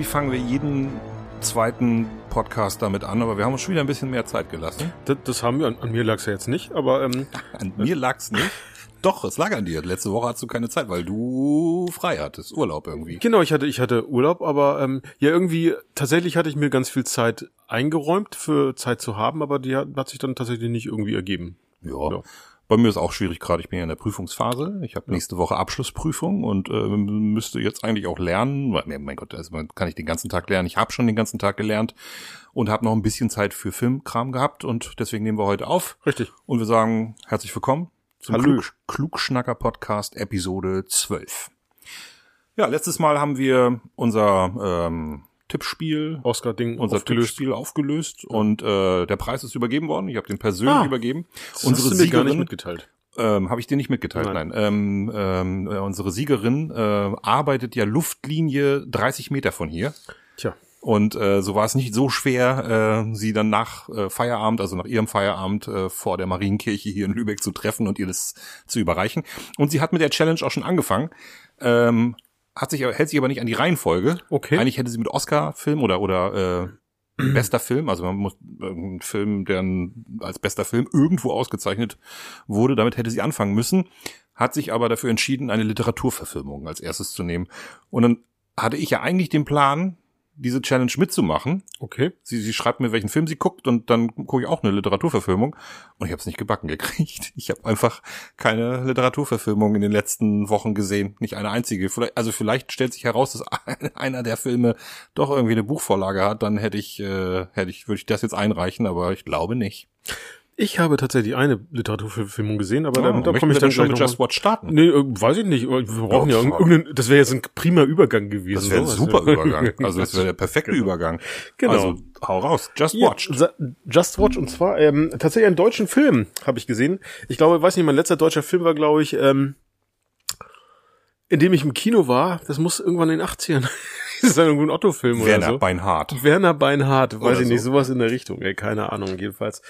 Irgendwie fangen wir jeden zweiten Podcast damit an, aber wir haben uns schon wieder ein bisschen mehr Zeit gelassen. Das, das haben wir, an, an mir lag's ja jetzt nicht, aber ähm, An mir lag's nicht. Doch, es lag an dir. Letzte Woche hattest du keine Zeit, weil du frei hattest, Urlaub irgendwie. genau, ich hatte, ich hatte Urlaub, aber ähm, ja irgendwie, tatsächlich hatte ich mir ganz viel Zeit eingeräumt, für Zeit zu haben, aber die hat, hat sich dann tatsächlich nicht irgendwie ergeben. Ja. Ja. Bei mir ist auch schwierig gerade. Ich bin ja in der Prüfungsphase. Ich habe nächste Woche Abschlussprüfung und äh, müsste jetzt eigentlich auch lernen. Nee, mein Gott, also man kann ich den ganzen Tag lernen. Ich habe schon den ganzen Tag gelernt und habe noch ein bisschen Zeit für Filmkram gehabt und deswegen nehmen wir heute auf. Richtig. Und wir sagen herzlich willkommen zum Hallo. Klug, Klugschnacker Podcast Episode 12. Ja, letztes Mal haben wir unser ähm, Tippspiel Oscar-Ding unser aufgelöst. Tippspiel aufgelöst und äh, der Preis ist übergeben worden. Ich habe den persönlich Ah, übergeben. Das unsere hast du mir gar nicht Siegerin, mitgeteilt. ähm, habe ich dir nicht mitgeteilt, nein. Nein. Ähm, ähm, äh, unsere Siegerin äh, arbeitet ja Luftlinie 30 Meter von hier. Tja. Und äh, so war es nicht so schwer, äh, sie dann nach äh, Feierabend, also nach ihrem Feierabend äh, vor der Marienkirche hier in Lübeck zu treffen und ihr das zu überreichen. Und sie hat mit der Challenge auch schon angefangen. Ähm, hat sich, hält sich aber nicht an die Reihenfolge. Okay. Eigentlich hätte sie mit Oscar-Film oder oder äh, bester Film, also man muss ein Film, der als bester Film irgendwo ausgezeichnet wurde, damit hätte sie anfangen müssen, hat sich aber dafür entschieden, eine Literaturverfilmung als erstes zu nehmen. Und dann hatte ich ja eigentlich den Plan, diese Challenge mitzumachen. Okay. Sie, sie schreibt mir, welchen Film sie guckt und dann gucke ich auch eine Literaturverfilmung und ich habe es nicht gebacken gekriegt. Ich habe einfach keine Literaturverfilmung in den letzten Wochen gesehen, nicht eine einzige. Vielleicht, also vielleicht stellt sich heraus, dass einer der Filme doch irgendwie eine Buchvorlage hat, dann hätte ich, äh, hätte ich, würde ich das jetzt einreichen, aber ich glaube nicht. Ich habe tatsächlich eine Literaturverfilmung gesehen, aber Oh, da, möchten komme ich dann schon mit Just Watch starten. Nee, äh, weiß ich nicht. Wir brauchen ja, Ja, irgendeinen, das wäre jetzt ein prima Übergang gewesen. Das wäre ein super Übergang. Also das wäre der perfekte Übergang. Genau. Also hau raus. Just Ja, Watch. Just Watch und zwar ähm, tatsächlich einen deutschen Film habe ich gesehen. Ich glaube, weiß nicht, mein letzter deutscher Film war, glaube ich, ähm, in dem ich im Kino war. Das muss irgendwann in den 80ern. Ist dann irgendwo ein Otto-Film oder Werner so. Beinhardt. Werner Beinhardt, weiß Oder ich nicht, so. sowas in der Richtung, ey, keine Ahnung, jedenfalls.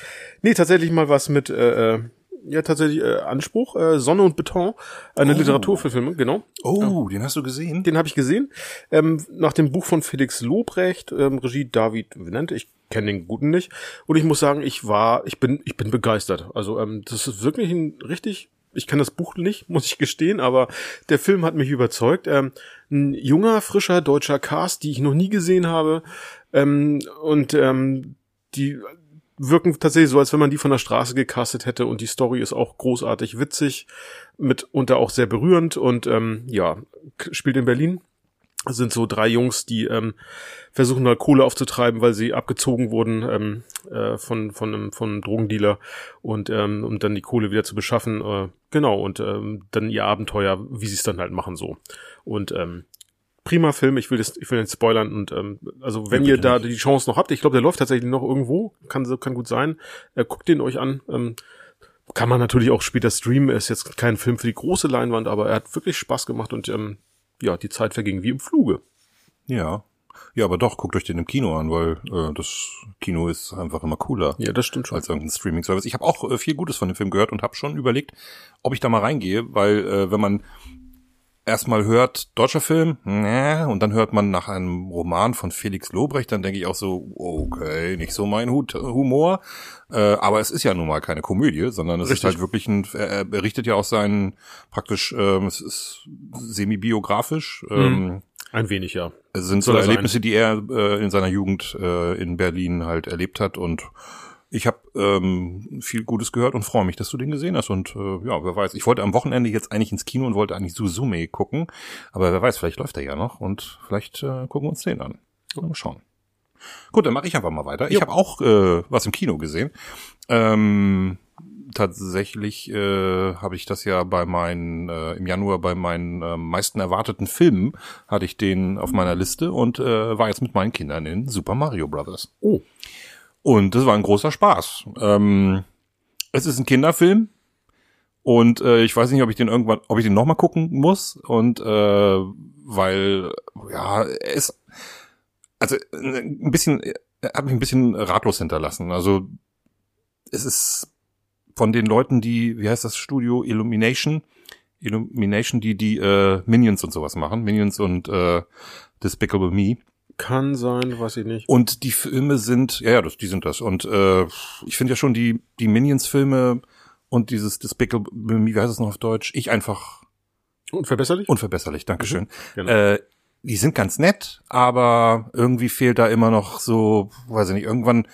Nee, tatsächlich mal was mit, äh, äh, ja, tatsächlich äh, Anspruch, äh, Sonne und Beton, eine Oh. Literaturverfilmung, genau. Oh, den hast du gesehen? Den habe ich gesehen. Ähm, nach dem Buch von Felix Lobrecht, ähm, Regie David Venante. Ich kenne den guten nicht. Und ich muss sagen, ich war, ich bin, ich bin begeistert. Also ähm, das ist wirklich ein richtig. Ich kann das Buch nicht, muss ich gestehen, aber der Film hat mich überzeugt. Ähm, ein junger, frischer deutscher Cast, die ich noch nie gesehen habe. Ähm, und ähm, die wirken tatsächlich so, als wenn man die von der Straße gecastet hätte. Und die Story ist auch großartig witzig, mitunter auch sehr berührend und ähm, ja, spielt in Berlin. Sind so drei Jungs, die ähm, versuchen da Kohle aufzutreiben, weil sie abgezogen wurden ähm, äh, von von einem von einem Drogendealer und ähm, um dann die Kohle wieder zu beschaffen. Äh, genau und ähm, dann ihr Abenteuer, wie sie es dann halt machen so. Und ähm, prima Film. Ich will das, ich will nicht spoilern und ähm, also wenn Ja, ihr da nicht. die Chance noch habt, ich glaube, der läuft tatsächlich noch irgendwo, kann so kann gut sein. Äh, guckt den euch an. Ähm, kann man natürlich auch später streamen. Ist jetzt kein Film für die große Leinwand, aber er hat wirklich Spaß gemacht und ähm, ja, die Zeit verging wie im Fluge. Ja. Ja, aber doch, guckt euch den im Kino an, weil äh, das Kino ist einfach immer cooler Ja, das stimmt schon. als irgendein Streaming-Service. Ich habe auch äh, viel Gutes von dem Film gehört und habe schon überlegt, ob ich da mal reingehe, weil äh, wenn man erstmal hört, deutscher Film, ne, und dann hört man nach einem Roman von Felix Lobrecht, dann denke ich auch so, okay, nicht so mein Hut, Humor. Äh, aber es ist ja nun mal keine Komödie, sondern es ist Richtig. halt wirklich ein, er er berichtet ja aus seinen, praktisch, ähm, es ist semi-biografisch, ähm, Ein wenig, ja. es sind so Soll er sein. Erlebnisse, die er äh, in seiner Jugend äh, in Berlin halt erlebt hat und ich habe ähm, viel Gutes gehört und freue mich, dass du den gesehen hast und äh, ja, wer weiß. Ich wollte am Wochenende jetzt eigentlich ins Kino und wollte eigentlich Suzume gucken, aber wer weiß, vielleicht läuft er ja noch und vielleicht äh, gucken wir uns den an. Mal schauen. Gut, dann mache ich einfach mal weiter. Ich habe auch äh, was im Kino gesehen. Ähm, tatsächlich äh, habe ich das ja bei meinen äh, im Januar bei meinen äh, meisten erwarteten Filmen hatte ich den auf meiner Liste und äh, war jetzt mit meinen Kindern in Super Mario Brothers. Oh. Und das war ein großer Spaß. Ähm, es ist ein Kinderfilm und äh, ich weiß nicht, ob ich den irgendwann, ob ich den nochmal gucken muss und äh, weil ja ist also äh, ein bisschen hat mich ein bisschen ratlos hinterlassen. Also es ist von den Leuten, die, wie heißt das Studio, Illumination, Illumination, die die äh, Minions und sowas machen, Minions und äh, Despicable Me. Kann sein, weiß ich nicht. Und die Filme sind, ja, ja, das, die sind das. Und äh, ich finde ja schon die, die Minions-Filme und dieses Despicable, wie heißt es noch auf Deutsch? Ich einfach Unverbesserlich? unverbesserlich, Dankeschön. Genau. Äh, die sind ganz nett, aber irgendwie fehlt da immer noch so, weiß ich nicht, irgendwann,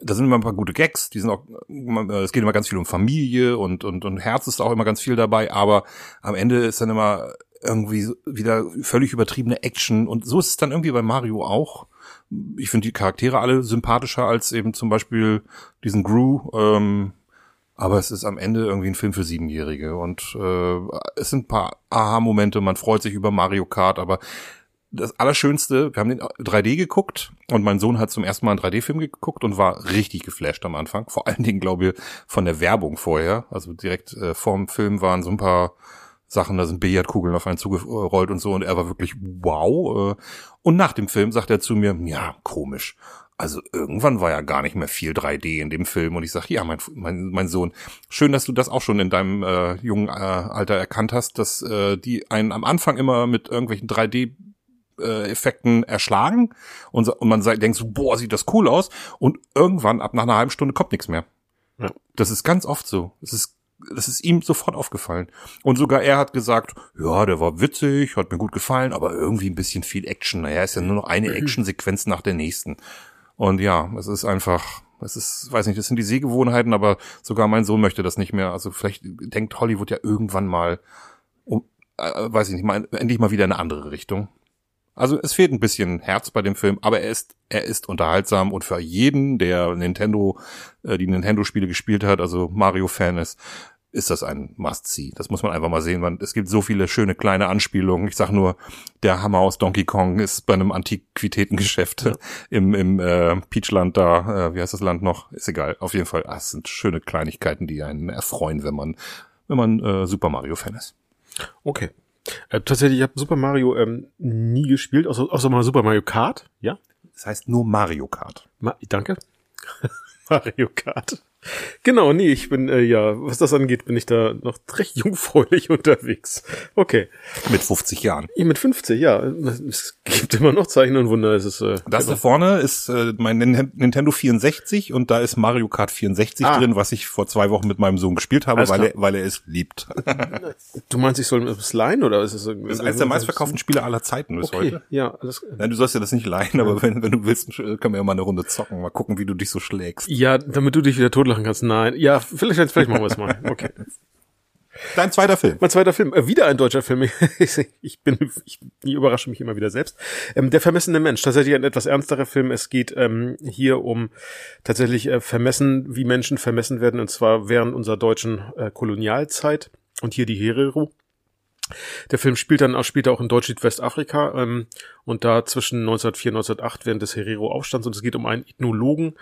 da sind immer ein paar gute Gags, die sind auch, äh, es geht immer ganz viel um Familie und, und, und Herz ist auch immer ganz viel dabei, aber am Ende ist dann immer irgendwie wieder völlig übertriebene Action und so ist es dann irgendwie bei Mario auch. Ich finde die Charaktere alle sympathischer als eben zum Beispiel diesen Gru, ähm, aber es ist am Ende irgendwie ein Film für Siebenjährige und äh, es sind ein paar Aha-Momente, man freut sich über Mario Kart, aber das Allerschönste, wir haben den 3D geguckt und mein Sohn hat zum ersten Mal einen 3D-Film geguckt und war richtig geflasht am Anfang. Vor allen Dingen, glaube ich, von der Werbung vorher. Also direkt äh, vorm Film waren so ein paar Sachen, da sind Billardkugeln auf einen zugerollt und so und er war wirklich wow. Äh, und nach dem Film sagt er zu mir, ja, komisch. Also irgendwann war ja gar nicht mehr viel 3D in dem Film und ich sag, ja, mein, mein, mein Sohn, schön, dass du das auch schon in deinem äh, jungen äh, Alter erkannt hast, dass äh, die einen am Anfang immer mit irgendwelchen 3D äh, Effekten erschlagen und, und man denkt so, boah, sieht das cool aus und irgendwann ab nach einer halben Stunde kommt nichts mehr. Ja. Das ist ganz oft so. Es ist das ist ihm sofort aufgefallen. Und sogar er hat gesagt, ja, der war witzig, hat mir gut gefallen, aber irgendwie ein bisschen viel Action. Naja, ist ja nur noch eine Actionsequenz nach der nächsten. Und ja, es ist einfach, es ist, weiß nicht, das sind die Sehgewohnheiten, aber sogar mein Sohn möchte das nicht mehr. Also vielleicht denkt Hollywood ja irgendwann mal, um, äh, weiß ich nicht, mal endlich mal wieder in eine andere Richtung. Also es fehlt ein bisschen Herz bei dem Film, aber er ist er ist unterhaltsam und für jeden, der Nintendo äh, die Nintendo-Spiele gespielt hat, also Mario-Fan ist, ist das ein Must-See. Das muss man einfach mal sehen. Man, es gibt so viele schöne kleine Anspielungen. Ich sag nur, der Hammer aus Donkey Kong ist bei einem Antiquitätengeschäft im, im äh, Peachland da. Äh, wie heißt das Land noch? Ist egal. Auf jeden Fall, ah, es sind schöne Kleinigkeiten, die einen erfreuen, wenn man wenn man äh, Super Mario-Fan ist. Okay. Äh, tatsächlich, ich habe Super Mario ähm, nie gespielt, außer, außer mal Super Mario Kart. Ja, Das heißt nur Mario Kart. Ma danke. Mario Kart. Genau, nee, ich bin, äh, ja, was das angeht, bin ich da noch recht jungfräulich unterwegs. Okay. Mit 50 Jahren. Ich mit 50, ja. Es gibt immer noch Zeichen und Wunder. Es ist, äh, Das da vorne ist äh, mein Nin- Nintendo 64 und da ist Mario Kart 64 Ah. drin, was ich vor zwei Wochen mit meinem Sohn gespielt habe, Alles weil klar. er, weil er es liebt. Du meinst, ich soll das leihen oder ist es irgendwie? Das ist eines der meistverkauften Spiele aller Zeiten bis Okay, heute. ja, alles. Nein, du sollst ja das nicht leihen, aber wenn, wenn du willst, können wir ja mal eine Runde zocken, mal gucken, wie du dich so schlägst. Ja, damit du dich wieder totlachen kannst. Nein, ja, vielleicht, vielleicht machen wir es mal. Okay. Dein zweiter Film. Mein zweiter Film, äh, wieder ein deutscher Film. ich bin, ich, ich überrasche mich immer wieder selbst. Ähm, der vermessene Mensch, tatsächlich ein etwas ernsterer Film. Es geht ähm, hier um tatsächlich äh, vermessen, wie Menschen vermessen werden, und zwar während unserer deutschen äh, Kolonialzeit. Und hier die Herero. Der Film spielt dann auch später auch in Deutsch-Südwestafrika ähm, und da zwischen 1904 und 1908 während des Herero-Aufstands und es geht um einen Ethnologen,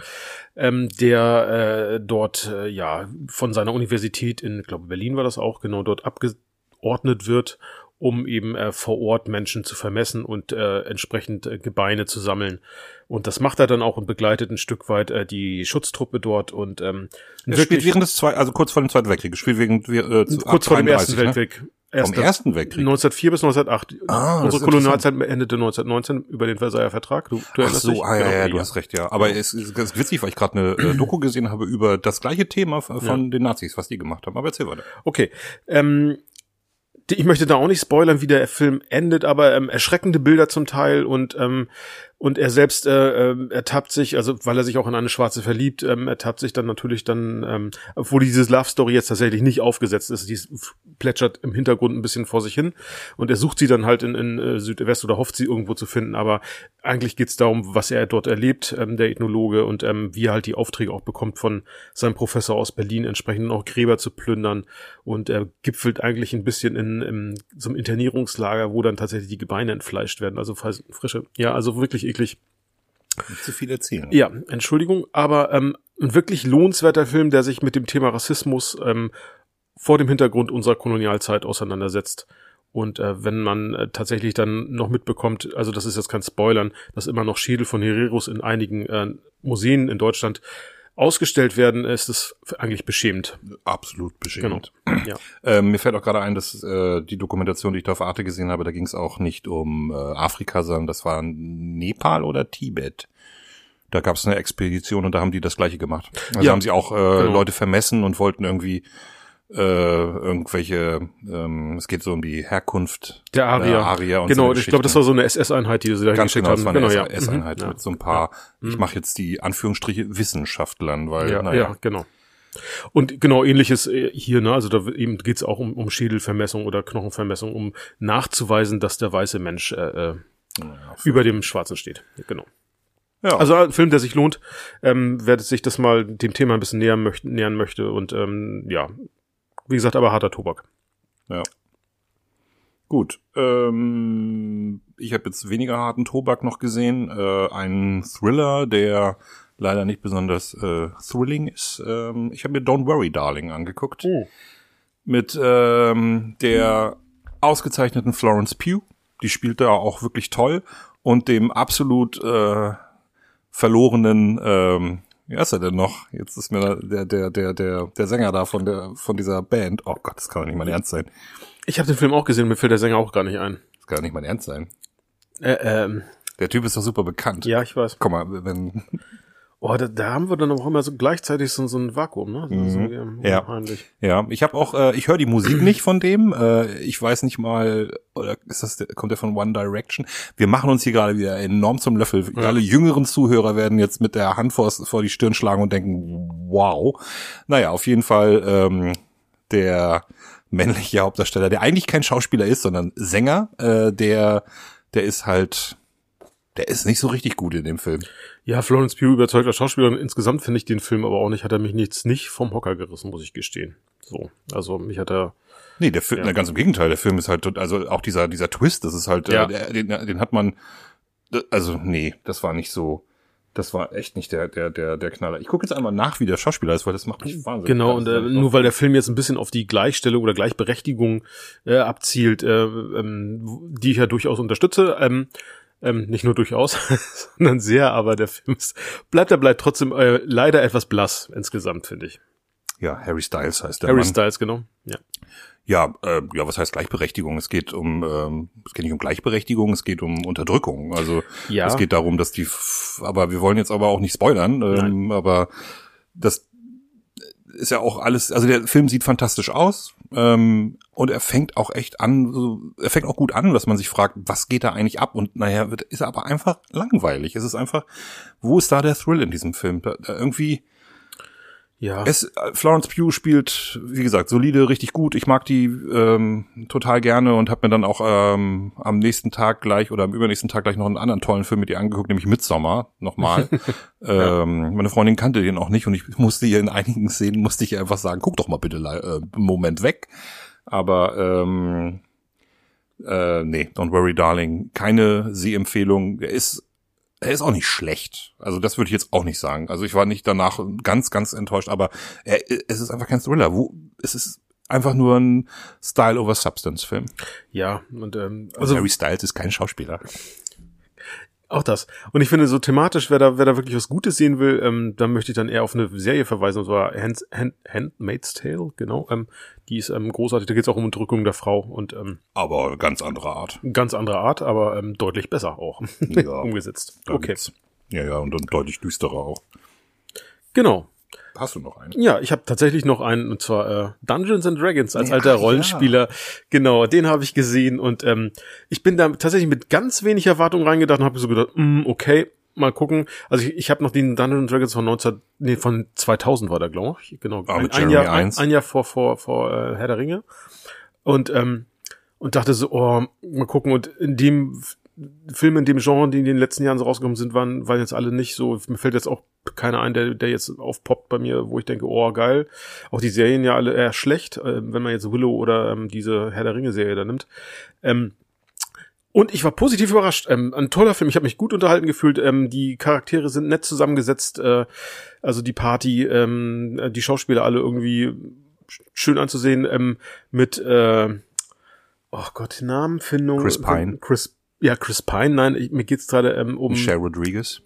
ähm, der äh, dort äh, ja von seiner Universität in, ich glaube Berlin war das auch genau dort abgeordnet wird, um eben äh, vor Ort Menschen zu vermessen und äh, entsprechend äh, Gebeine zu sammeln. Und das macht er dann auch und begleitet ein Stück weit äh, die Schutztruppe dort und ähm, Er spielt während des zwei, also kurz vor dem Zweiten Weltkrieg. Spielt wegen äh, kurz vor dem 33, Ersten ne? Weltkrieg. Vom Erster- Ersten Weltkrieg. 1904 bis 1908. Ah, Unsere Kolonialzeit endete 1919 über den Versailler Vertrag. Du, du Ach erinnerst dich? so, ah, ja, Genau, ja, du hast recht, ja. Aber es ist ganz witzig, weil ich gerade eine äh, Doku gesehen habe über das gleiche Thema von Ja. den Nazis, was die gemacht haben. Aber erzähl weiter. Okay. Ähm, ich möchte da auch nicht spoilern, wie der Film endet, aber ähm, erschreckende Bilder zum Teil und ähm, und er selbst äh, ähm, ertappt sich, also weil er sich auch in eine Schwarze verliebt, ähm, ertappt sich dann natürlich dann, ähm, obwohl dieses Love Story jetzt tatsächlich nicht aufgesetzt ist, die plätschert im Hintergrund ein bisschen vor sich hin. Und er sucht sie dann halt in, in äh, Südwest oder hofft sie irgendwo zu finden, aber eigentlich geht's darum, was er dort erlebt, ähm, der Ethnologe und ähm, wie er halt die Aufträge auch bekommt von seinem Professor aus Berlin, entsprechend auch Gräber zu plündern. Und er gipfelt eigentlich ein bisschen in, in so einem Internierungslager, wo dann tatsächlich die Gebeine entfleischt werden, also frische, ja, also wirklich eklig. Nicht zu viel erzählen. Ja, Entschuldigung, aber ähm, ein wirklich lohnenswerter Film, der sich mit dem Thema Rassismus ähm, vor dem Hintergrund unserer Kolonialzeit auseinandersetzt. Und äh, wenn man äh, tatsächlich dann noch mitbekommt, also das ist jetzt kein Spoilern, dass immer noch Schädel von Hereros in einigen äh, Museen in Deutschland ausgestellt werden, ist es eigentlich beschämend. Absolut beschämend. Ja. Ähm, mir fällt auch gerade ein, dass äh, die Dokumentation, die ich da auf Arte gesehen habe, da ging es auch nicht um äh, Afrika, sondern das war Nepal oder Tibet. Da gab es eine Expedition und da haben die das gleiche gemacht. Also Ja, haben sie auch äh, genau. Leute vermessen und wollten irgendwie äh, irgendwelche, ähm, es geht so um die Herkunft Der Arier. der Arier und genau, so ich glaube, das war so eine SS-Einheit, die sie da Ganz geschickt genau, das war haben. eine Genau, ja. S-Einheit Mhm, ja. mit so ein paar, ich mache jetzt die Anführungsstriche Wissenschaftlern, weil, Ja, naja, ja, genau. Und genau ähnliches äh, hier, ne? Also da eben geht's auch um, um Schädelvermessung oder Knochenvermessung, um nachzuweisen, dass der weiße Mensch äh, äh, über dem Schwarzen steht. Genau. ja. Also ein Film, der sich lohnt, ähm, wer sich das mal dem Thema ein bisschen näher möchte, nähern möchte und ähm, ja, wie gesagt, aber harter Tobak. Ja. Gut. Ähm, ich habe jetzt weniger harten Tobak noch gesehen. Äh, ein Thriller, der leider nicht besonders äh, thrilling ist. Ähm, ich habe mir Don't Worry Darling angeguckt. Oh. Mit ähm, der ausgezeichneten Florence Pugh. Die spielt da auch wirklich toll. Und dem absolut äh, verlorenen, ähm, wie heißt er denn noch? Jetzt ist mir der, der, der, der, der Sänger da von der, von dieser Band. Oh Gott, das kann doch nicht mein Ernst sein. Ich habe den Film auch gesehen, mir fällt der Sänger auch gar nicht ein. Das kann doch nicht mein Ernst sein. Äh, ähm, Der Typ ist doch super bekannt. ja, ich weiß. Guck mal, wenn, Oh, da, da haben wir dann auch immer so gleichzeitig so, so ein Vakuum, ne? So, so, Mhm. Ja. unheimlich. ja, ich habe auch, äh, ich höre die Musik nicht von dem. Äh, ich weiß nicht mal, oder ist das, kommt der von One Direction? Wir machen uns hier gerade wieder enorm zum Löffel. Ja. Alle jüngeren Zuhörer werden jetzt mit der Hand vor, vor die Stirn schlagen und denken, wow. Naja, auf jeden Fall ähm, der männliche Hauptdarsteller, der eigentlich kein Schauspieler ist, sondern Sänger, äh, der, der ist halt, der ist nicht so richtig gut in dem Film. Ja, Florence Pugh überzeugt als Schauspielerin. Insgesamt finde ich den Film aber auch nicht, hat er mich nichts nicht vom Hocker gerissen, muss ich gestehen. So. Also mich hat er. Nee, der Film, Ja. ganz im Gegenteil, der Film ist halt, also auch dieser, dieser Twist, das ist halt, Ja. äh, den, den hat man, also nee, das war nicht so, das war echt nicht der, der, der, der Knaller. Ich gucke jetzt einmal nach, wie der Schauspieler ist, weil das macht mich wahnsinnig. Genau, und äh, nur weil der Film jetzt ein bisschen auf die Gleichstellung oder Gleichberechtigung äh, abzielt, äh, ähm, die ich ja durchaus unterstütze, ähm, ähm, nicht nur durchaus, sondern sehr, aber der Film ist, bleibt er bleibt trotzdem äh, leider etwas blass insgesamt, finde ich. ja, Harry Styles heißt der Harry Mann. Styles, genau. Ja. Ja, äh, ja, was heißt Gleichberechtigung? Es geht um, ähm, es geht nicht um Gleichberechtigung, es geht um Unterdrückung. Also Ja. es geht darum, dass die, aber wir wollen jetzt aber auch nicht spoilern, ähm, aber das ist ja auch alles, also der Film sieht fantastisch aus ähm, und er fängt auch echt an, so, er fängt auch gut an, dass man sich fragt, was geht da eigentlich ab? Und naja, wird, ist er aber einfach langweilig. Es ist einfach, wo ist da der Thrill in diesem Film? Da, da irgendwie, Ja. es, äh, Florence Pugh spielt, wie gesagt, solide, richtig gut. Ich mag die ähm, total gerne und habe mir dann auch ähm, am nächsten Tag gleich oder am übernächsten Tag gleich noch einen anderen tollen Film mit ihr angeguckt, nämlich Midsommar nochmal. ähm, meine Freundin kannte den auch nicht und ich musste ihr in einigen Szenen musste ich ihr einfach sagen, guck doch mal bitte äh, einen Moment weg. Aber ähm, äh, nee, Don't Worry Darling, keine Sehempfehlung. Er ist er ist auch nicht schlecht. Also das würde ich jetzt auch nicht sagen. Also ich war nicht danach ganz, ganz enttäuscht, aber er, es ist einfach kein Thriller. Wo, es ist einfach nur ein Style over Substance Film. ja, und ähm, Also also Harry Styles ist kein Schauspieler. Auch das. Und ich finde, so thematisch, wer da, wer da wirklich was Gutes sehen will, ähm, dann möchte ich dann eher auf eine Serie verweisen, und zwar Hand, Hand, Handmaid's Tale, genau. Ähm, die ist ähm, großartig, da geht es auch um Unterdrückung der Frau und ähm, Aber ganz andere Art. ganz andere Art, aber ähm, deutlich besser auch Ja. umgesetzt. Okay, Ja, ja, und, und deutlich düsterer auch. genau. Hast du noch einen? Ja, ich habe tatsächlich noch einen, und zwar äh, Dungeons and Dragons als Ja, alter ja. Rollenspieler. Genau, den habe ich gesehen und ähm, ich bin da tatsächlich mit ganz wenig Erwartung reingedacht und habe so gedacht, mm, okay, mal gucken. Also ich, ich habe noch den Dungeons and Dragons von 19, nee, von 2000 war der, glaube ich. Genau, Ah, ein, ein, Jahr, ein, ein Jahr vor vor vor äh, Herr der Ringe und ähm, und dachte so, oh, mal gucken. Und in dem F- Film, in dem Genre, die in den letzten Jahren so rausgekommen sind, waren, waren jetzt alle nicht so. Mir fällt jetzt auch keiner ein, der, der jetzt aufpoppt bei mir, wo ich denke, oh, geil. Auch die Serien ja alle eher schlecht, äh, wenn man jetzt Willow oder ähm, diese Herr der Ringe-Serie da nimmt. Ähm, und ich war positiv überrascht. Ähm, ein toller Film. Ich habe mich gut unterhalten gefühlt. Ähm, die Charaktere sind nett zusammengesetzt. Äh, also die Party, ähm, die Schauspieler alle irgendwie sch- schön anzusehen. Ähm, mit, äh, oh Gott, Namenfindung. Chris Pine. Chris, ja, Chris Pine. Nein, ich, mir geht's gerade ähm, um. Michelle Rodriguez.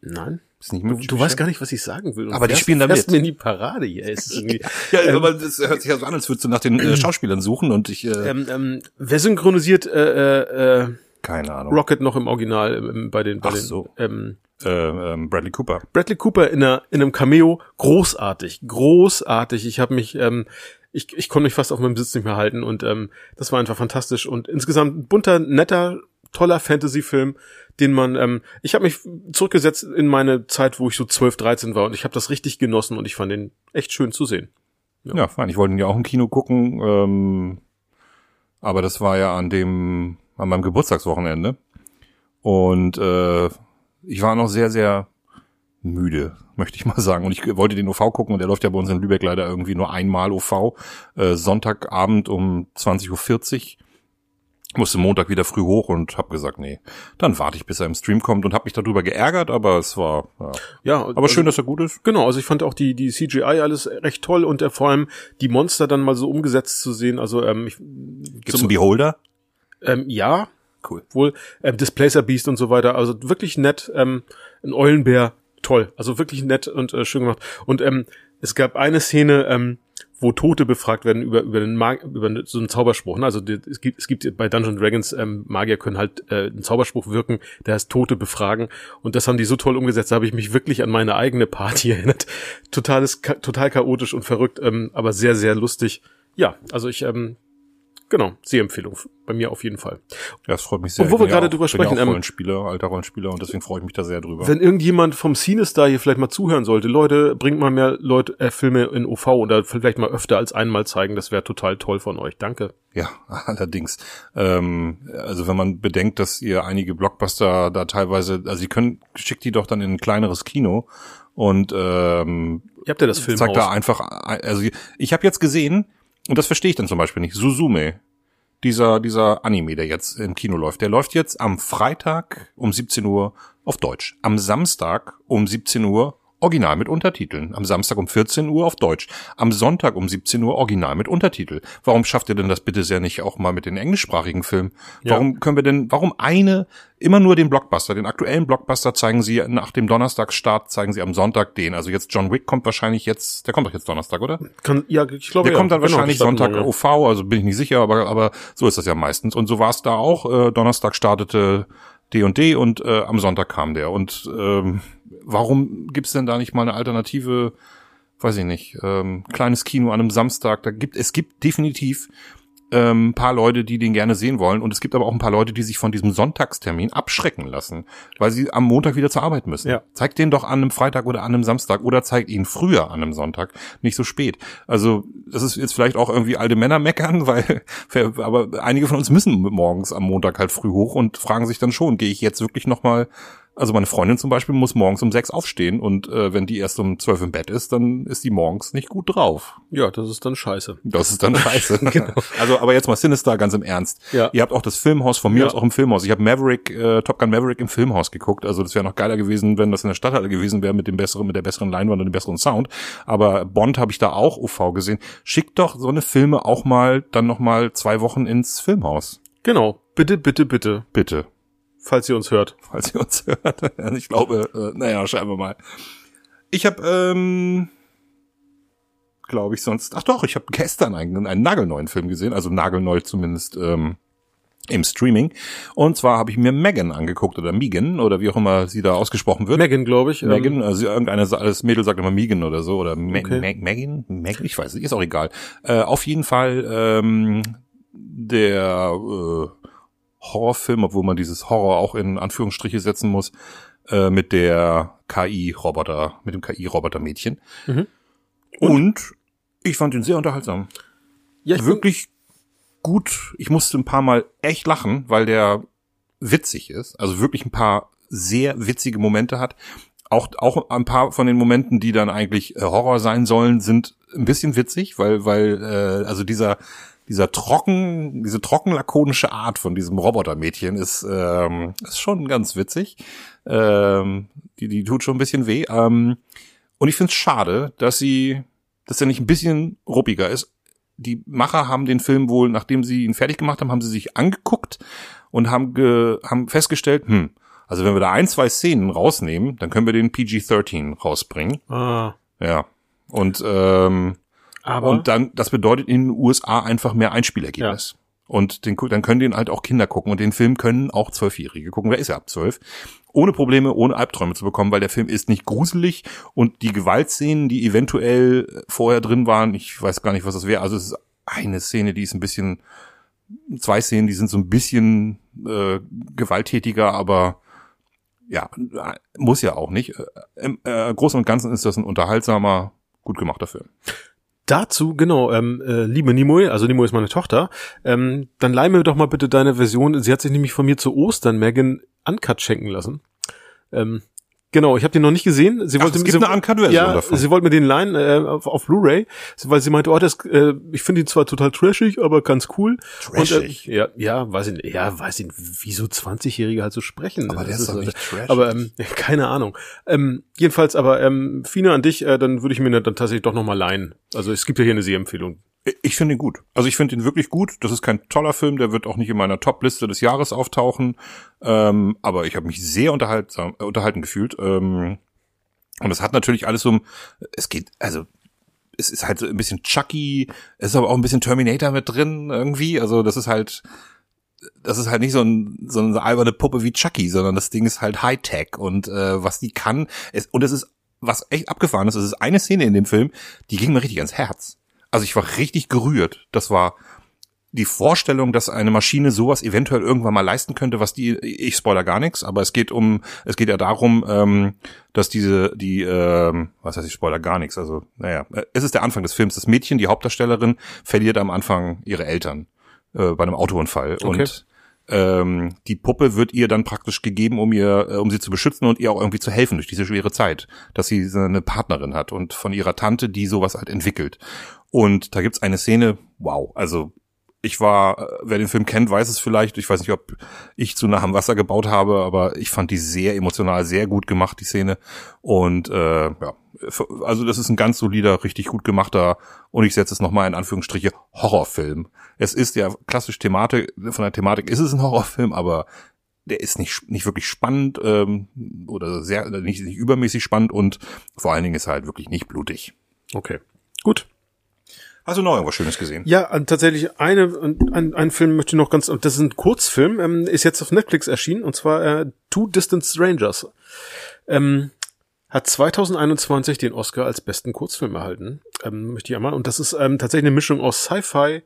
Nein. Ist nicht Du, du weißt gar nicht, was ich sagen will. Und Aber die fährst- spielen da fährst mit. mir in die Parade hier. Es ist irgendwie, Ja, aber das hört sich ja so an, als würdest du nach den äh, Schauspielern suchen und ich, äh, ähm, ähm, wer synchronisiert äh, äh, äh, keine Ahnung. Rocket noch im Original im, bei den, bei Ach den so. ähm, Äh, ähm, Bradley Cooper. Bradley Cooper in, einer, in einem Cameo, großartig, großartig. Ich habe mich, ähm, ich, ich konnte mich fast auf meinem Sitz nicht mehr halten und ähm, das war einfach fantastisch und insgesamt ein bunter, netter, toller Fantasy-Film, den man, ähm, ich habe mich zurückgesetzt in meine Zeit, wo ich so 12, 13 war und ich habe das richtig genossen und ich fand den echt schön zu sehen. Ja, fein. Ich wollte ihn ja auch im Kino gucken, ähm, aber das war ja an dem, an meinem Geburtstagswochenende. Und äh, ich war noch sehr, sehr müde, möchte ich mal sagen. Und ich wollte den OV gucken und der läuft ja bei uns in Lübeck leider irgendwie nur einmal OV. Äh, Sonntagabend um 20.40 Uhr. Musste Montag wieder früh hoch und hab gesagt, nee, dann warte ich, bis er im Stream kommt und hab mich darüber geärgert, aber es war, ja. Ja, aber schön, dass er gut ist. Genau, also ich fand auch die, die CGI alles recht toll und äh, vor allem die Monster dann mal so umgesetzt zu sehen. Also ähm, ich, Gibt's einen Beholder? Ähm, ja, Cool. wohl ähm, Displacer Beast und so weiter. Also wirklich nett. Ähm, ein Eulenbär, toll. Also wirklich nett und äh, schön gemacht. Und ähm, es gab eine Szene, ähm, wo Tote befragt werden über über den Mag über so einen Zauberspruch. Ne? Also die, es gibt es gibt bei Dungeons Dragons ähm, Magier können halt äh, einen Zauberspruch wirken, der heißt Tote befragen. Und das haben die so toll umgesetzt. Da habe ich mich wirklich an meine eigene Party erinnert. Totales cha total chaotisch und verrückt, ähm, aber sehr sehr lustig. Ja, also ich ähm, genau Sehempfehlung bei mir auf jeden Fall. Ja, das freut mich sehr. Und wo wir ja gerade drüber ja sprechen, auch ähm, Rollenspieler, alter Rollenspieler und deswegen freue ich mich da sehr drüber. Wenn irgendjemand vom Cinestar hier vielleicht mal zuhören sollte, Leute, bringt mal mehr Leute äh, Filme in OV oder vielleicht mal öfter als einmal zeigen, das wäre total toll von euch. Danke. ja, allerdings. Ähm, also wenn man bedenkt, dass ihr einige Blockbuster da teilweise, also sie können, schickt die doch dann in ein kleineres Kino und ähm, Ihr habt ja das Filmhaus. zeigt da einfach, also ich habe jetzt gesehen, und das verstehe ich dann zum Beispiel nicht, Suzume, dieser, dieser Anime, der jetzt im Kino läuft, der läuft jetzt am Freitag um 17 Uhr auf Deutsch, am Samstag um 17 Uhr Original mit Untertiteln, am Samstag um 14 Uhr auf Deutsch, am Sonntag um 17 Uhr Original mit Untertitel. Warum schafft ihr denn das bitte sehr nicht auch mal mit den englischsprachigen Filmen? Ja. Warum können wir denn, warum eine, immer nur den Blockbuster, den aktuellen Blockbuster zeigen sie nach dem Donnerstagsstart, zeigen sie am Sonntag den. Also jetzt John Wick kommt wahrscheinlich jetzt, der kommt doch jetzt Donnerstag, oder? Kann, ja, ich glaube, Der ja, kommt dann genau, wahrscheinlich Sonntag morgen, OV, also bin ich nicht sicher, aber, aber so ist das ja meistens. Und so war es da auch. Äh, Donnerstag startete D und D und äh, am Sonntag kam der. Und ähm, warum gibt's denn da nicht mal eine alternative, weiß ich nicht, ähm, kleines Kino an einem Samstag? Da gibt es gibt definitiv ähm, ein paar Leute, die den gerne sehen wollen. Und es gibt aber auch ein paar Leute, die sich von diesem Sonntagstermin abschrecken lassen, weil sie am Montag wieder zur Arbeit müssen. Ja. Zeigt den doch an einem Freitag oder an einem Samstag oder zeigt ihn früher an einem Sonntag, nicht so spät. Also das ist jetzt vielleicht auch irgendwie alte Männer meckern, weil aber einige von uns müssen morgens am Montag halt früh hoch und fragen sich dann schon, gehe ich jetzt wirklich noch mal also meine Freundin zum Beispiel muss morgens um sechs aufstehen und äh, wenn die erst um zwölf im Bett ist, dann ist die morgens nicht gut drauf. Ja, das ist dann scheiße. Das ist dann scheiße. Also, aber jetzt mal Sinister, ganz im Ernst. Ja. Ihr habt auch das Filmhaus von mir Ja. aus auch im Filmhaus. Ich habe Maverick, äh, Top Gun Maverick im Filmhaus geguckt. Also das wäre noch geiler gewesen, wenn das in der Stadthalle gewesen wäre mit dem besseren, mit der besseren Leinwand und dem besseren Sound. Aber Bond habe ich da auch UV gesehen. Schickt doch so eine Filme auch mal dann noch mal zwei Wochen ins Filmhaus. Genau. Bitte, bitte, bitte, Bitte. Falls ihr uns hört. falls ihr uns hört. Ich glaube, äh, naja, schreiben wir mal. Ich habe, ähm, glaube ich sonst, ach doch, ich habe gestern einen, einen nagelneuen Film gesehen, also nagelneu zumindest ähm, im Streaming. Und zwar habe ich mir Megan angeguckt oder Megan oder wie auch immer sie da ausgesprochen wird. Megan, glaube ich. ähm, Megan, also irgendeine, das Mädel sagt immer Megan oder so oder Me Okay. Me Megan, Megan, ich weiß nicht, ist auch egal. Äh, auf jeden Fall ähm, der äh, Horrorfilm, obwohl man dieses Horror auch in Anführungsstriche setzen muss, äh, mit der KI-Roboter, mit dem KI-Roboter-Mädchen. Mhm. Und ich fand ihn sehr unterhaltsam. ja, ich Wirklich gut. Ich musste ein paar Mal echt lachen, weil der witzig ist. Also wirklich ein paar sehr witzige Momente hat. Auch, auch ein paar von den Momenten, die dann eigentlich äh, Horror sein sollen, sind ein bisschen witzig, weil, weil, äh, also dieser, dieser trocken, diese trocken lakonische Art von diesem Robotermädchen ist, ähm, ist schon ganz witzig. Ähm, die, die tut schon ein bisschen weh. Ähm, und ich finde es schade, dass sie, dass er nicht ein bisschen ruppiger ist. Die Macher haben den Film wohl, nachdem sie ihn fertig gemacht haben, haben sie sich angeguckt und haben, ge, haben festgestellt, hm, Also wenn wir da ein, zwei Szenen rausnehmen, dann können wir den PG-13 rausbringen. Ah, Ja. Und, ähm, aber und dann, das bedeutet in den USA einfach mehr Einspielergebnis. Und den, dann können den halt auch Kinder gucken. Und den Film können auch Zwölfjährige gucken. Wer ist ja ab zwölf? Ohne Probleme, ohne Albträume zu bekommen, weil der Film ist nicht gruselig und die Gewaltszenen, die eventuell vorher drin waren, ich weiß gar nicht, was das wäre. Also es ist eine Szene, die ist ein bisschen, zwei Szenen, die sind so ein bisschen äh, gewalttätiger, aber ja, muss ja auch nicht. Äh, Im äh, Großen und Ganzen ist das ein unterhaltsamer, gut gemachter Film. Dazu, genau, ähm, äh, liebe Nimoy, also Nimoy ist meine Tochter, ähm, dann leih mir doch mal bitte deine Version. Sie hat sich nämlich von mir zu Ostern Megan Uncut schenken lassen. Ähm, genau, ich habe den noch nicht gesehen. Sie Ach, wollte es gibt sie, eine Uncut-Version ja, davon. Sie wollte mir den leihen äh, auf, auf Blu-ray, weil sie meinte, oh, das, äh, ich finde ihn zwar total trashig, aber ganz cool. Trashig? Und, äh, ja, ja, weiß ich nicht, ja, weiß ich nicht, wieso 20-Jährige halt so sprechen. Aber der Das ist doch nicht trashig. Aber ähm, keine Ahnung. Ähm, jedenfalls, aber ähm, Fine an dich, äh, dann würde ich mir dann tatsächlich doch noch mal leihen. Also es gibt ja hier eine Sehempfehlung. Ich finde ihn gut. Also ich finde ihn wirklich gut. Das ist kein toller Film, der wird auch nicht in meiner Top-Liste des Jahres auftauchen. Ähm, aber ich habe mich sehr unterhaltsam, äh, unterhalten gefühlt. Ähm, und es hat natürlich alles um, es geht, also es ist halt so ein bisschen Chucky, es ist aber auch ein bisschen Terminator mit drin irgendwie. Also das ist halt, das ist halt nicht so, ein, so eine alberne Puppe wie Chucky, sondern das Ding ist halt Hightech und äh, was die kann. Es, und es ist, was echt abgefahren ist, es ist eine Szene in dem Film, die ging mir richtig ans Herz. Also ich war richtig gerührt. Das war die Vorstellung, dass eine Maschine sowas eventuell irgendwann mal leisten könnte, was die, ich spoiler gar nichts, aber es geht um, es geht ja darum, ähm, dass diese, die, ähm, was heißt ich spoiler gar nichts, also, naja, äh, es ist der Anfang des Films. Das Mädchen, die Hauptdarstellerin, verliert am Anfang ihre Eltern äh, bei einem Autounfall Okay. und ähm, die Puppe wird ihr dann praktisch gegeben, um ihr, äh, um sie zu beschützen und ihr auch irgendwie zu helfen durch diese schwere Zeit, dass sie so eine Partnerin hat und von ihrer Tante, die sowas halt entwickelt. Und da gibt's eine Szene, wow, also ich war, äh, wer den Film kennt, weiß es vielleicht. Ich weiß nicht, ob ich zu nah am Wasser gebaut habe, aber ich fand die sehr emotional, sehr gut gemacht, die Szene. Und äh, ja, also das ist ein ganz solider, richtig gut gemachter, und ich setze es nochmal in Anführungsstriche, Horrorfilm. Es ist ja klassisch Thematik, von der Thematik ist es ein Horrorfilm, aber der ist nicht, nicht wirklich spannend ähm, oder sehr nicht, nicht übermäßig spannend und vor allen Dingen ist er halt wirklich nicht blutig. Okay. Hast du noch irgendwas Schönes gesehen? Ja, tatsächlich eine, ein, ein Film möchte ich noch ganz, das ist ein Kurzfilm, ähm, ist jetzt auf Netflix erschienen, und zwar äh, Two Distant Strangers. Ähm, hat 2021 den Oscar als besten Kurzfilm erhalten, ähm, möchte ich einmal. Und das ist ähm, tatsächlich eine Mischung aus Sci-Fi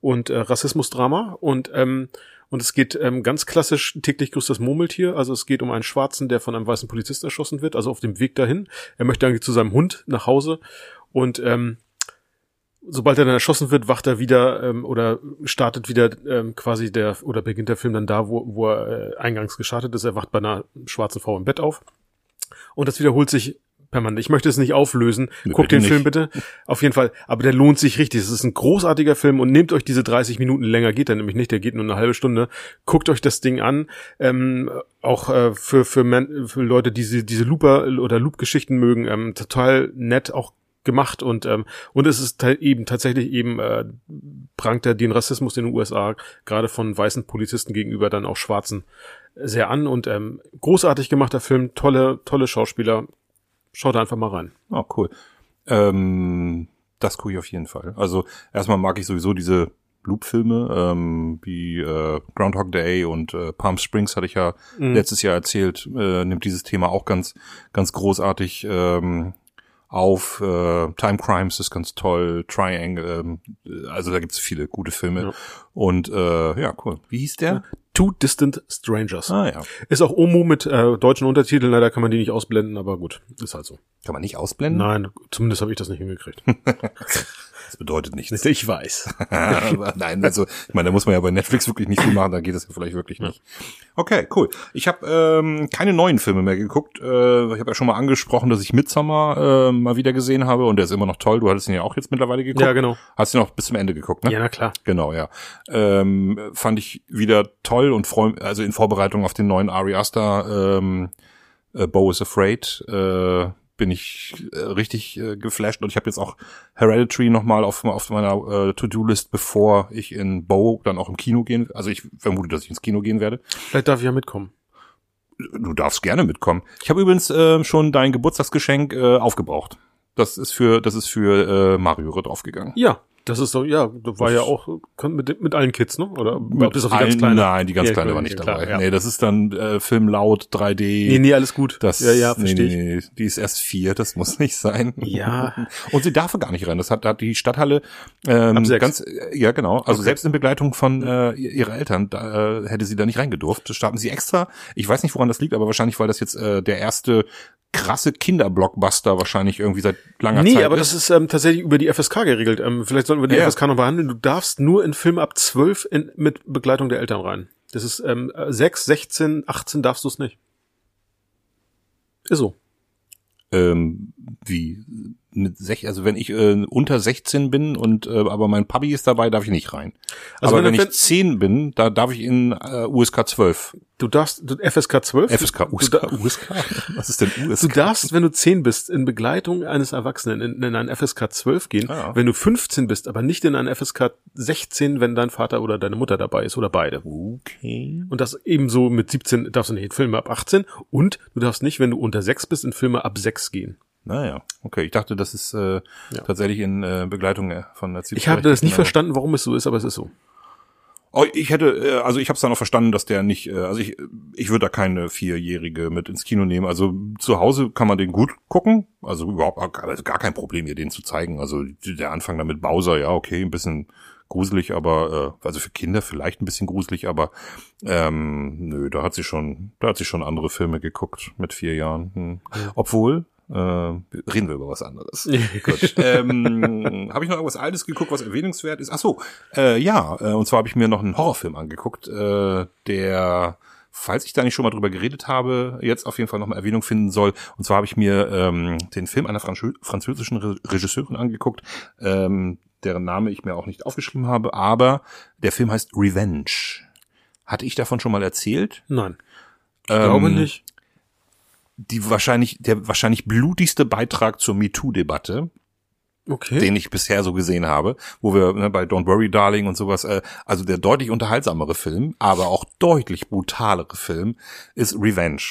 und äh, Rassismusdrama und ähm, und es geht ähm, ganz klassisch täglich grüßt das Murmeltier. Also es geht um einen Schwarzen, der von einem weißen Polizist erschossen wird, also auf dem Weg dahin. Er möchte eigentlich zu seinem Hund nach Hause und ähm, sobald er dann erschossen wird, wacht er wieder ähm, oder startet wieder ähm, quasi der oder beginnt der Film dann da, wo, wo er äh, eingangs gestartet ist. Er wacht bei einer schwarzen Frau im Bett auf. Und das wiederholt sich permanent. Ich möchte es nicht auflösen. Nee, Guckt den Film nicht. bitte. Auf jeden Fall. Aber der lohnt sich richtig. Es ist ein großartiger Film und nehmt euch diese 30 Minuten länger geht er nämlich nicht. Der geht nur eine halbe Stunde. Guckt euch das Ding an. Ähm, auch äh, für für, für Leute, die diese diese Looper oder Loop-Geschichten mögen, ähm, total nett auch gemacht und ähm, und es ist eben tatsächlich eben äh, prangt er den Rassismus in den USA gerade von weißen Polizisten gegenüber dann auch Schwarzen sehr an und ähm, großartig gemachter Film, tolle tolle Schauspieler. Schaut einfach mal rein. Oh, cool. Ähm, das gucke ich auf jeden Fall. Also erstmal mag ich sowieso diese Loop-Filme, ähm, wie äh, Groundhog Day und äh, Palm Springs hatte ich ja letztes Jahr erzählt, äh, nimmt dieses Thema auch ganz, ganz großartig ähm, auf. Äh, Time Crimes ist ganz toll, Triangle, ähm, also da gibt's viele gute Filme. Ja. Und äh, ja, cool. Wie hieß der? Two Distant Strangers. Ah ja. Ist auch Omo mit äh, deutschen Untertiteln, leider kann man die nicht ausblenden, aber gut, ist halt so. Kann man nicht ausblenden? Nein, zumindest habe ich das nicht hingekriegt. Das bedeutet nichts. ich weiß. Nein, also ich meine, da muss man ja bei Netflix wirklich nicht viel machen, da geht das ja vielleicht wirklich nicht. Okay, cool. Ich habe ähm, keine neuen Filme mehr geguckt. Äh, ich habe ja schon mal angesprochen, dass ich Midsommar äh, mal wieder gesehen habe und der ist immer noch toll. Du hattest ihn ja auch jetzt mittlerweile geguckt. Ja, genau. Hast ihn auch bis zum Ende geguckt, ne? Ja, na klar. Genau, ja. Ähm, fand ich wieder toll und freu, also in Vorbereitung auf den neuen Ari Aster ähm, äh, Bo is Afraid äh, bin ich äh, richtig äh, geflasht und ich habe jetzt auch Hereditary nochmal auf, auf meiner äh, To-Do-List, bevor ich in Bo dann auch im Kino gehen, also ich vermute, dass ich ins Kino gehen werde. Vielleicht darf ich ja mitkommen. Du darfst gerne mitkommen. Ich habe übrigens äh, schon dein Geburtstagsgeschenk äh, aufgebraucht. Das ist für das ist für äh, Mario draufgegangen. Ja, das ist doch, ja, das war ja auch mit, mit allen Kids, ne? Oder bis auf die ganz kleine? Nein, die ganz ja, kleine war nicht dabei. Klar, ja. Nee, das ist dann äh, Film laut 3D. Nee, nee, alles gut. Das, ja, ja, verstehe nee, nee, nee, die ist erst vier, das muss nicht sein. Ja. Und sie darf gar nicht rein. Das hat, hat die Stadthalle ähm, ganz, ja genau. Also okay. selbst in Begleitung von äh, ihrer Eltern da, äh, hätte sie da nicht reingedurft. Das starten sie extra. Ich weiß nicht, woran das liegt, aber wahrscheinlich, weil das jetzt äh, der erste krasse Kinderblockbuster wahrscheinlich irgendwie seit langer nee, Zeit. Nee, aber ist. das ist ähm, tatsächlich über die FSK geregelt. Ähm, vielleicht sollten wir die ja. FSK noch behandeln. Du darfst nur in Filme ab 12 in, mit Begleitung der Eltern rein. Das ist ähm, 6, 16, 18 darfst du es nicht. Ist so. Ähm, wie? Mit sech, also wenn ich äh, unter 16 bin und äh, aber mein Papi ist dabei, darf ich nicht rein. Also aber wenn, wenn ich 10 bin, da darf ich in äh, USK 12. Du darfst du, FSK 12? FSK, USK, USK? Was ist denn USK? Du darfst, wenn du 10 bist, in Begleitung eines Erwachsenen in, in ein FSK 12 gehen. Ah. Wenn du 15 bist, aber nicht in ein FSK 16, wenn dein Vater oder deine Mutter dabei ist oder beide. Okay. Und das ebenso mit 17 darfst du nicht in Filme ab 18 und du darfst nicht, wenn du unter 6 bist, in Filme ab 6 gehen. Naja, okay. Ich dachte, das ist äh, ja. tatsächlich in äh, Begleitung äh, von der Ich habe das nicht verstanden, warum es so ist, aber es ist so. Oh, ich hätte, äh, also ich habe es dann auch verstanden, dass der nicht, äh, also ich, ich würde da keine Vierjährige mit ins Kino nehmen. Also zu Hause kann man den gut gucken, also überhaupt also gar kein Problem, ihr den zu zeigen. Also der Anfang damit Bowser, ja okay, ein bisschen gruselig, aber äh, also für Kinder vielleicht ein bisschen gruselig, aber ähm, nö, da hat sie schon, da hat sie schon andere Filme geguckt mit vier Jahren. Hm. Obwohl äh, reden wir über was anderes. Gut. Ähm, habe ich noch irgendwas Altes geguckt, was erwähnungswert ist? Ach so, äh, ja. Äh, und zwar habe ich mir noch einen Horrorfilm angeguckt, äh, der, falls ich da nicht schon mal drüber geredet habe, jetzt auf jeden Fall noch mal Erwähnung finden soll. Und zwar habe ich mir ähm, den Film einer Franz französischen Re Regisseurin angeguckt, ähm, deren Name ich mir auch nicht aufgeschrieben habe, aber der Film heißt Revenge. Hatte ich davon schon mal erzählt? Nein. Ich ähm, glaube nicht die wahrscheinlich, der wahrscheinlich blutigste Beitrag zur MeToo-Debatte. Okay. den ich bisher so gesehen habe, wo wir ne, bei Don't Worry Darling und sowas, äh, also der deutlich unterhaltsamere Film, aber auch deutlich brutalere Film ist Revenge.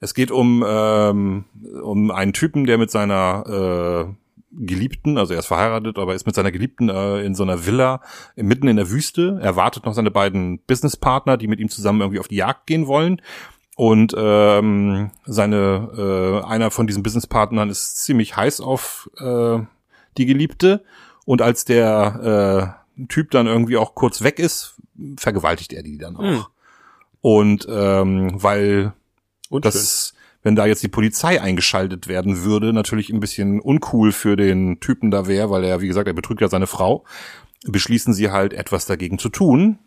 Es geht um ähm, um einen Typen, der mit seiner äh, Geliebten, also er ist verheiratet, aber ist mit seiner Geliebten äh, in so einer Villa mitten in der Wüste. Er wartet noch seine beiden Businesspartner, die mit ihm zusammen irgendwie auf die Jagd gehen wollen. Und ähm, seine äh, einer von diesen Businesspartnern ist ziemlich heiß auf äh, die Geliebte. Und als der äh, Typ dann irgendwie auch kurz weg ist, vergewaltigt er die dann auch. Hm. Und ähm, weil und das, wenn da jetzt die Polizei eingeschaltet werden würde, natürlich ein bisschen uncool für den Typen da wäre, weil er, wie gesagt, er betrügt ja seine Frau, beschließen sie halt etwas dagegen zu tun.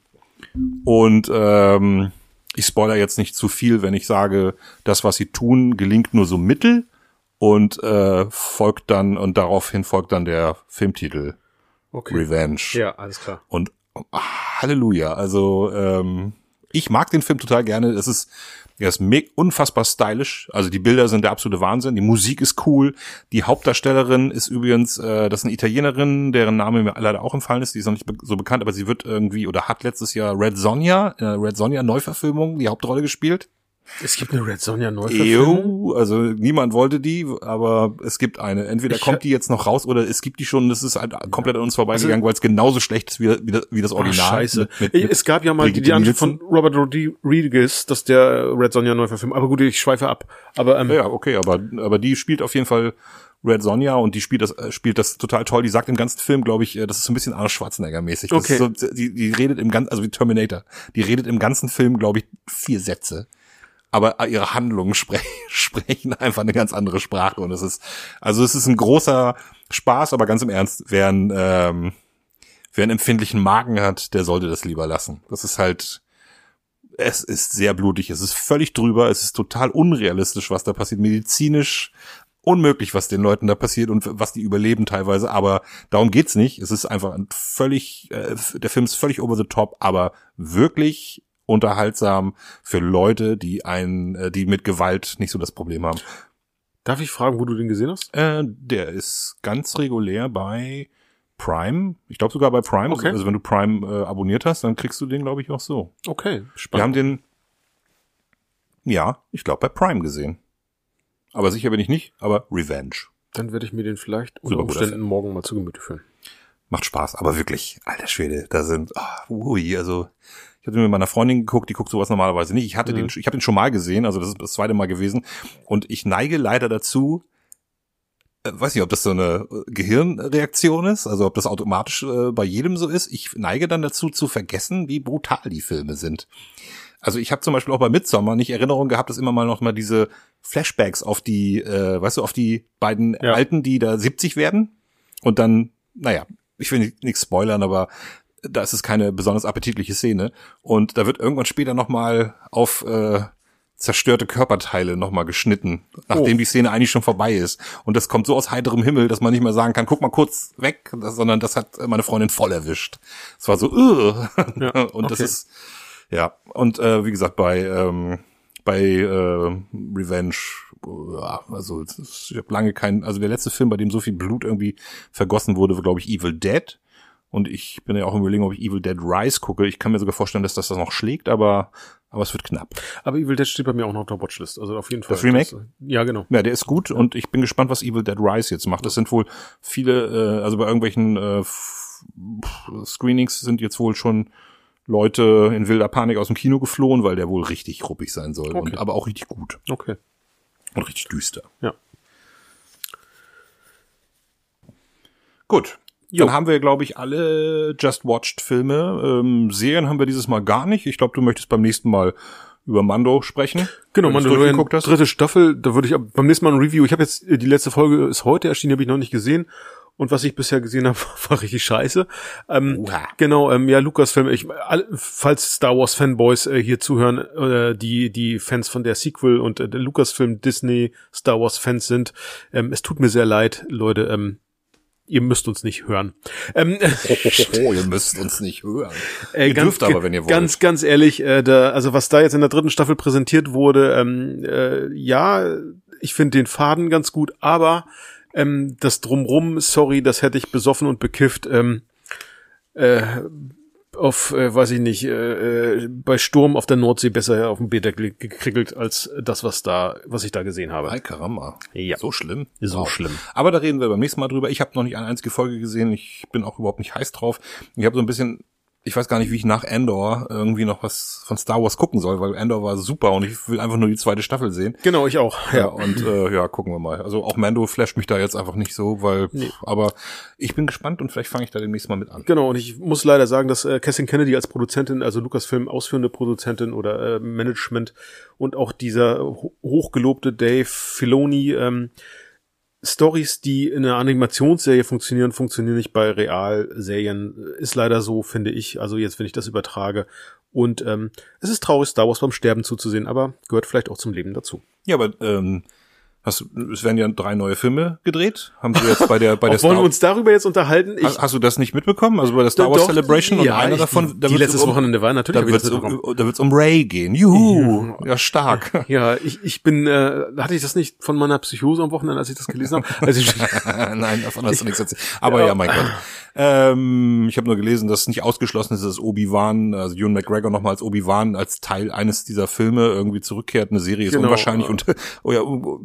Und ähm, ich spoiler jetzt nicht zu viel, wenn ich sage, das, was sie tun, gelingt nur so mittel und äh, folgt dann und daraufhin folgt dann der Filmtitel okay. Revenge. Ja, alles klar. Und ach, Halleluja, also ähm, ich mag den Film total gerne. Es ist er ist unfassbar stylisch. Also die Bilder sind der absolute Wahnsinn. Die Musik ist cool. Die Hauptdarstellerin ist übrigens, äh, das ist eine Italienerin, deren Name mir leider auch entfallen ist. Die ist noch nicht be so bekannt, aber sie wird irgendwie oder hat letztes Jahr Red Sonja, äh, Red Sonja Neuverfilmung, die Hauptrolle gespielt. Es gibt eine Red Sonja Neuverfilmung. also niemand wollte die, aber es gibt eine. Entweder ich, kommt die jetzt noch raus oder es gibt die schon. Das ist halt komplett an uns vorbeigegangen, also, weil es genauso schlecht ist wie, wie, wie das Original. Ach, scheiße. Mit, mit, es gab ja mal die, die Antwort von Robert Rodriguez, dass der Red Sonja Neuverfilmung. Aber gut, ich schweife ab. Aber ähm, ja, okay, aber aber die spielt auf jeden Fall Red Sonja und die spielt das äh, spielt das total toll. Die sagt im ganzen Film, glaube ich, äh, das ist so ein bisschen Arnold Schwarzenegger mäßig. Okay. So, die, die redet im ganzen, also wie Terminator. Die redet im ganzen Film, glaube ich, vier Sätze aber ihre Handlungen spre sprechen einfach eine ganz andere Sprache und es ist also es ist ein großer Spaß, aber ganz im Ernst, wer einen, ähm, wer einen empfindlichen Magen hat, der sollte das lieber lassen. Das ist halt es ist sehr blutig, es ist völlig drüber, es ist total unrealistisch, was da passiert, medizinisch unmöglich, was den Leuten da passiert und was die überleben teilweise, aber darum geht's nicht. Es ist einfach ein völlig, äh, der Film ist völlig over the top, aber wirklich unterhaltsam für Leute, die ein, äh, die mit Gewalt nicht so das Problem haben. Darf ich fragen, wo du den gesehen hast? Äh, der ist ganz regulär bei Prime. Ich glaube sogar bei Prime. Okay. Also wenn du Prime äh, abonniert hast, dann kriegst du den, glaube ich, auch so. Okay, spannend. Wir haben den Ja, ich glaube bei Prime gesehen. Aber sicher bin ich nicht, aber Revenge. Dann werde ich mir den vielleicht unter Super Umständen morgen mal zu Gemüte führen. Macht Spaß, aber wirklich, alter Schwede, da sind, ah, ui, also ich hatte mit meiner Freundin geguckt, die guckt sowas normalerweise nicht. Ich hatte den, ich habe den schon mal gesehen, also das ist das zweite Mal gewesen. Und ich neige leider dazu, äh, weiß nicht, ob das so eine äh, Gehirnreaktion ist, also ob das automatisch äh, bei jedem so ist. Ich neige dann dazu zu vergessen, wie brutal die Filme sind. Also ich habe zum Beispiel auch bei Midsommar nicht Erinnerung gehabt, dass immer mal noch mal diese Flashbacks auf die, äh, weißt du, auf die beiden Ja. Alten, die da 70 werden und dann, naja, ich will nichts spoilern, aber da ist es keine besonders appetitliche Szene und da wird irgendwann später noch mal auf äh, zerstörte Körperteile noch mal geschnitten, nachdem Oh. die Szene eigentlich schon vorbei ist und das kommt so aus heiterem Himmel, dass man nicht mehr sagen kann, guck mal kurz weg, das, sondern das hat meine Freundin voll erwischt. Es war so, uh. Ja, und das okay. ist ja, und äh, wie gesagt, bei, ähm, bei äh, Revenge, ja, also es ist- ich habe lange keinen, also der letzte Film, bei dem so viel Blut irgendwie vergossen wurde, war, glaube ich, Evil Dead. Und ich bin ja auch im Überlegen, ob ich Evil Dead Rise gucke. Ich kann mir sogar vorstellen, dass das das noch schlägt, aber, aber es wird knapp. Aber Evil Dead steht bei mir auch noch auf der Watchlist. Also auf jeden Fall. Das Remake? ja, genau. Ja, der ist gut und ich bin gespannt, was Evil Dead Rise jetzt macht. Das sind wohl viele, äh, also bei irgendwelchen äh, Screenings sind jetzt wohl schon Leute in wilder Panik aus dem Kino geflohen, weil der wohl richtig ruppig sein soll. Und, Okay. aber auch richtig gut Okay. und richtig düster. Ja. Gut. Jo. Dann haben wir, glaube ich, alle Just Watched Filme. Ähm, Serien haben wir dieses Mal gar nicht. Ich glaube, du möchtest beim nächsten Mal über Mando sprechen. Genau, Mandalorian, durchgeguckt hast. dritte Staffel, da würde ich beim nächsten Mal ein Review, ich habe jetzt, die letzte Folge ist heute erschienen, die habe ich noch nicht gesehen. Und was ich bisher gesehen habe, war richtig scheiße. Ähm, genau, ähm, ja, Lukas-Film, ich, all, falls Star Wars Fanboys äh, hier zuhören, äh, die, die Fans von der Sequel und äh, der Lucasfilm Disney Star Wars Fans sind, ähm, es tut mir sehr leid, Leute, ähm, ihr müsst uns nicht hören. Ähm, Oh, ihr müsst uns nicht hören. Äh, ihr dürft aber, wenn ihr wollt. Ganz, ganz ehrlich, äh, da, also was da jetzt in der dritten Staffel präsentiert wurde, ähm, äh, ja, ich finde den Faden ganz gut, aber ähm, das Drumrum, sorry, das hätte ich besoffen und bekifft. Ähm, äh, auf, äh, weiß ich nicht, äh, äh, bei Sturm auf der Nordsee besser auf dem Beetdeck gekriegelt als das, was da, was ich da gesehen habe. Ei, Karamba. Ja. So schlimm. So schlimm. Aber da reden wir beim nächsten Mal drüber. Ich habe noch nicht eine einzige Folge gesehen. Ich bin auch überhaupt nicht heiß drauf. Ich habe so ein bisschen, ich weiß gar nicht, wie ich nach Endor irgendwie noch was von Star Wars gucken soll, weil Endor war super und ich will einfach nur die zweite Staffel sehen. Genau, ich auch. Ja, Ja. und äh, ja, gucken wir mal. Also auch Mando flasht mich da jetzt einfach nicht so, weil, aber ich bin gespannt und vielleicht fange ich da demnächst mal mit an. Genau, und ich muss leider sagen, dass äh, Kathleen Kennedy als Produzentin, also Lucasfilm ausführende Produzentin oder äh, Management und auch dieser ho hochgelobte Dave Filoni, ähm, Stories, die in einer Animationsserie funktionieren, funktionieren nicht bei Realserien. Ist leider so, finde ich. Also jetzt, wenn ich das übertrage. Und ähm, es ist traurig, Star Wars beim Sterben zuzusehen, aber gehört vielleicht auch zum Leben dazu. Ja, aber ähm, hast, du- es werden ja drei neue Filme gedreht. Haben sie jetzt bei der bei der Auch wollen wir Star uns darüber jetzt unterhalten? Ich, Hast, hast du das nicht mitbekommen? Also bei der Star Wars Doch, Celebration und ja, einer ich- davon, da die letztes um, Wochenende war, natürlich da das mitbekommen. um, um Ray gehen. Juhu, ja stark. Ja, ich, ich bin, äh, hatte ich das nicht von meiner Psychose am Wochenende, als ich das gelesen habe? Also ich, Nein, davon hast du nichts erzählt. Aber ja, mein Gott. Ähm, ich habe nur gelesen, dass nicht ausgeschlossen ist, dass Obi-Wan, also Ewan McGregor nochmal als Obi-Wan als Teil eines dieser Filme irgendwie zurückkehrt. Eine Serie ist Genau. unwahrscheinlich und oh ja, oh,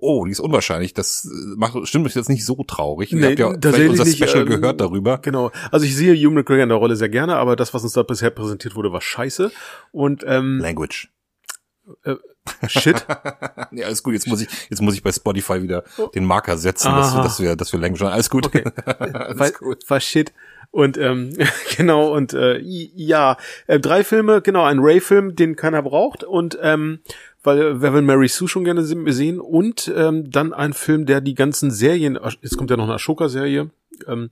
oh, die ist unwahrscheinlich. Das äh, macht stimmt mich jetzt nicht so traurig. Ihr habt ja vielleicht unser nicht, Special ähm, gehört darüber. Genau. Also ich sehe Hugh McGregor in der Rolle sehr gerne, aber das, was uns da bisher präsentiert wurde, war scheiße. Und ähm, Language. shit. Ja, alles gut. Jetzt muss ich, jetzt muss ich bei Spotify wieder den Marker setzen, dass, Aha. dass wir, dass wir Language haben. Alles gut. Okay. alles war, gut. war shit. Und ähm, genau, und äh, ja, äh, drei Filme, genau, ein Ray-Film, den keiner braucht, und ähm, weil wer will Mary Sue schon gerne se- sehen, und ähm, dann ein Film, der die ganzen Serien, jetzt kommt ja noch eine Ashoka-Serie, ähm,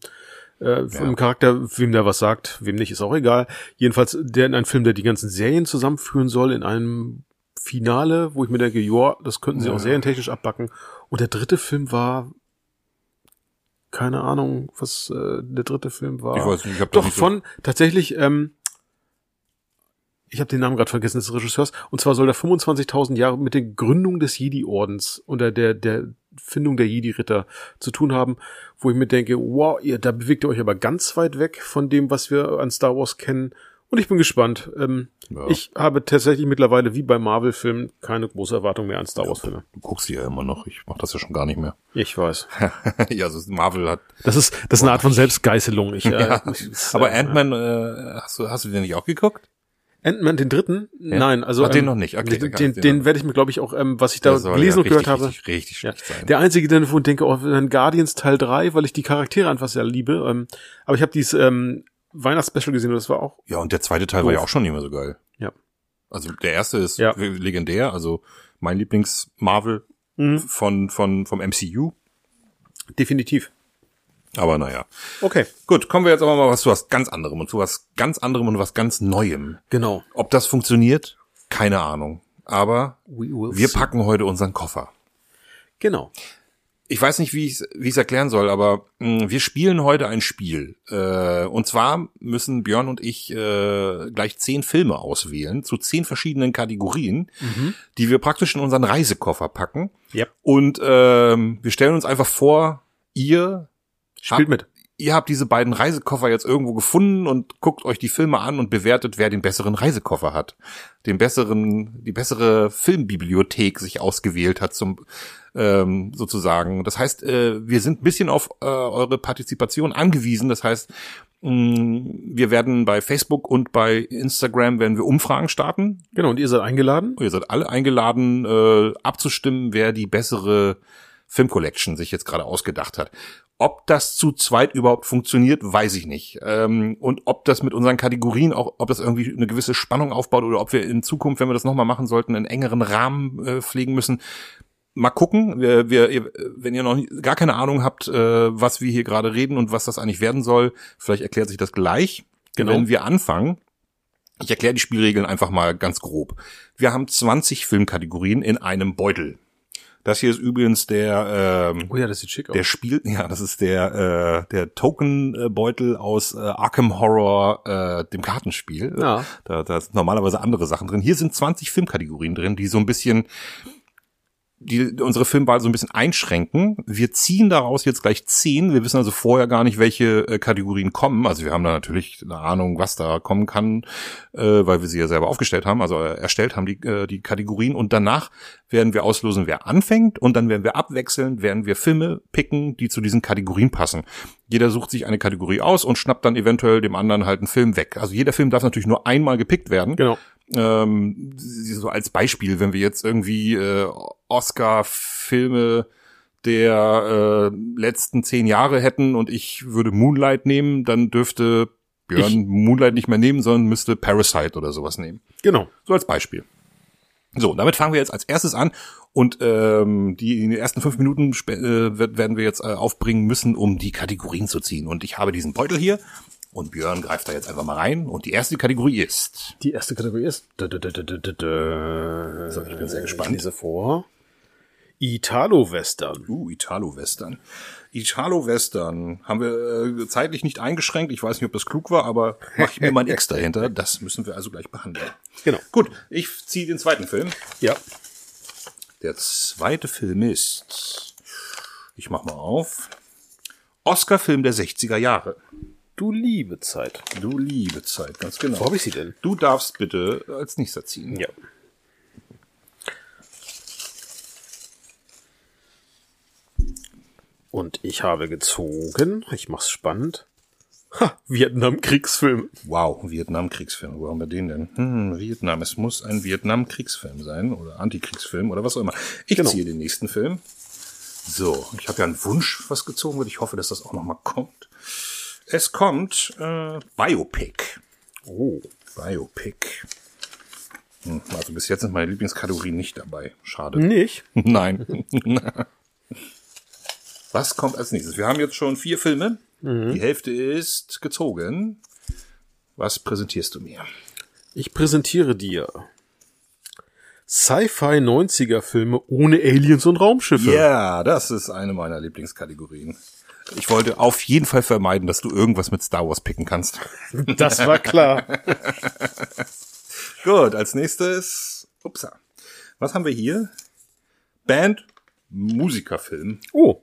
äh, vom Charakter, wem der was sagt, wem nicht, ist auch egal. Jedenfalls der ein Film, der die ganzen Serien zusammenführen soll in einem Finale, wo ich mir denke, ja, das könnten sie auch serientechnisch abbacken. Und der dritte Film war keine Ahnung, was äh, der dritte Film war. Ich weiß nicht, ich habe Doch von tatsächlich, ähm, ich habe den Namen gerade vergessen des Regisseurs. Und zwar soll der 25.000 Jahre mit der Gründung des Jedi-Ordens oder der der Findung der Jedi-Ritter zu tun haben, wo ich mir denke, wow, ihr da bewegt ihr euch aber ganz weit weg von dem, was wir an Star Wars kennen. Und ich bin gespannt. Ähm, Ja. Ich habe tatsächlich mittlerweile wie bei Marvel-Filmen keine große Erwartung mehr an Star Wars-Filme. Du guckst die ja immer noch. Ich mach das ja schon gar nicht mehr. Ich weiß. ja, also Marvel hat. Das ist, das ist eine Art von Selbstgeißelung. Ich, äh, Ja. ich- Aber äh, Ant-Man, äh, hast du, hast du den nicht auch geguckt? Ant-Man, den dritten? Nein, also. Ach, den noch nicht. Okay, den den, den werde ich mir, glaube ich, auch, ähm, was ich da gelesen ja und gehört richtig, habe. Richtig, richtig Ja. sein. Der einzige, den ich denke, oh, dann Guardians Teil 3, weil ich die Charaktere einfach sehr liebe. Ähm, aber ich habe dieses ähm, Weihnachtsspecial gesehen und das war auch. ja, und der zweite Teil war ja Doof. auch schon nicht mehr so geil. Ja. Also der erste ist Ja. legendär, also mein Lieblings-Marvel Mhm. von, von, vom MCU. Definitiv. Aber naja. Okay. Gut, kommen wir jetzt aber mal was zu was ganz anderem und zu was ganz anderem und was ganz Neuem. Genau. Ob das funktioniert? Keine Ahnung. Aber wir see. packen heute unseren Koffer. Genau. Ich weiß nicht, wie ich es wie ich's erklären soll, aber mh, wir spielen heute ein Spiel. Äh, und zwar müssen Björn und ich äh, gleich zehn Filme auswählen zu zehn verschiedenen Kategorien, die wir praktisch in unseren Reisekoffer packen. Yep. Und ähm, wir stellen uns einfach vor, ihr Spielt mit. ihr habt diese beiden Reisekoffer jetzt irgendwo gefunden und guckt euch die Filme an und bewertet, wer den besseren Reisekoffer hat. Den besseren, die bessere Filmbibliothek sich ausgewählt hat zum ähm, sozusagen. Das heißt, äh, wir sind ein bisschen auf äh, eure Partizipation angewiesen. Das heißt, mh, wir werden bei Facebook und bei Instagram werden wir Umfragen starten. Genau. Und ihr seid eingeladen? Ihr seid alle eingeladen, äh, abzustimmen, wer die bessere Filmcollection sich jetzt gerade ausgedacht hat. Ob das zu zweit überhaupt funktioniert, weiß ich nicht. Ähm, und ob das mit unseren Kategorien auch, ob das irgendwie eine gewisse Spannung aufbaut oder ob wir in Zukunft, wenn wir das nochmal machen sollten, einen engeren Rahmen äh, pflegen müssen. Mal gucken, wir, wir, wenn ihr noch nie, gar keine Ahnung habt, äh, was wir hier gerade reden und was das eigentlich werden soll, vielleicht erklärt sich das gleich. Genau. Wenn wir anfangen, ich erkläre die Spielregeln einfach mal ganz grob. Wir haben 20 Filmkategorien in einem Beutel. Das hier ist übrigens der ähm, Oh ja, das sieht schick aus. der Spiel, ja, das ist der äh, der Token-Beutel aus äh, Arkham Horror, äh, dem Kartenspiel. Ja. Da, da sind normalerweise andere Sachen drin. Hier sind 20 Filmkategorien drin, die so ein bisschen die unsere Filmwahl so ein bisschen einschränken. Wir ziehen daraus jetzt gleich zehn. Wir wissen also vorher gar nicht, welche äh, Kategorien kommen. Also wir haben da natürlich eine Ahnung, was da kommen kann, äh, weil wir sie ja selber aufgestellt haben, also äh, erstellt haben die äh, die Kategorien. Und danach werden wir auslosen, wer anfängt, und dann werden wir abwechselnd, werden wir Filme picken, die zu diesen Kategorien passen. Jeder sucht sich eine Kategorie aus und schnappt dann eventuell dem anderen halt einen Film weg. Also jeder Film darf natürlich nur einmal gepickt werden Genau. Ähm, so als Beispiel, wenn wir jetzt irgendwie äh, Oscar-Filme der äh, letzten zehn Jahre hätten und ich würde Moonlight nehmen, dann dürfte Björn Ich- Moonlight nicht mehr nehmen, sondern müsste Parasite oder sowas nehmen. Genau. So als Beispiel. So, damit fangen wir jetzt als erstes an und ähm, die in den ersten fünf Minuten äh, werden wir jetzt äh, aufbringen müssen, um die Kategorien zu ziehen. Und ich habe diesen Beutel hier und Björn greift da jetzt einfach mal rein und die erste Kategorie ist Die erste Kategorie ist. So, ich bin sehr gespannt. Ich lese vor. Italo-Western. Uh, Italo-Western. Italo-Western haben wir äh, zeitlich nicht eingeschränkt. Ich weiß nicht, ob das klug war, aber mache ich mir mal ein X dahinter. Das müssen wir also gleich behandeln. Genau. Gut, ich ziehe den zweiten Film. Ja. Der zweite Film ist, ich mach mal auf, Oscar-Film der 60er Jahre. Du liebe Zeit. Du liebe Zeit, ganz genau. Wo habe ich sie denn? Du darfst bitte als nächster ziehen. Ja. Und ich habe gezogen. Ich mach's spannend. Ha, Vietnam-Kriegsfilm. Wow, Vietnam-Kriegsfilm. Wo haben wir den denn? Hm, Vietnam. Es muss ein Vietnam-Kriegsfilm sein oder Antikriegsfilm oder was auch immer. Ich Genau. ziehe den nächsten Film. So, ich habe ja einen Wunsch, was gezogen wird. Ich hoffe, dass das auch noch mal kommt. Es kommt äh, Biopic. Oh. Biopic. Hm, also bis jetzt sind meine Lieblingskategorien nicht dabei. Schade. Nicht? Nein. Was kommt als nächstes? Wir haben jetzt schon vier Filme. Die Hälfte ist gezogen. Was präsentierst du mir? Ich präsentiere dir Sci-Fi 90er Filme ohne Aliens und Raumschiffe. Ja, das ist eine meiner Lieblingskategorien. Ich wollte auf jeden Fall vermeiden, dass du irgendwas mit Star Wars picken kannst. Das war klar. Gut, als nächstes, upsa. Was haben wir hier? Band, Musikerfilm. Oh,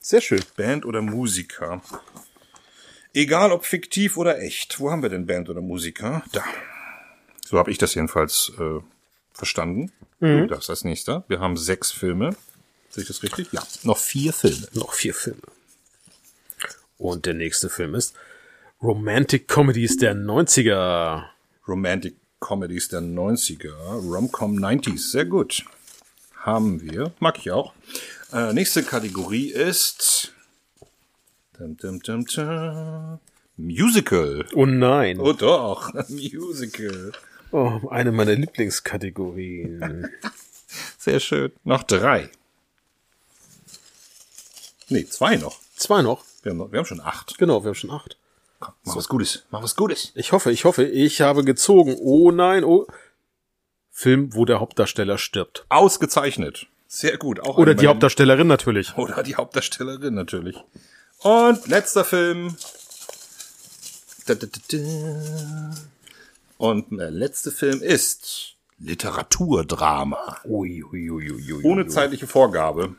sehr schön. Band oder Musiker. Egal ob fiktiv oder echt. Wo haben wir denn Band oder Musiker? Da. So habe ich das jedenfalls äh, verstanden. Mhm. Das ist das nächste. Wir haben sechs Filme. Sehe ich das richtig? Ja. Noch vier Filme. Noch vier Filme. Und der nächste Film ist Romantic Comedies der 90er. Romantic Comedies der 90er. Romcom 90s. Sehr gut. Haben wir. Mag ich auch. Äh, nächste Kategorie ist Dum, dum, dum. Musical. Oh nein. Oh doch, Musical. Oh, eine meiner Lieblingskategorien. Sehr schön. Noch drei. Nee, zwei noch. Zwei noch? Wir haben, wir haben schon acht. Genau, wir haben schon acht. Komm, mach so. was Gutes. Mach was Gutes. Ich hoffe, ich hoffe, ich habe gezogen. Oh nein, oh. Film, wo der Hauptdarsteller stirbt. Ausgezeichnet. Sehr gut. Auch Oder die Hauptdarstellerin natürlich. Oder die Hauptdarstellerin natürlich. Und letzter Film. Und der letzte Film ist Literaturdrama. Ui, ui, ui, ui, Ohne zeitliche Vorgabe.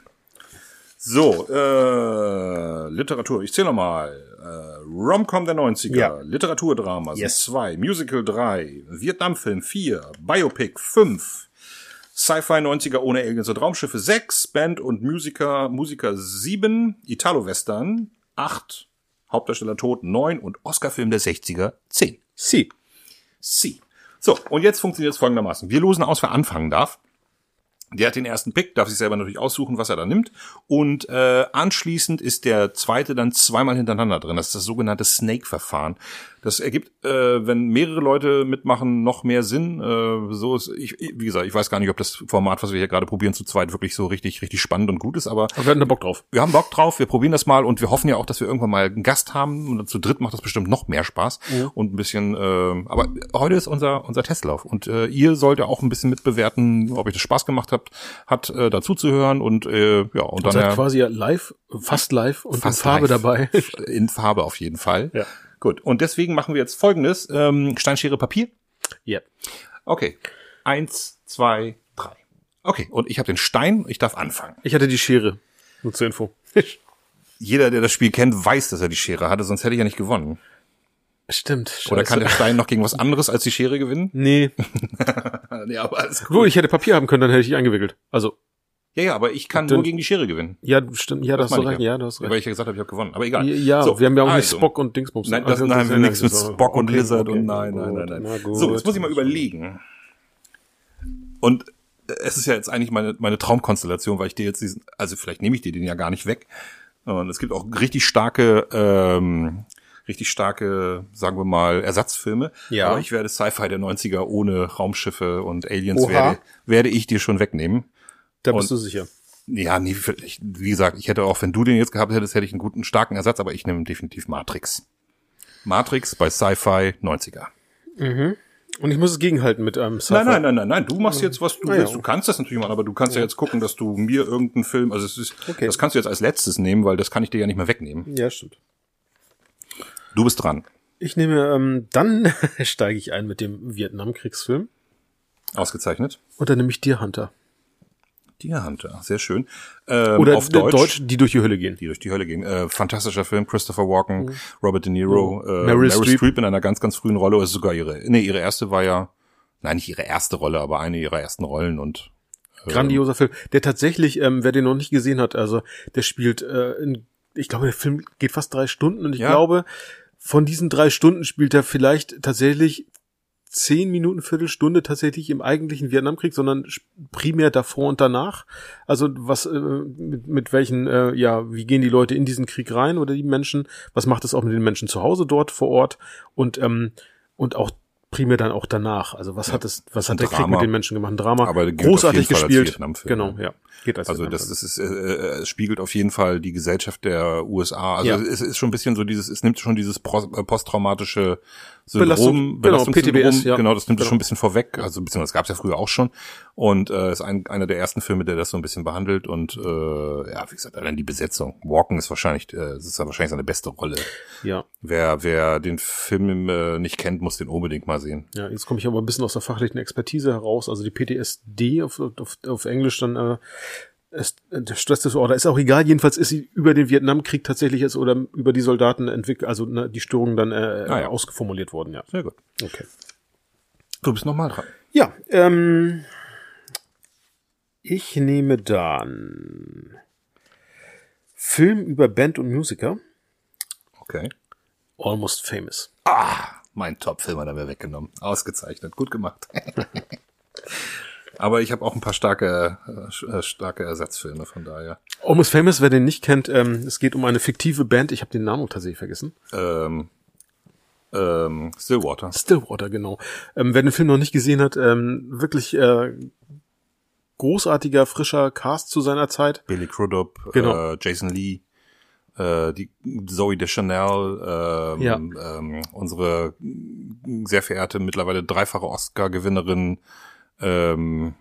So, äh, Literatur, ich zähle nochmal. Äh, Romcom der 90er, ja. Literaturdrama yes. 2, Musical 3, Vietnamfilm 4, Biopic 5, Sci-Fi 90er ohne Aliens und Raumschiffe 6, Band und Musiker, Musiker 7, Italo-Western 8, Hauptdarsteller tot 9 und Oscar-Film der 60er 10. Sie. Sie. So, und jetzt funktioniert es folgendermaßen. Wir losen aus, wer anfangen darf. Der hat den ersten Pick, darf sich selber natürlich aussuchen, was er da nimmt. Und äh, anschließend ist der zweite dann zweimal hintereinander drin. Das ist das sogenannte Snake-Verfahren. Das ergibt, äh, wenn mehrere Leute mitmachen, noch mehr Sinn. Äh, so ist, ich, wie gesagt, ich weiß gar nicht, ob das Format, was wir hier gerade probieren, zu zweit wirklich so richtig, richtig spannend und gut ist, aber, wir hatten da Bock drauf. Wir haben Bock drauf, wir probieren das mal und wir hoffen ja auch, dass wir irgendwann mal einen Gast haben und zu dritt macht das bestimmt noch mehr Spaß ja. und ein bisschen. Äh, aber heute ist unser unser Testlauf und äh, ihr sollt ja auch ein bisschen mitbewerten, ob euch das Spaß gemacht habt, hat äh, dazu zu hören und äh, ja und, und dann ja, quasi live, fast live und fast in Farbe live. dabei. In Farbe auf jeden Fall. Ja. Gut, und deswegen machen wir jetzt folgendes. Ähm, Steinschere Papier? Ja. Yep. Okay. Eins, zwei, drei. Okay, und ich habe den Stein, ich darf anfangen. Ich hatte die Schere. Nur zur Info. Jeder, der das Spiel kennt, weiß, dass er die Schere hatte, sonst hätte ich ja nicht gewonnen. Stimmt. Scheiße. Oder kann der Stein noch gegen was anderes als die Schere gewinnen? Nee. nee, aber alles gut. Wo ich hätte Papier haben können, dann hätte ich eingewickelt. Also ja, ja, aber ich kann nur gegen die Schere gewinnen. Ja, stimmt. Ja, das, das hast du recht. Ja, du hast recht. Weil ich ja gesagt habe, ich habe gewonnen. Aber egal. Ja, so, wir haben ja auch also. nicht Spock und Dingsbums. Nein, das, nein, wir nichts mit Spock okay, und Lizard okay, und nein, nein, nein, nein. nein. So, jetzt muss ich mal überlegen. Und es ist ja jetzt eigentlich meine, meine Traumkonstellation, weil ich dir jetzt diesen, also vielleicht nehme ich dir den ja gar nicht weg. Und es gibt auch richtig starke, ähm, richtig starke, sagen wir mal, Ersatzfilme. Ja. Aber ich werde Sci-Fi der 90er ohne Raumschiffe und Aliens werde, werde ich dir schon wegnehmen. Da bist und, du sicher. Ja, nee, wie gesagt, ich hätte auch, wenn du den jetzt gehabt hättest, hätte ich einen guten, starken Ersatz, aber ich nehme definitiv Matrix. Matrix bei Sci-Fi 90er. Mhm. Und ich muss es gegenhalten mit einem ähm, Sci-Fi. Nein, nein, nein, nein, nein. Du machst jetzt, was du ah, willst. Du kannst das natürlich machen, aber du kannst ja. ja, jetzt gucken, dass du mir irgendeinen Film, also es ist, okay. das kannst du jetzt als letztes nehmen, weil das kann ich dir ja nicht mehr wegnehmen. Ja, stimmt. Du bist dran. Ich nehme, ähm, dann steige ich ein mit dem Vietnamkriegsfilm. Ausgezeichnet. Und dann nehme ich Deer Hunter. Deer Hunter, sehr schön. Ähm, Oder auf Deutsch, Deutsch, die durch die Hölle gehen. Die durch die Hölle gehen. Äh, fantastischer Film, Christopher Walken, mhm. Robert De Niro, mhm. äh, Meryl, Meryl Streep. Streep in einer ganz, ganz frühen Rolle. Ist sogar ihre, nee, ihre erste war ja, nein, nicht ihre erste Rolle, aber eine ihrer ersten Rollen und äh, grandioser Film, der tatsächlich, ähm, wer den noch nicht gesehen hat, also der spielt, äh, in, ich glaube, der Film geht fast drei Stunden und ich ja. glaube, von diesen drei Stunden spielt er vielleicht tatsächlich zehn Minuten, Viertelstunde tatsächlich im eigentlichen Vietnamkrieg, sondern primär davor und danach. Also was, äh, mit, mit welchen, äh, ja, wie gehen die Leute in diesen Krieg rein oder die Menschen? Was macht es auch mit den Menschen zu Hause dort vor Ort? Und, ähm, und auch primär dann auch danach. Also was hat es, was hat der Drama, Krieg mit den Menschen gemacht? Ein Drama. Aber großartig gespielt. Genau, ja. Geht als also das, das ist, äh, äh, es spiegelt auf jeden Fall die Gesellschaft der USA. Also ja. es ist schon ein bisschen so dieses, es nimmt schon dieses äh, posttraumatische Syndrom, Belastung, genau, PTBS, ja. Genau, das nimmt genau. schon ein bisschen vorweg. Also beziehungsweise das gab es ja früher auch schon. Und äh, ist ein, einer der ersten Filme, der das so ein bisschen behandelt. Und äh, ja, wie gesagt, allein die Besetzung. Walken ist wahrscheinlich, äh, das ist ja wahrscheinlich seine beste Rolle. Ja. Wer, wer den Film äh, nicht kennt, muss den unbedingt mal sehen. Ja, jetzt komme ich aber ein bisschen aus der fachlichen Expertise heraus. Also die PTSD auf, auf, auf Englisch dann äh, es, der Stressdisorder ist auch egal. Jedenfalls ist sie über den Vietnamkrieg tatsächlich ist oder über die Soldaten entwickelt, also ne, die Störungen dann äh, Ah, ja. ausgeformuliert worden. Ja. Sehr gut. Okay. Du bist nochmal dran. Ja. Ähm, ich nehme dann Film über Band und Musiker. Okay. Almost Famous. Ah, mein Top-Film hat er mir weggenommen. Ausgezeichnet. Gut gemacht. Aber ich habe auch ein paar starke, äh, starke Ersatzfilme, von daher. Almost Famous, wer den nicht kennt, ähm, es geht um eine fiktive Band. Ich habe den Namen tatsächlich vergessen. Ähm, ähm, Stillwater. Stillwater, genau. Ähm, wer den Film noch nicht gesehen hat, ähm, wirklich äh, großartiger, frischer Cast zu seiner Zeit. Billy Crudup, Genau. äh, Jason Lee, äh, die Zoe Deschanel, ähm, Ja. ähm, unsere sehr verehrte, mittlerweile dreifache Oscar-Gewinnerin, ähm,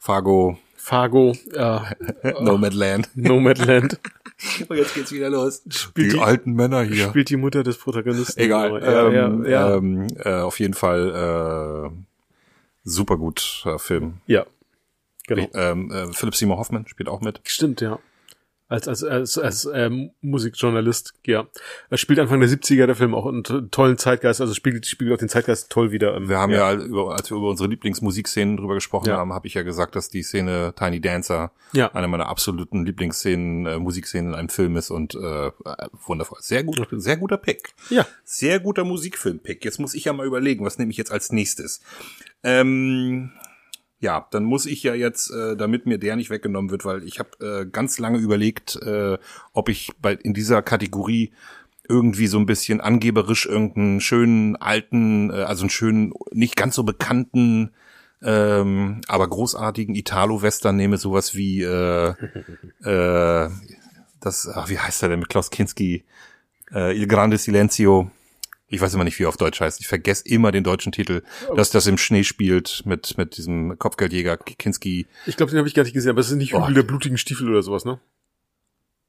Fargo, Fargo, äh, Nomadland. Nomadland, Und jetzt geht's wieder los. Spielt die, die- alten Männer hier. spielt die Mutter des Protagonisten. Egal. Ja, ähm, ja, ja. Ähm, äh, auf jeden Fall äh, super gut äh, Film. ja. Genau. Ähm, äh, Philip Seymour Hoffman spielt auch mit. Stimmt, ja. Als, als, als, als ähm, Musikjournalist, ja. Er spielt Anfang der 70er der Film auch einen to- tollen Zeitgeist, also spiegelt, spiegelt auch den Zeitgeist toll wieder. Ähm, Wir haben ja, über, als wir über unsere Lieblingsmusikszenen drüber gesprochen Ja. haben, habe ich ja gesagt, dass die Szene Tiny Dancer Ja. eine meiner absoluten Lieblingsszenen, äh, Musikszenen in einem Film ist und äh, wundervoll. Sehr gut, sehr guter Pick. Ja. Sehr guter Musikfilm-Pick. Jetzt muss ich ja mal überlegen, was nehme ich jetzt als nächstes. Ähm, ja, dann muss ich ja jetzt, äh, damit mir der nicht weggenommen wird, weil ich habe äh, ganz lange überlegt, äh, ob ich bei in dieser Kategorie irgendwie so ein bisschen angeberisch irgendeinen schönen alten, äh, also einen schönen, nicht ganz so bekannten, ähm, aber großartigen Italo-Western nehme, sowas wie äh, äh, das, ach, wie heißt er denn mit Klaus Kinski? Äh, Il Grande Silenzio. Ich weiß immer nicht, wie er auf Deutsch heißt. Ich vergesse immer den deutschen Titel, dass das im Schnee spielt mit mit diesem Kopfgeldjäger Kinski. Ich glaube, den habe ich gar nicht gesehen, aber es ist nicht Boah. Hügel der blutigen Stiefel oder sowas, ne?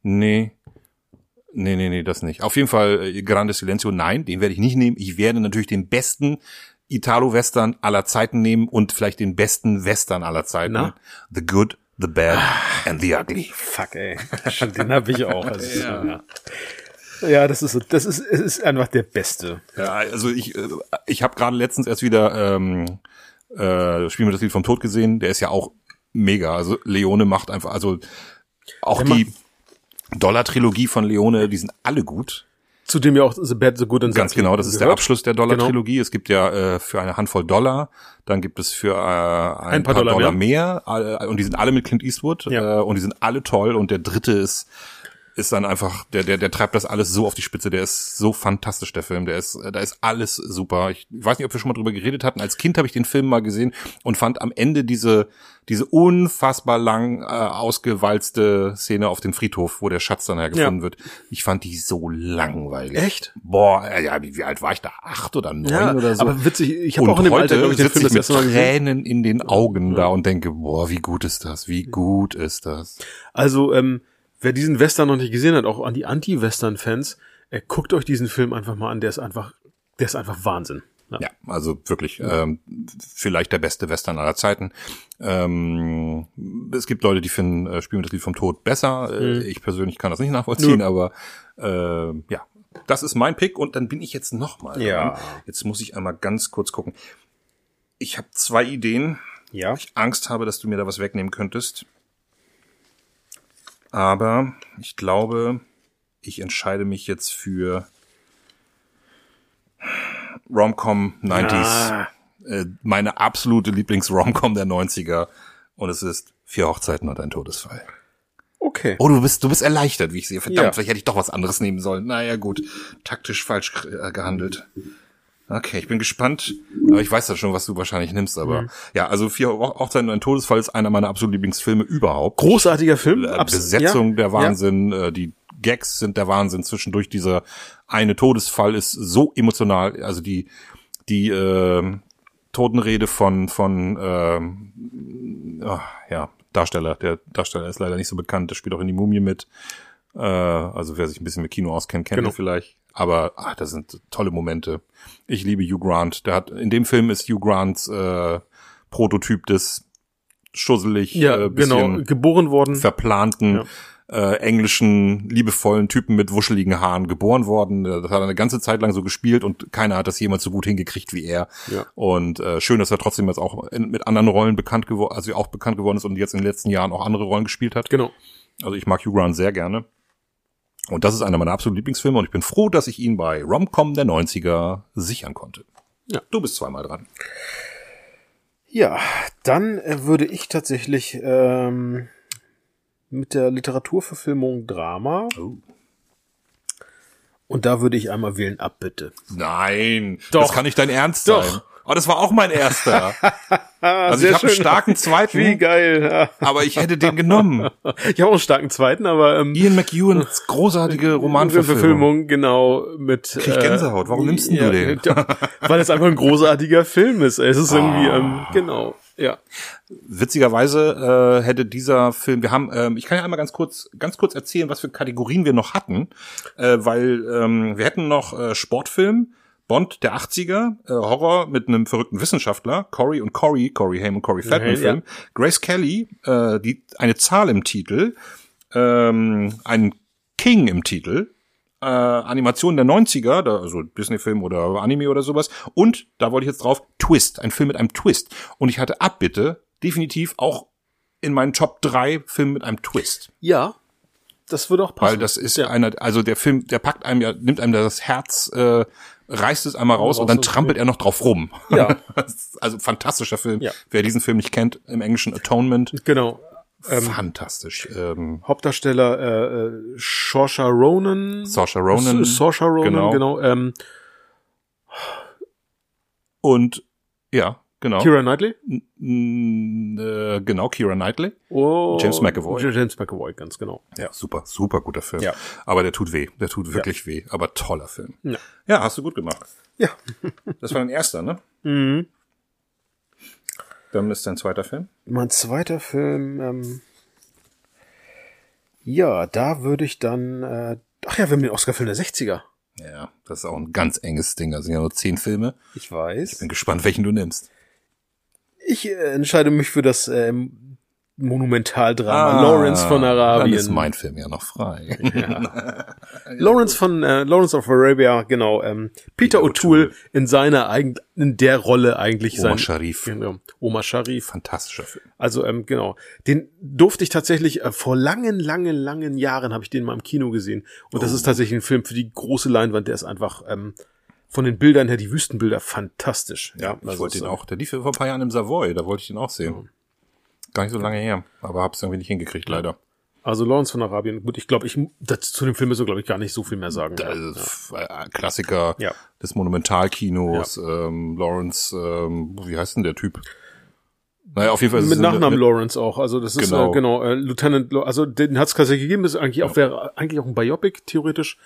Nee. Nee, nee, nee, das nicht. Auf jeden Fall äh, Grande Silenzio, nein, den werde ich nicht nehmen. Ich werde natürlich den besten Italo-Western aller Zeiten nehmen und vielleicht den besten Western aller Zeiten. Na? The Good, The Bad and The Ugly. Fuck, ey. den habe ich auch. Das ist, ja. Ja, das ist, das ist, es ist einfach der Beste. Ja, also ich, äh, ich habe gerade letztens erst wieder ähm, äh, Spiel mit das Lied vom Tod gesehen. Der ist ja auch mega. Also Leone macht einfach, also auch Der die Dollar-Trilogie von Leone, die sind alle gut. Zudem ja auch The Bad, The Good and the Ganz genau, das ist der gehört. Abschluss der Dollar-Trilogie. Es gibt ja äh, für eine Handvoll Dollar, dann gibt es für äh, ein, paar Dollar mehr, äh, und die sind alle mit Clint Eastwood Ja. äh, und die sind alle toll und der dritte ist ist dann einfach der der der treibt das alles so auf die Spitze. Der ist so fantastisch der Film. Der ist äh, da ist alles super. Ich weiß nicht, ob wir schon mal drüber geredet hatten. Als Kind habe ich den Film mal gesehen und fand am Ende diese diese unfassbar lang äh, ausgewalzte Szene auf dem Friedhof, wo der Schatz dann hergefunden Ja. wird. Ich fand die so langweilig. Echt? Boah, ja, wie, wie alt war ich da? Acht oder neun Ja, oder so? aber witzig, ich habe auch in dem heute Alter, glaube ich, den Film ich mit. Tränen in den Augen da und denke, boah, wie gut ist das? Wie gut ist das? Also, ähm, wer diesen Western noch nicht gesehen hat, auch an die Anti-Western-Fans, äh, guckt euch diesen Film einfach mal an, der ist einfach, der ist einfach Wahnsinn. Ja. Ja, also wirklich ähm, vielleicht der beste Western aller Zeiten. Ähm, es gibt Leute, die finden äh, Spiel mit das Lied vom Tod besser. Äh, Ich persönlich kann das nicht nachvollziehen, Nö. aber äh, ja, das ist mein Pick und dann bin ich jetzt noch mal. Ja. dran. Jetzt muss ich einmal ganz kurz gucken. Ich habe zwei Ideen. Ja. ich Angst habe, dass du mir da was wegnehmen könntest. Aber ich glaube, ich entscheide mich jetzt für Romcom 90s. Ah. Äh, meine absolute Lieblings-Romcom der 90er. Und es ist Vier Hochzeiten und ein Todesfall. Okay. Oh, du bist, du bist erleichtert, wie ich sehe. Verdammt, Ja. vielleicht hätte ich doch was anderes nehmen sollen. Naja, gut. Taktisch falsch äh, gehandelt. Okay, ich bin gespannt. Aber ich weiß ja schon, was du wahrscheinlich nimmst, aber Mhm. ja, also Vier Hochzeiten und ein Todesfall ist einer meiner absoluten Lieblingsfilme überhaupt. Großartiger Film. Äh, Abs- Besetzung ja, der Wahnsinn, äh, die Gags sind der Wahnsinn. Zwischendurch dieser eine Todesfall ist so emotional. Also die die äh, Totenrede von von ah, ja Darsteller. Der Darsteller ist leider nicht so bekannt. Der spielt auch in die Mumie mit. Äh, also wer sich ein bisschen mit Kino auskennt, kennt Genau. ihn vielleicht. Aber ah, das sind tolle Momente. Ich liebe Hugh Grant. Der hat in dem Film ist Hugh Grants äh, Prototyp des schusselig, Ja, äh, genau. bisschen Geboren worden. verplanten, äh, englischen, liebevollen Typen mit wuscheligen Haaren geboren worden. Äh, Das hat er eine ganze Zeit lang so gespielt und keiner hat das jemals so gut hingekriegt wie er. Ja. Und äh, schön, dass er trotzdem jetzt auch in, mit anderen Rollen bekannt geworden, also auch bekannt geworden ist und jetzt in den letzten Jahren auch andere Rollen gespielt hat. Genau. Also ich mag Hugh Grant sehr gerne. Und das ist einer meiner absoluten Lieblingsfilme und ich bin froh, dass ich ihn bei Romcom der 90er sichern konnte. Ja. Du bist zweimal dran. Ja, dann äh, würde ich tatsächlich ähm, mit der Literaturverfilmung Drama Oh. und da würde ich einmal wählen Abbitte. Nein, Doch. das kann nicht dein Ernst Doch. sein. Oh, das war auch mein erster. also sehr ich habe einen starken zweiten, Wie geil. Ja. aber ich hätte den genommen. Ich habe auch einen starken zweiten, aber ähm, Ian McEwans großartige Romanverfilmung. Verfilmung, genau, mit Krieg ich Gänsehaut. Warum nimmst denn du den? ja, weil es einfach ein großartiger Film ist. Es ist irgendwie, ähm, Ah. genau, ja. Witzigerweise äh, hätte dieser Film, wir haben, ähm, ich kann ja einmal ganz kurz, ganz kurz erzählen, was für Kategorien wir noch hatten, äh, weil ähm, wir hätten noch äh, Sportfilm, Bond der 80er, äh, Horror mit einem verrückten Wissenschaftler, Corey und Corey, Corey Haim und Corey Feldman ja. Film, Grace Kelly, äh, die eine Zahl im Titel, ähm, ein King im Titel, äh, Animation der 90er, da, also Disney-Film oder Anime oder sowas. Und da wollte ich jetzt drauf, Twist, ein Film mit einem Twist. Und ich hatte Abbitte definitiv auch in meinen Top 3 Filmen mit einem Twist. Ja, das würde auch passen. Weil das ist ja. einer, also der Film, der packt einem ja, nimmt einem das Herz, äh, reißt es einmal raus und dann raus, trampelt er noch drauf rum. Ja. Also fantastischer Film. Ja. Wer diesen Film nicht kennt, im Englischen Atonement, Genau. fantastisch. Ähm, Hauptdarsteller äh, äh, Saoirse Ronan. Saoirse Ronan. Saoirse Ronan, Genau. genau. ähm, und ja, genau. Kira Knightley. Mm, äh, genau, Kira Knightley. Oh, James McAvoy. James McAvoy, ganz genau. Ja, super, super guter Film. Ja. Aber der tut weh. Der tut wirklich weh. Aber toller Film. Ja. Ja, hast du gut gemacht. Ja. Das war dein erster, ne? Mhm. Dann ist dein zweiter Film. Mein zweiter Film, ähm, ja, da würde ich dann, äh, ach ja, wir haben den Oscar-Film der 60er. Ja, das ist auch ein ganz enges Ding. Da sind ja nur zehn Filme. Ich weiß. Bin gespannt, welchen du nimmst. Ich äh, entscheide mich für das ähm, Monumentaldrama Ah, Lawrence von Arabien. Dann ist mein Film ja noch frei. Lawrence von äh, Lawrence of Arabia, genau. Ähm, Peter, Peter O'Toole O'Toole. in seiner eigen, in der Rolle eigentlich Omar sein. Sharif. Genau, Omar Sharif. Fantastischer Film. Also ähm, genau, den durfte ich tatsächlich äh, vor langen, langen, langen Jahren habe ich den mal im Kino gesehen und Oh. das ist tatsächlich ein Film für die große Leinwand. Der ist einfach ähm, von den Bildern her, die Wüstenbilder, fantastisch. Ja, Ich also wollte den äh, auch, der lief vor ein paar Jahren im Savoy, da wollte ich den auch sehen. Gar nicht so lange her, aber hab's irgendwie nicht hingekriegt, leider. Also Lawrence von Arabien. Gut, ich glaube, ich das, zu dem Film müssen wir glaube ich gar nicht so viel mehr sagen. Da ja. ist äh, Klassiker Ja. des Monumentalkinos, ähm, Lawrence, ähm, wie heißt denn der Typ? Naja, auf jeden Fall ist Mit Nachnamen eine- Lawrence auch. Also das ist Genau. äh, genau äh, Lieutenant. Also den hat es tatsächlich gegeben. Das ist eigentlich auch wäre eigentlich auch ein Biopic theoretisch.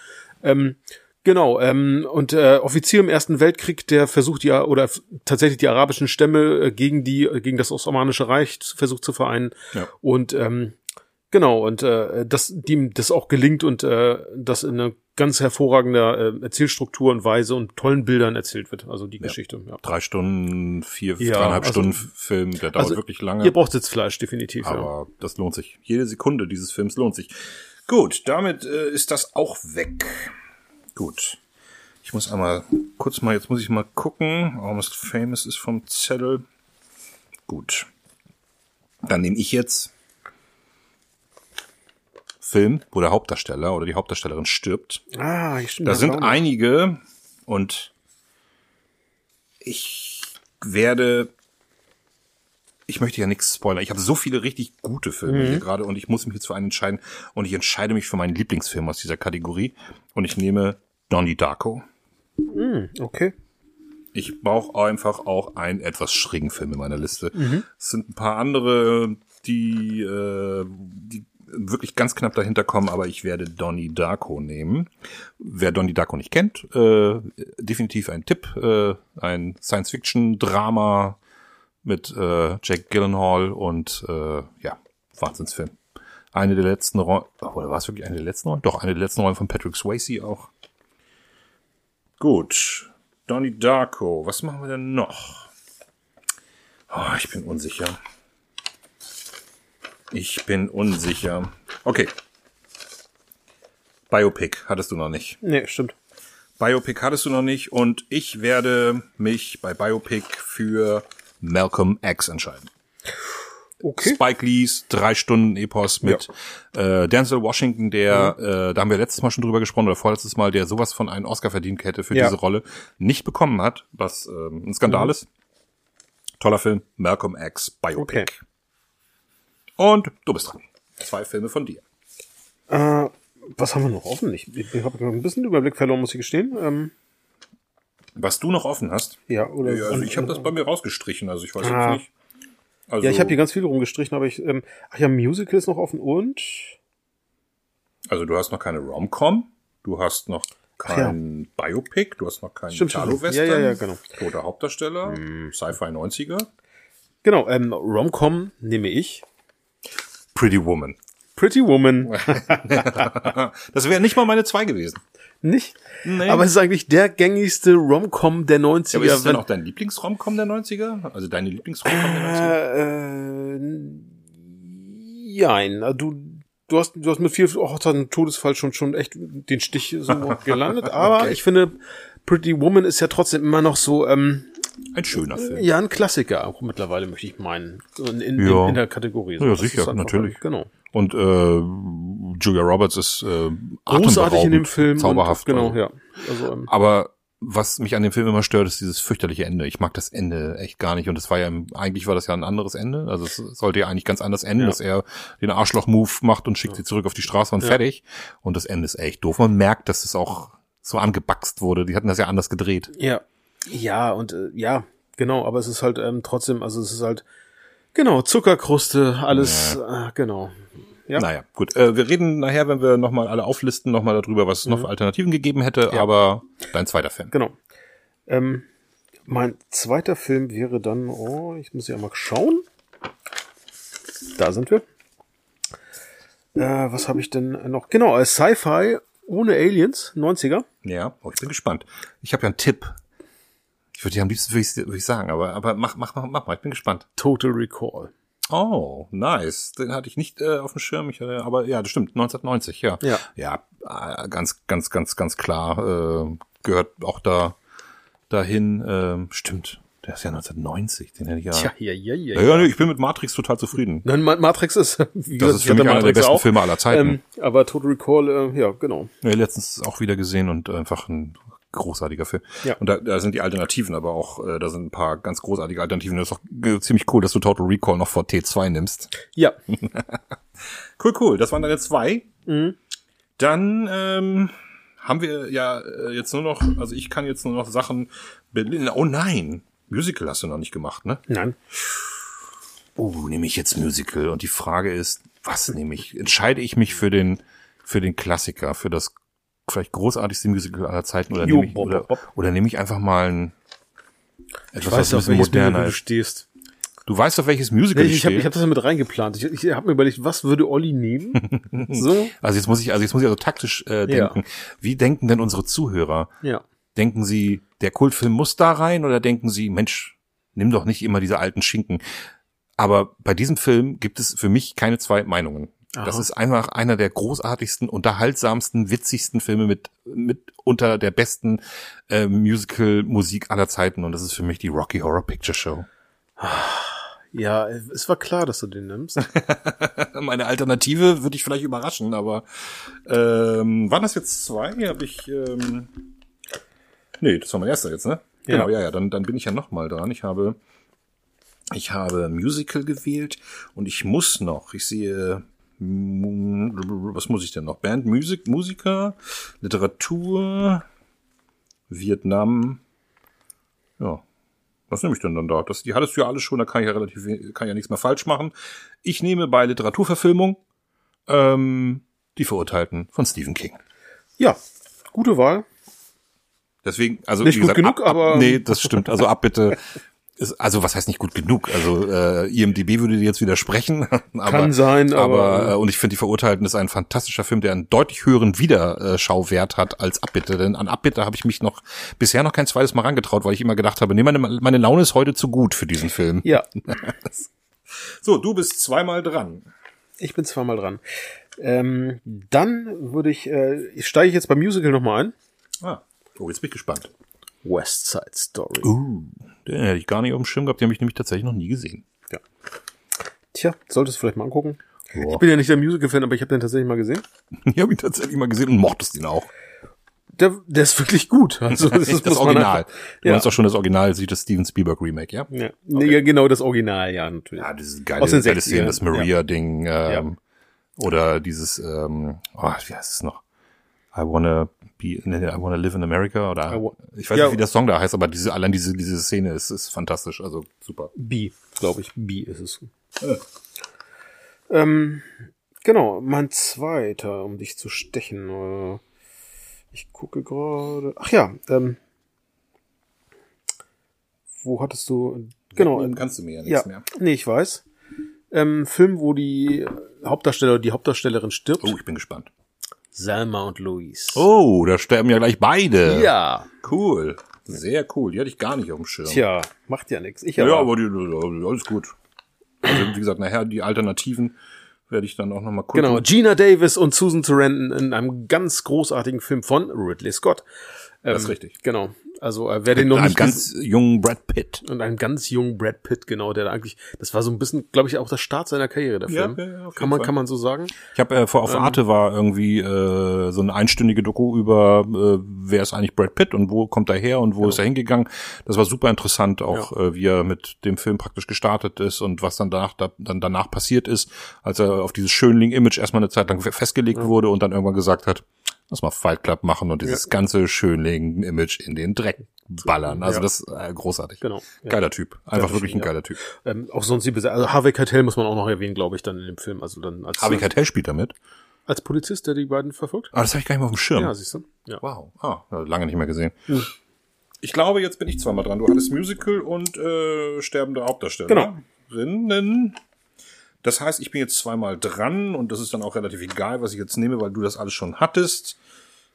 Ähm, genau. Ähm, und äh, Offizier im Ersten Weltkrieg, der versucht ja oder tatsächlich die arabischen Stämme äh, gegen die äh, gegen das Osmanische Reich versucht zu vereinen. Ja. Und ähm, genau und äh, dass die ihm das auch gelingt und äh, das in einer ganz hervorragender äh, Erzählstruktur und Weise und tollen Bildern erzählt wird. Also die Geschichte. Ja. drei Stunden, vier, Ja, dreieinhalb also- Stunden Film, der dauert also wirklich lange. Ihr braucht Sitzfleisch definitiv. ja. aber das lohnt sich. Jede Sekunde dieses Films lohnt sich. Gut, damit äh, ist das auch weg. Gut. Ich muss einmal kurz mal, jetzt muss ich mal gucken. Almost Famous ist vom Zettel. Gut. Dann nehme ich jetzt Film, wo der Hauptdarsteller oder die Hauptdarstellerin stirbt. Ah, hier stimmt. Da sind einige und ich werde. Ich möchte ja nichts spoilern. Ich habe so viele richtig gute Filme hier gerade und ich muss mich jetzt für einen entscheiden. Und ich entscheide mich für meinen Lieblingsfilm aus dieser Kategorie. Und ich nehme Donnie Darko. Okay. Ich brauche einfach auch einen etwas schrägen Film in meiner Liste. Es sind ein paar andere, die, äh, die wirklich ganz knapp dahinter kommen, aber ich werde Donnie Darko nehmen. Wer Donnie Darko nicht kennt, äh, definitiv ein Tipp, äh, ein Science-Fiction-Drama mit äh, Jack Gyllenhaal und äh, ja, Wahnsinnsfilm. Eine der letzten Rollen, oder war es wirklich eine der letzten Rollen? Doch, eine der letzten Rollen von Patrick Swayze auch. Gut. Donnie Darko. Was machen wir denn noch? Oh, ich bin unsicher. Ich bin unsicher. Okay. Biopic hattest du noch nicht. Nee, stimmt. Biopic hattest du noch nicht und ich werde mich bei Biopic für Malcolm X entscheiden. Okay. Spike Lees drei Stunden Epos mit äh, Denzel Washington, der, Mhm. äh, da haben wir letztes Mal schon drüber gesprochen oder vorletztes Mal, der sowas von einen Oscar verdient hätte für Ja. diese Rolle, nicht bekommen hat, was ähm, ein Skandal Mhm. ist. Toller Film, Malcolm X Biopic. Okay. Und du bist dran. Zwei Filme von dir. Äh, was haben wir noch offen? Ich, ich habe ein bisschen Überblick verloren, muss ich gestehen. Ähm, Was du noch offen hast? ja, oder Ja, also ich habe das bei mir rausgestrichen, also ich weiß Ah. jetzt nicht. Also, Ja, ich habe hier ganz viel rumgestrichen, aber ich, ähm, ach ja, Musical ist noch offen und also du hast noch keine Rom-Com, du hast noch Ach ja. kein Biopic, du hast noch keinen. Italo-Western, Ja, ja, ja, genau. toter Hauptdarsteller, Sci-Fi 90er, genau, ähm, Rom-Com nehme ich. Pretty Woman. Pretty Woman. Das wäre nicht mal meine zwei gewesen. Nicht? Nee. Aber es ist eigentlich der gängigste Rom-Com der 90er. Aber ist es denn auch dein Lieblings-Rom-Com der 90er? Also deine Lieblings-Rom-Com der 90er? Äh, jein. Also Du, du hast, du hast mit viel Hochzeit und Todesfall schon, schon echt den Stich so gelandet. Aber Okay. ich finde, Pretty Woman ist ja trotzdem immer noch so, ähm, Ein schöner Film. ja, ein Klassiker auch mittlerweile, möchte ich meinen. In, in, Ja. in, in der Kategorie. Ja, Das sicher, natürlich. Genau. Und äh, Julia Roberts ist äh, Großartig in dem Film. Zauberhaft. Und, genau, also. ja. Also, ähm, Aber was mich an dem Film immer stört, ist dieses fürchterliche Ende. Ich mag das Ende echt gar nicht. Und das war ja, eigentlich war das ja ein anderes Ende. Also es sollte ja eigentlich ganz anders enden, Ja. dass er den Arschloch-Move macht und schickt sie zurück auf die Straße und fertig. Und das Ende ist echt doof. Man merkt, dass es auch so angebaxt wurde. Die hatten das ja anders gedreht. Ja. Ja, und äh, ja, genau, aber es ist halt ähm, trotzdem, also es ist halt, genau, Zuckerkruste, alles, äh, genau. Ja. Naja, gut. Äh, wir reden nachher, wenn wir nochmal alle auflisten, nochmal darüber, was es noch für Alternativen gegeben hätte. Mhm. Ja. Aber dein zweiter Film. Genau. Ähm, mein zweiter Film wäre dann, oh, ich muss ja mal schauen. Da sind wir. Äh, was habe ich denn noch? Genau, Sci-Fi ohne Aliens, 90er. Ja, oh, ich bin gespannt. Ich habe ja einen Tipp. Ich würde ja am liebsten würde ich, würde ich sagen, aber, aber mach, mach, mach, mach mal, ich bin gespannt. Total Recall. Oh, nice. Den hatte ich nicht äh, auf dem Schirm, ich hatte, aber ja, das stimmt, 1990, ja. Ja. Ja, äh, ganz, ganz, ganz, ganz klar, äh, gehört auch da dahin, ähm, stimmt. Der ist ja 1990, den hätte ich ja. Tja, ja, ja, ja. ja, ja, ich bin mit Matrix total zufrieden. Nein, Ma- Matrix ist, wie Das gesagt, ist für mich einer der besten auch. Filme aller Zeiten. Ähm, aber Total Recall, äh, ja, genau. Ja, letztens auch wieder gesehen und einfach ein großartiger Film. Ja. Und da, da sind die Alternativen, aber auch, äh, da sind ein paar ganz großartige Alternativen. Das ist auch äh, ziemlich cool, dass du Total Recall noch vor T2 nimmst. Ja. Cool, cool. Das waren deine zwei. Mhm. Dann ähm, haben wir ja äh, jetzt nur noch, also ich kann jetzt nur noch Sachen Berlin. Oh nein, Musical hast du noch nicht gemacht, ne? Nein. Oh, nehme ich jetzt Musical? Und die Frage ist, was nehme ich? Entscheide ich mich für den für den Klassiker, für das vielleicht großartigste Musical aller Zeiten oder Jo, nehme ich bop, oder, bop. oder nehme ich einfach mal ein etwas, Ich was weiß ein auf bisschen welches Musical moderner du stehst. Du weißt auf welches Musical Nee, ich ich habe stehe? ich hab das ja mit reingeplant. Ich, ich habe mir überlegt, was würde Olli nehmen? so. also jetzt muss ich, also jetzt muss ich also taktisch äh, Ja. denken. Wie denken denn unsere Zuhörer? Ja. Denken Sie, der Kultfilm muss da rein oder denken Sie, Mensch, nimm doch nicht immer diese alten Schinken. Aber bei diesem Film gibt es für mich keine zwei Meinungen. Das ist einfach einer der großartigsten, unterhaltsamsten, witzigsten Filme mit, mit unter der besten äh, Musical-Musik aller Zeiten. Und das ist für mich die Rocky Horror Picture Show. Ja, es war klar, dass du den nimmst. Meine Alternative würde ich vielleicht überraschen, aber ähm, waren das jetzt zwei? Habe ich. Ähm, nee, das war mein erster jetzt, ne? Ja. Genau, ja, ja. Dann, dann bin ich ja noch mal dran. Ich habe, ich habe Musical gewählt und ich muss noch. Ich sehe, was muss ich denn noch? Band, Musik, Musiker, Literatur, Vietnam. Ja, was nehme ich denn dann da? Das, die hattest du ja alles schon, da kann ich ja relativ, kann ja nichts mehr falsch machen. Ich nehme bei Literaturverfilmung ähm, die Verurteilten von Stephen King. ja, gute Wahl. Deswegen, also Nicht wie gut gesagt, genug, ab, ab, aber- nee, das stimmt. Also ab bitte. Ist, also was heißt nicht gut genug? Also äh, IMDb würde dir jetzt widersprechen. aber, Kann sein, aber- aber äh, und ich finde die Verurteilten ist ein fantastischer Film, der einen deutlich höheren Wiederschauwert hat als Abbitte. Denn an Abbitte habe ich mich noch bisher noch kein zweites Mal rangetraut, weil ich immer gedacht habe, nee, meine, meine Laune ist heute zu gut für diesen Film. Ja. So, du bist zweimal dran. Ich bin zweimal dran. Ähm, dann würde ich, äh, ich steige ich jetzt beim Musical nochmal ein. Ah. Oh, jetzt bin ich gespannt. West Side Story. Uh, den hätte ich gar nicht auf dem Schirm gehabt, den habe ich nämlich tatsächlich noch nie gesehen. Ja. Tja, solltest du vielleicht mal angucken. Boah. Ich bin ja nicht der Musical-Fan, aber ich habe den tatsächlich mal gesehen. Ich habe ihn tatsächlich mal gesehen und mochtest ihn auch. Der, der ist wirklich gut. Also, Das, muss das Original. einfach- Du Ja. meinst auch schon das Original, sieht das Steven Spielberg Remake, ja? Ja. Nee, ja, genau das Original, ja, natürlich. Ja, dieses geile, Aus den geile 60ern, Szene, das Maria-Ding, ähm, Ja. oder dieses, ähm, oh, wie heißt es noch? I wanna be, nee, I wanna live in America, oder, ich weiß Ja. nicht, wie der Song da heißt, aber diese, allein diese, diese Szene ist, ist fantastisch, also super. B, glaube ich. B ist es. Ähm, genau, mein zweiter, um dich zu stechen. äh, Ich gucke gerade. Ach ja, ähm, wo hattest du? Genau, Dann ähm, kannst du mir ja ja, nichts mehr. nee, ich weiß. Ähm, Film, wo die Hauptdarsteller, die Hauptdarstellerin stirbt. Oh, ich bin gespannt. Selma und Louise. Oh, da sterben ja gleich beide. Ja. Cool. Sehr cool. Die hatte ich gar nicht auf dem Schirm. Tja, macht ja nichts. Ich ja, aber. aber die, alles gut. Also, wie gesagt, nachher die Alternativen werde ich dann auch nochmal gucken. Genau, Gina Davis und Susan Sarandon in einem ganz großartigen Film von Ridley Scott. Ähm, Das ist richtig. Genau. Also äh, wer den noch Mit einem nicht ganz jungen Brad Pitt. und einem ganz jungen Brad Pitt, genau, der da eigentlich, das war so ein bisschen, glaube ich, auch der Start seiner Karriere, der Ja, Film. ja, ja, kann man, Fall. kann man so sagen. Ich habe äh, vor Ähm. auf Arte war irgendwie äh, so eine einstündige Doku über äh, wer ist eigentlich Brad Pitt und wo kommt er her und wo ist er hingegangen. Das war super interessant, auch äh, wie er mit dem Film praktisch gestartet ist und was dann danach da, dann danach passiert ist, als er auf dieses Schönling-Image erstmal eine Zeit lang fe- festgelegt wurde und dann irgendwann gesagt hat, lass mal Fight Club machen und dieses ganze Schönling-Image in den Dreck ballern. Also Ja. das äh, großartig. Genau. Ja. Geiler Typ. Einfach wirklich ein stimmt, ja. geiler Typ. Ähm, auch sonst die also Harvey Keitel muss man auch noch erwähnen, glaube ich, dann in dem Film. Also dann als, Harvey Keitel spielt damit. als Polizist, der die beiden verfolgt. Aber das habe ich gar nicht mehr auf dem Schirm. Ja, siehst du. Ja. Wow. Ah, ja, lange nicht mehr gesehen. Ich glaube, jetzt bin ich zweimal dran. Du hattest Musical und äh, sterbende Hauptdarsteller. Genau. Das heißt, ich bin jetzt zweimal dran und das ist dann auch relativ egal, was ich jetzt nehme, weil du das alles schon hattest.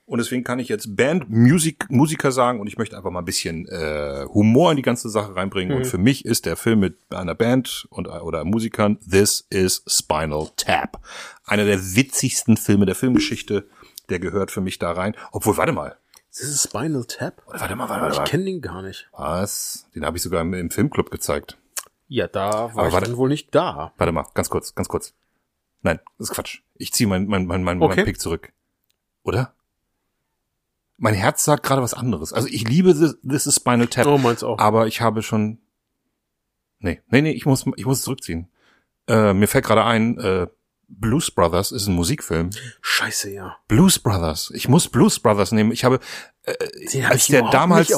Und deswegen kann ich jetzt Band, Musik, Musiker sagen und ich möchte einfach mal ein bisschen äh, Humor in die ganze Sache reinbringen. Und für mich ist der Film mit einer Band und oder Musikern This is Spinal Tap. Einer der witzigsten Filme der Filmgeschichte. Der gehört für mich da rein. Obwohl, warte mal. Das ist Spinal Tap? Warte mal, warte mal. Ich kenne den gar nicht. Was? Den habe ich sogar im, im Filmclub gezeigt. Ja, da war Aber ich warte. dann wohl nicht da. Warte mal, ganz kurz, ganz kurz. Nein, das ist Quatsch. Ich ziehe mein, mein, mein, mein, Okay. mein Pick zurück. Oder? Mein Herz sagt gerade was anderes. Also ich liebe This, This is Spinal Tap, Oh, meins auch. aber ich habe schon. Nee, nee, nee, ich muss, ich muss zurückziehen. Äh, mir fällt gerade ein, äh, Blues Brothers ist ein Musikfilm. Scheiße, ja. Blues Brothers. Ich muss Blues Brothers nehmen. Ich habe, Den hab als ich der damals,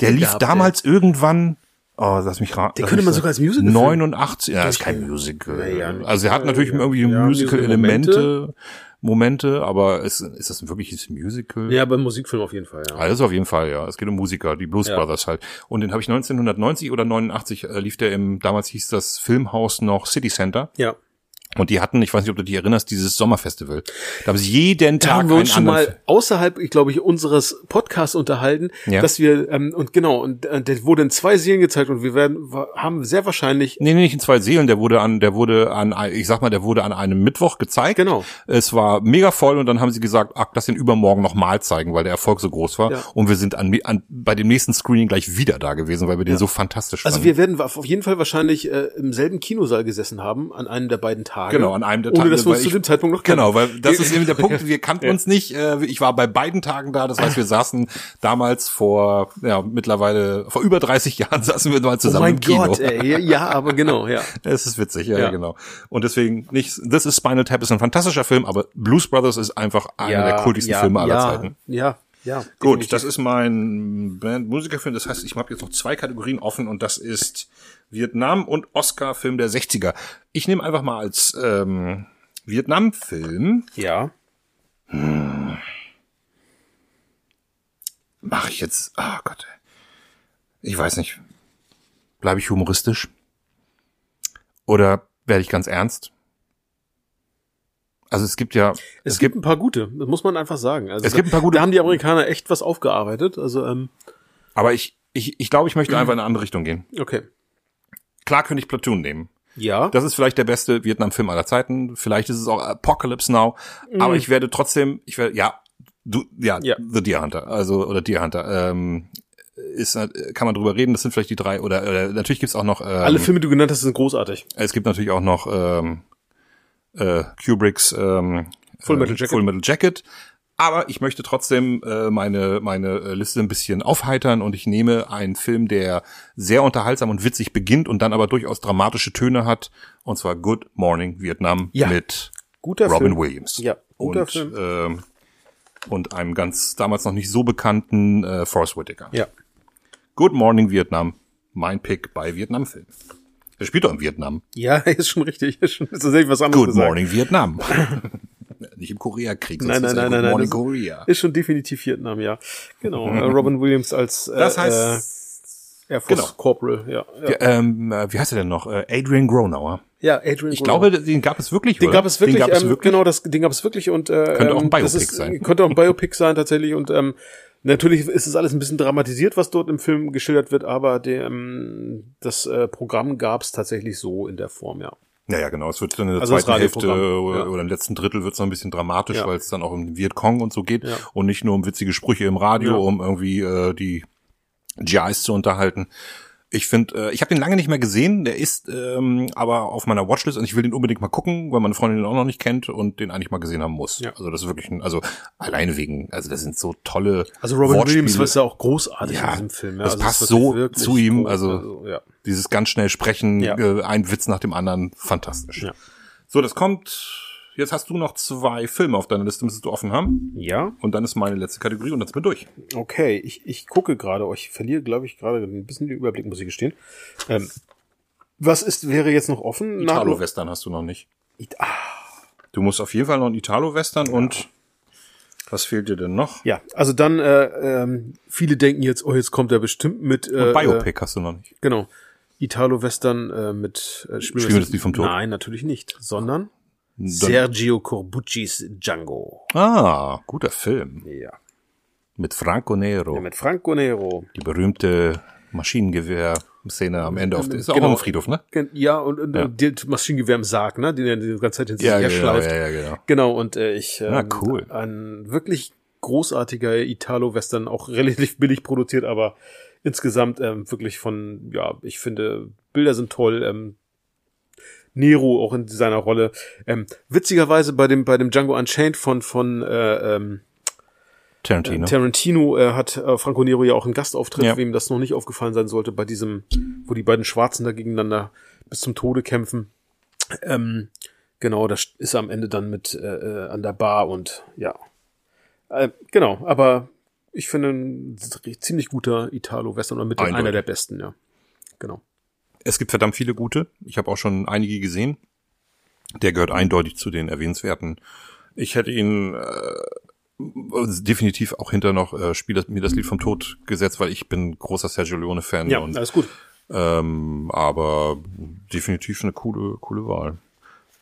der lief gehabt, damals irgendwann, oh, lass mich raten. Den lass könnte man sogar als Musical 89, ja, ist kein Musical. Ja, ja, also er hat natürlich ja, irgendwie ja, Musical-Elemente, Momente, aber ist, ist das ein wirkliches Musical? Ja, beim Musikfilm auf jeden Fall, ja. Also auf jeden Fall, ja. Es geht um Musiker, die Blues Ja. Brothers halt. Und den habe ich 1990 oder 89 äh, lief der im, damals hieß das Filmhaus noch City Center. Ja. Und die hatten, ich weiß nicht, ob du dich erinnerst, dieses Sommerfestival. Da haben sie jeden Da Tag haben wir uns schon mal außerhalb, ich glaube ich, unseres Podcasts unterhalten, Ja. dass wir ähm, und genau und äh, der wurde in zwei Serien gezeigt und wir werden haben sehr wahrscheinlich Nee, nee, nicht in zwei Seelen, der wurde an, der wurde an, ich sag mal, der wurde an einem Mittwoch gezeigt. Genau. Es war mega voll und dann haben sie gesagt, ach, das den übermorgen nochmal zeigen, weil der Erfolg so groß war. Ja. Und wir sind an, an, bei dem nächsten Screening gleich wieder da gewesen, weil wir den so fantastisch also fanden. wir werden auf jeden Fall wahrscheinlich äh, im selben Kinosaal gesessen haben an einem der beiden Tage. Genau, an einem der ohne Tage, dass wir uns zu dem Zeitpunkt noch Genau, kannten. weil das ist eben der Punkt, wir kannten uns nicht. Äh, Ich war bei beiden Tagen da, das heißt, wir saßen damals vor, ja, mittlerweile, vor über 30 Jahren saßen wir mal Oh zusammen mein im Kino. Gott, ey. Ja, aber genau, ja. Es ist witzig, ja, Ja. genau. Und deswegen nicht, This is Spinal Tap ist ein fantastischer Film, aber Blues Brothers ist einfach einer ja, der kultigsten ja, Filme aller ja, Zeiten. Ja, ja. Gut, das ist mein Band-Musikerfilm. Das heißt, ich habe jetzt noch zwei Kategorien offen und das ist Vietnam und Oscar-Film der 60er. Ich nehme einfach mal als ähm, Vietnam-Film, Ja. mache ich jetzt, ah Gott, ich weiß nicht, bleibe ich humoristisch? Oder werde ich ganz ernst? Also es gibt ja, Es, gibt ein paar gute, das muss man einfach sagen. Also Es gibt ein paar gute- Da haben die Amerikaner echt was aufgearbeitet. Also, ähm, aber ich, ich, ich glaube, ich möchte einfach in eine andere Richtung gehen. okay. Klar könnte ich Platoon nehmen. Ja. Das ist vielleicht der beste Vietnam-Film aller Zeiten. Vielleicht ist es auch Apocalypse Now. Aber ich werde trotzdem, ich werde, ja, du, ja, Mhm. Ja. The Deer Hunter, also oder Deer Hunter. Ähm, ist, kann man drüber reden. Das sind vielleicht die drei oder, oder natürlich gibt's auch noch. Ähm, Alle Filme, die du genannt hast, sind großartig. es gibt natürlich auch noch ähm, äh, Kubricks ähm, Full Metal äh, Jacket. Full Metal Jacket. Aber ich möchte trotzdem äh, meine meine äh, Liste ein bisschen aufheitern und ich nehme einen Film, der sehr unterhaltsam und witzig beginnt und dann aber durchaus dramatische Töne hat. Und zwar Good Morning Vietnam Ja. mit Guter Robin Film. Williams. Ja, guter und, Film. Ähm, und einem ganz damals noch nicht so bekannten äh, Forrest Whitaker. Ja. Good Morning Vietnam, mein Pick bei Vietnam-Film. Er spielt doch in Vietnam. Ja, ist schon richtig. Ist schon ist tatsächlich was anderes Good gesagt. Morning Vietnam. Nicht im Koreakrieg, Nein, nein, nein, Good nein, nein. Morning Korea. Ist schon definitiv Vietnam, ja. Genau. äh, Robin Williams als äh, Das heißt, äh, Air Force genau. Corporal, ja. Ja, ja, ähm, äh, wie heißt er denn noch? Äh, Adrian Gronauer. ja Adrian Ich glaube, den gab es wirklich, Den oder? gab es wirklich, Den gab es ähm, wirklich. genau, das, den gab es wirklich und äh, Könnte auch ein ähm, Biopic ist, sein. Könnte auch ein Biopic sein tatsächlich und ähm, natürlich ist es alles ein bisschen dramatisiert, was dort im Film geschildert wird, aber der, ähm, das äh, Programm gab es tatsächlich so in der Form, ja. Ja, ja, genau. Es wird dann in der Also zweiten Hälfte oder, ja. oder im letzten Drittel wird es noch ein bisschen dramatisch, Ja. weil es dann auch um Vietcong und so geht Ja. und nicht nur um witzige Sprüche im Radio, um irgendwie äh, die GIs zu unterhalten. Ich finde, äh, ich habe den lange nicht mehr gesehen, der ist ähm, aber auf meiner Watchlist und ich will den unbedingt mal gucken, weil meine Freundin den auch noch nicht kennt und den eigentlich mal gesehen haben muss. Ja. Also das ist wirklich ein, also alleine wegen, also das sind so tolle Also Robin Wortspiele. Williams ist ja auch großartig Ja, in diesem Film. Ja. das also passt ist so zu ihm, groß, also- ja. Dieses ganz schnell sprechen, Ja. äh, ein Witz nach dem anderen, fantastisch. Ja. So, das kommt. Jetzt hast du noch zwei Filme auf deiner Liste, müsstest du offen haben. ja, Und dann ist meine letzte Kategorie und dann sind wir durch. okay. Ich, ich gucke gerade, oh, ich verliere, glaube ich, gerade ein bisschen den Überblick, muss ich gestehen. Ähm, was ist, wäre jetzt noch offen? Italo-Western hast du noch nicht. It- ah, Du musst auf jeden Fall noch einen Italo-Western und was fehlt dir denn noch? Ja, also dann, äh, ähm, viele denken jetzt, oh, jetzt kommt er bestimmt mit äh, Und Biopic hast du noch nicht. Äh, genau. Italo-Western äh, mit äh, Spielen wir das Lied vom Tod? Nein, natürlich nicht, sondern Sergio Corbucci's Django. Ah, guter Film. Ja. Mit Franco Nero. ja mit Franco Nero. Die berühmte Maschinengewehr-Szene am Ende auf ist Genau. dem Friedhof, ne? Ja, und, und Ja. ja. Maschinengewehr im Sarg, ne, den er die ganze Zeit hinter sich Ja, genau, herschleift. ja, ja, genau. Genau, und äh, ich ähm, Ah, cool. ein wirklich großartiger Italo-Western, auch relativ billig produziert, aber insgesamt ähm, wirklich von, ja, ich finde, Bilder sind toll, ähm, Nero auch in seiner Rolle. Ähm, witzigerweise bei dem bei dem Django Unchained von von äh, ähm, Tarantino. Tarantino äh, hat äh, Franco Nero ja auch einen Gastauftritt, Ja. wem das noch nicht aufgefallen sein sollte, bei diesem, wo die beiden Schwarzen da gegeneinander bis zum Tode kämpfen. Ähm, genau, das ist er am Ende dann mit äh, äh, an der Bar und ja. Äh, genau, aber ich finde ein ziemlich guter Italo-Western und mit einer der besten, ja. Genau. Es gibt verdammt viele gute. Ich habe auch schon einige gesehen. Der gehört eindeutig zu den erwähnenswerten. Ich hätte ihn äh, definitiv auch hinter noch äh, Spiel das, mir das Lied vom Tod gesetzt, weil ich bin großer Sergio Leone Fan Ja, und alles gut. ähm, aber definitiv eine coole coole Wahl.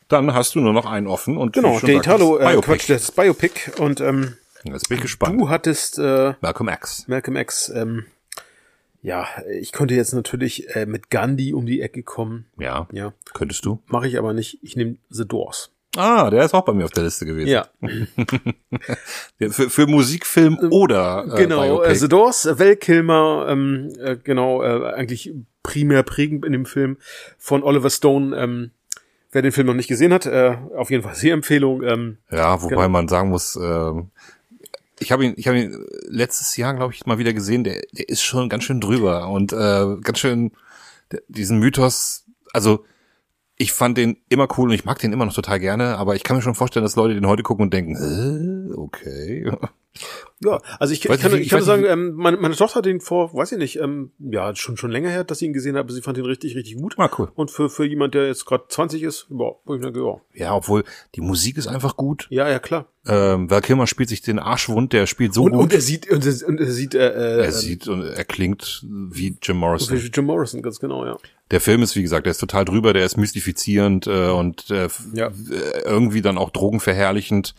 Dann hast du nur noch einen offen und Genau, Italo, das äh, Biopic. Quatsch, das Biopic und ähm, Jetzt bin ich gespannt. du hattest äh, Malcolm X. Malcolm X, ähm, ja, ich könnte jetzt natürlich äh, mit Gandhi um die Ecke kommen. Ja, Ja, könntest du. mache ich aber nicht. Ich nehme The Doors. Ah, der ist auch bei mir auf der Liste gewesen. Ja, Für, für Musikfilm oder äh, genau. Äh, Biopic. The Doors, äh, Val Kilmer, ähm, äh, genau, äh, eigentlich primär prägend in dem Film von Oliver Stone. Ähm, wer den Film noch nicht gesehen hat, äh, auf jeden Fall sehr Empfehlung. Ähm, Ja, wobei Genau. man sagen muss, ähm, ich habe ihn, ich habe ihn letztes Jahr, glaube ich, mal wieder gesehen. Der, der ist schon ganz schön drüber und äh, ganz schön diesen Mythos. Also ich fand den immer cool und ich mag den immer noch total gerne. Aber ich kann mir schon vorstellen, dass Leute den heute gucken und denken, äh, okay. ja, also ich, Weiß ich kann, nicht, ich kann sagen, ähm, meine, meine Tochter hat den vor, weiß ich nicht, ähm, ja, schon schon länger her, dass sie ihn gesehen hat, aber sie fand ihn richtig, richtig gut. Ah, cool. Und für, für jemand, der jetzt gerade 20 ist, ja, wo ich denke, ja, Ja, obwohl die Musik ist einfach gut. ja, ja, klar. Ähm, Val Kilmer spielt sich den Arsch wund, der spielt so Und, gut. und er sieht, und er, und er sieht, äh, er sieht und er klingt wie Jim Morrison. wie Jim Morrison, ganz genau, ja. Der Film ist, wie gesagt, der ist total drüber, der ist mystifizierend äh, und äh, Ja. irgendwie dann auch drogenverherrlichend.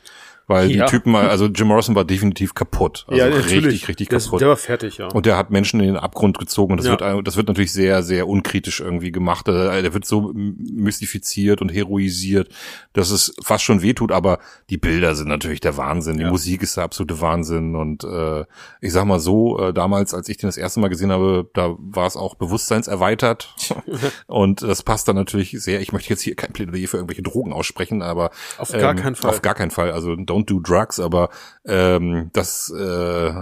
Weil Ja. die Typen, mal- also Jim Morrison war definitiv kaputt. Also ja, richtig, richtig Das- kaputt. Der war fertig, ja. Und der hat Menschen in den Abgrund gezogen und das, Ja. wird, das wird natürlich sehr, sehr unkritisch irgendwie gemacht. Der wird so mystifiziert und heroisiert, dass es fast schon wehtut, aber die Bilder sind natürlich der Wahnsinn. Die Ja. Musik ist der absolute Wahnsinn und äh, ich sag mal so, äh, damals, als ich den das erste Mal gesehen habe, da war es auch bewusstseinserweitert und das passt dann natürlich sehr. Ich möchte jetzt hier kein Plädoyer für irgendwelche Drogen aussprechen, aber Auf gar ähm, keinen Fall. Auf gar keinen Fall. Also don't do drugs, aber ähm, das äh,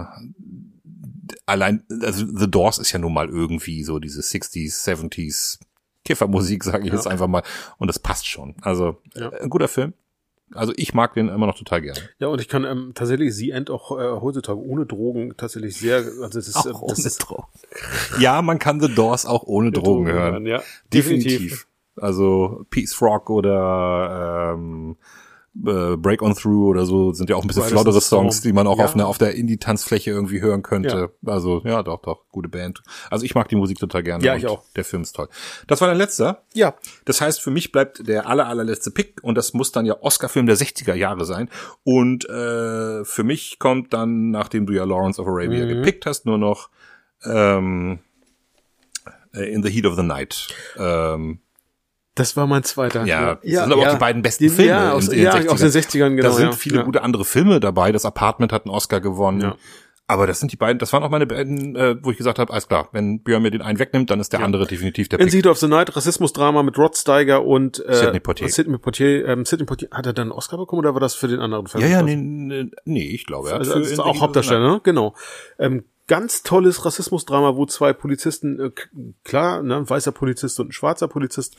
allein, also The Doors ist ja nun mal irgendwie so diese 60s, 70s Kiffermusik, sage ich Ja. jetzt einfach mal. Und das passt schon. Also Ja. äh, ein guter Film. Also ich mag den immer noch total gerne. Ja, und ich kann ähm, tatsächlich The End auch äh, heutzutage ohne Drogen tatsächlich sehr, also das ist, äh, das ist Drogen. Ja, man kann The Doors auch ohne Drogen, hören. Ja, Definitiv. Also Peace Frog oder ähm, äh, Break on Through oder so sind ja auch ein bisschen flottere. Songs, die man auch Ja. auf einer auf der Indie-Tanzfläche irgendwie hören könnte. Also ja, doch, doch, gute Band. Also ich mag die Musik total gerne. Ja, ich auch. Der Film ist toll. Das war dein letzter. Ja. Das heißt, für mich bleibt der aller, allerletzte Pick und das muss dann ja Oscar-Film der 60er Jahre sein. Und äh, für mich kommt dann, nachdem du ja Lawrence of Arabia Mhm. gepickt hast, nur noch ähm, äh, In the Heat of the Night. Ähm, Das war mein zweiter. ja, das sind aber auch die beiden besten Filme Ja, aus, in, in ja, den 60ern. aus den 60ern, genau. da sind ja. viele ja. gute andere Filme dabei. Das Apartment hat einen Oscar gewonnen. Ja. Aber das sind die beiden, das waren auch meine beiden, äh, wo ich gesagt habe, alles klar, wenn Björn mir den einen wegnimmt, dann ist der andere definitiv der In Pick. Seed of the Night, Rassismusdrama mit Rod Steiger und äh, Sidney Poitier. Sidney Poitier, ähm, Sidney Poitier. Hat er dann einen Oscar bekommen oder war das für den anderen Film? Ja, ja, nee, nee, nee, ich glaube, er hat Also, für das ist In auch Hauptdarsteller, ne? Genau. Ähm, ganz tolles Rassismusdrama, wo zwei Polizisten, äh, klar, ne, ein weißer Polizist und ein schwarzer Polizist.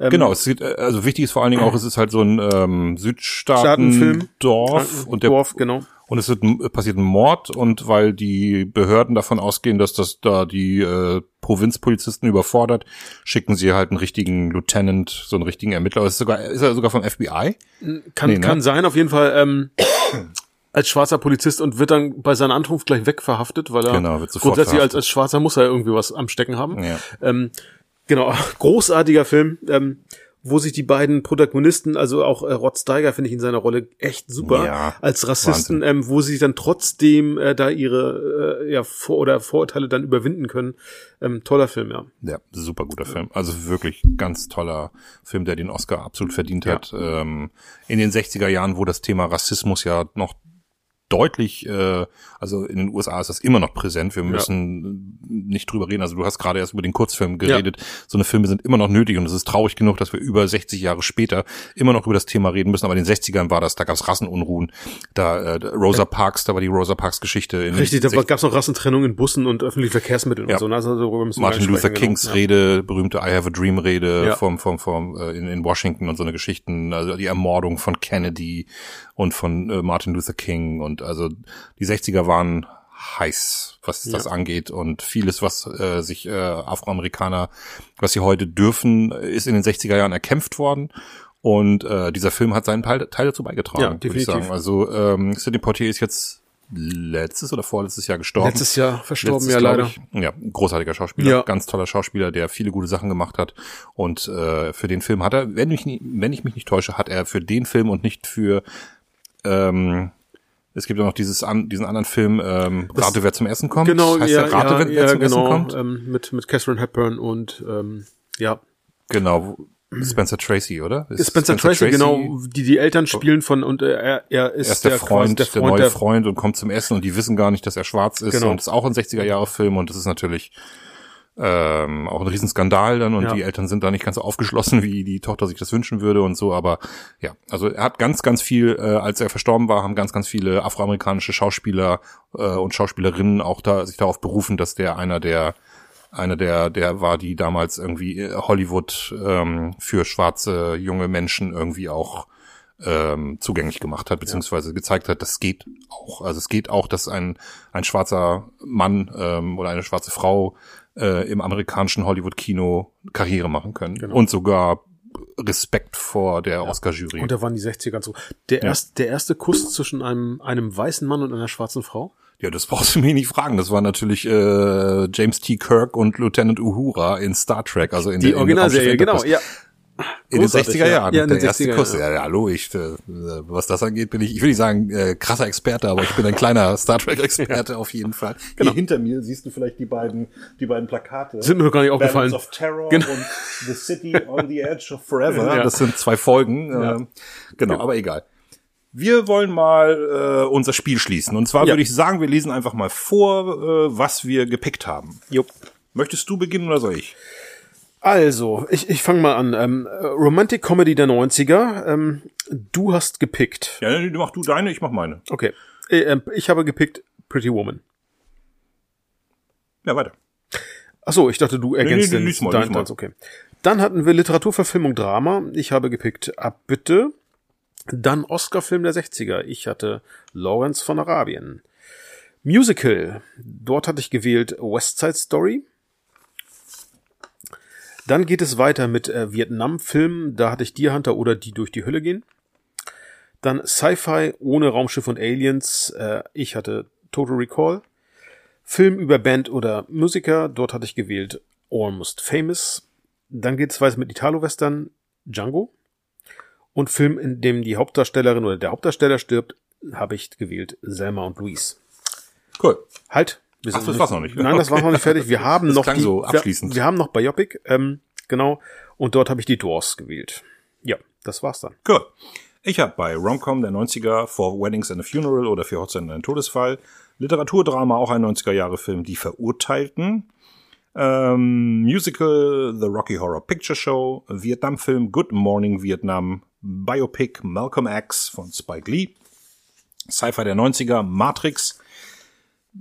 Ähm, Genau, es sieht, äh, also wichtig ist vor allen Dingen auch, es ist halt so ein ähm. Südstaaten-Dorf und der Dorf, genau. und es wird, ein- passiert ein Mord und weil die Behörden davon ausgehen, dass das da die äh, Provinzpolizisten überfordert, schicken sie halt einen richtigen Lieutenant, so einen richtigen Ermittler. Ist, sogar, ist er sogar vom FBI? Kann, Nee, ne? kann sein, auf jeden Fall, ähm, als schwarzer Polizist und wird dann bei seiner Ankunft gleich wegverhaftet, weil er Genau, grundsätzlich als, als Schwarzer muss er irgendwie was am Stecken haben. Ja. Ähm, genau, großartiger Film, ähm, wo sich die beiden Protagonisten, also auch äh, Rod Steiger finde ich in seiner Rolle echt super, Ja, als Rassisten, ähm, wo sie sich dann trotzdem äh, da ihre äh, ja, Vor- oder Vorurteile dann überwinden können. Ähm, toller Film, ja. Ja, super guter Film. Also wirklich ganz toller Film, der den Oscar absolut verdient Ja. hat. Ähm, in den 60er Jahren, wo das Thema Rassismus ja noch deutlich, äh, also in den USA ist das immer noch präsent. Wir müssen nicht drüber reden. Also du hast gerade erst über den Kurzfilm geredet. So eine Filme sind immer noch nötig und es ist traurig genug, dass wir über 60 Jahre später immer noch über das Thema reden müssen. Aber in den 60ern war das, da gab es Rassenunruhen. Da äh, Rosa Parks, da war die Rosa Parks Geschichte. In Richtig, da 60 gab es noch Rassentrennung in Bussen und öffentlichen Verkehrsmitteln Ja. und so. Also darüber müssen Martin Luther Kings genau. Rede, berühmte I Have a Dream Rede Ja. vom, vom, vom, äh, in, in Washington und so eine Geschichten, also die Ermordung von Kennedy und von äh, Martin Luther King und also die 60er waren heiß, was das angeht und vieles, was äh, sich äh, Afroamerikaner, was sie heute dürfen, ist in den 60er Jahren erkämpft worden. Und äh, dieser Film hat seinen Teil, Teil dazu beigetragen, Ja, würde ich definitiv. sagen. Also ähm, Sidney Poitier ist jetzt letztes oder vorletztes Jahr gestorben. Letztes Jahr verstorben, Letztes, ja leider. Ich. Ja, großartiger Schauspieler, Ja. ganz toller Schauspieler, der viele gute Sachen gemacht hat. Und äh, für den Film hat er, wenn ich, wenn ich mich nicht täusche, hat er für den Film und nicht für ähm, es gibt ja noch dieses an, diesen anderen Film, ähm, Rate, wer zum Essen kommt. Genau, heißt ja, der Rate, ja, wer, wer ja zum Essen genau, kommt? ähm, mit mit Catherine Hepburn und ähm, ja, Genau, Spencer Tracy, oder? Ist Spencer, Tracy, genau, die die Eltern spielen von und äh, er, er ist, Er ist der, quasi Freund, der, Freund neue Freund und kommt zum Essen und die wissen gar nicht, dass er schwarz ist Genau. und ist auch ein 60er Jahre Film und das ist natürlich ähm, auch ein Riesenskandal dann und Ja. die Eltern sind da nicht ganz so aufgeschlossen, wie die Tochter sich das wünschen würde und so, aber ja, also er hat ganz, ganz viel, äh, als er verstorben war, haben ganz, ganz viele afroamerikanische Schauspieler äh, und Schauspielerinnen auch da sich darauf berufen, dass der einer der einer der, der war, die damals irgendwie äh, Hollywood ähm, für schwarze junge Menschen irgendwie auch ähm, zugänglich gemacht hat, beziehungsweise gezeigt hat, das geht auch. Also es geht auch, dass ein, ein schwarzer Mann ähm, oder eine schwarze Frau äh, im amerikanischen Hollywood-Kino Karriere machen können. Genau. Und sogar Respekt vor der Oscar-Jury. Und da waren die 60er so. Der, erst, der erste Kuss zwischen einem, einem weißen Mann und einer schwarzen Frau? Ja, das brauchst du mir nicht fragen. Das war natürlich äh, James T. Kirk und Lieutenant Uhura in Star Trek, also in Die der in Originalserie, genau, ja. In den Großartig, 60er Jahren. Ja, in den der erste 60er Kuss. Jahren. Ja, ja, hallo, ich, äh, was das angeht, bin ich, ich will nicht sagen, äh, krasser Experte, aber ich bin ein kleiner Star Trek-Experte auf jeden Fall. Genau. Hier hinter mir siehst du vielleicht die beiden, die beiden Plakate. Sind mir noch gar nicht aufgefallen. Balance of Terror Genau. und The City on the Edge of Forever. Ja. Das sind zwei Folgen. Ja. Äh, genau, aber egal. Wir wollen mal äh, unser Spiel schließen. Und zwar Ja. würde ich sagen, wir lesen einfach mal vor, äh, was wir gepickt haben. Jupp. Möchtest du beginnen oder soll ich? Also, ich, ich fange mal an. Ähm, äh, Romantic Comedy der 90er. Ähm, du hast gepickt. Ja, mach du deine, ich mach meine. Okay. Äh, ähm, ich habe gepickt Pretty Woman. Ja, weiter. Ach so, ich dachte, du ergänzt nee, den. lies mal, dein, mal. okay. Dann hatten wir Literaturverfilmung Drama. Ich habe gepickt Abbitte. Dann Oscar-Film der 60er. Ich hatte Lawrence von Arabien. Musical. Dort hatte ich gewählt West Side Story. Dann geht es weiter mit äh, Vietnam-Filmen. Da hatte ich Deer Hunter oder Die durch die Hölle gehen. Dann Sci-Fi ohne Raumschiff und Aliens. Äh, ich hatte Total Recall. Film über Band oder Musiker. Dort hatte ich gewählt Almost Famous. Dann geht es weiter mit Italo-Western Django. Und Film, in dem die Hauptdarstellerin oder der Hauptdarsteller stirbt, habe ich gewählt Selma und Louise. Cool. Halt. Wir Ach, das war's noch nicht. Nein, das war noch nicht fertig. Wir haben Das noch klang die, so abschließend. Wir, wir haben noch Biopic, ähm, genau. Und dort habe ich die Doors gewählt. Ja, das war's dann. Cool. Ich habe bei Romcom der 90er For Weddings and a Funeral oder Für Hochzeiten und einen Todesfall, Literaturdrama, auch ein 90er Jahre Film, Die Verurteilten, ähm, Musical The Rocky Horror Picture Show, Vietnamfilm Good Morning Vietnam, Biopic Malcolm X von Spike Lee, Sci-Fi der 90er, Matrix,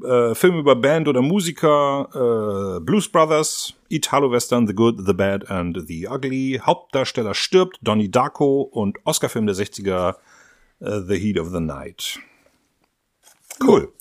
äh, Film über Band oder Musiker, äh, Blues Brothers, Italo-Western The Good, The Bad and The Ugly, Hauptdarsteller stirbt, Donnie Darko und Oscar-Film der 60er, äh, The Heat of the Night. Cool.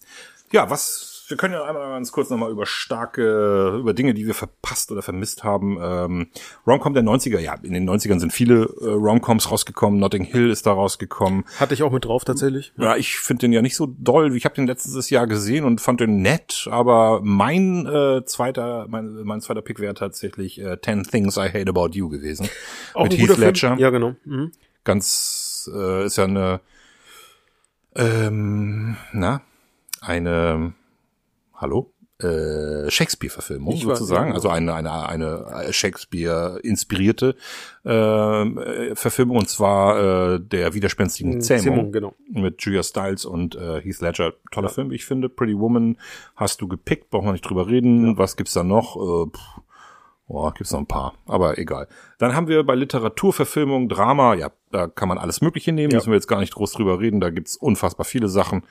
Ja, was, wir können ja einmal ganz kurz nochmal über starke, über Dinge, die wir verpasst oder vermisst haben. Ähm, Romcom der 90er, ja, in den 90ern sind viele äh, Romcoms rausgekommen, Notting Hill ist da rausgekommen. Hatte ich auch mit drauf tatsächlich. Ja, ich finde den ja nicht so doll. Ich habe den letztes Jahr gesehen und fand den nett, aber mein äh, zweiter, mein, mein zweiter Pick wäre tatsächlich äh, Ten Things I Hate About You gewesen. Auch mit Heath. Ledger. Ja, genau. Mhm. Ganz äh, ist ja eine ähm, na, eine Hallo? Äh, Shakespeare-Verfilmung sozusagen, ja. also eine eine eine Shakespeare-inspirierte äh, Verfilmung und zwar äh, der widerspenstigen Zähmung Zähmung, genau. mit Julia Stiles und äh, Heath Ledger. Toller Film, ich finde. Pretty Woman hast du gepickt, brauchen wir nicht drüber reden. Was gibt's da noch? Äh, pff, oh, gibt's noch ein paar, aber egal. Dann haben wir bei Literaturverfilmung, Drama, ja, da kann man alles Mögliche nehmen, Ja. müssen wir jetzt gar nicht groß drüber reden, da gibt's unfassbar viele Sachen.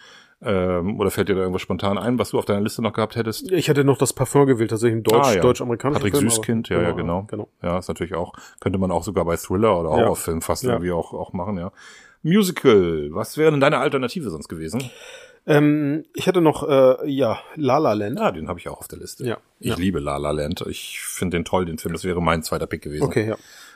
Ähm, oder fällt dir da irgendwas spontan ein, was du auf deiner Liste noch gehabt hättest? Ich hatte noch das Parfum gewählt, tatsächlich ein deutsch, Ah, ja. deutsch-amerikanischer Patrick Film. Süßkind, ja, ja, genau. genau. Ja, ist natürlich auch, könnte man auch sogar bei Thriller oder Ja. Horrorfilm fast Ja. irgendwie auch, auch machen, ja. Musical, was wäre denn deine Alternative sonst gewesen? Ähm, ich hatte noch, äh, ja, La La Land. Ja, den habe ich auch auf der Liste. Ja. Ich Ja. liebe La La Land. Ich finde den toll, den Film. Das wäre mein zweiter Pick gewesen. Okay, ja.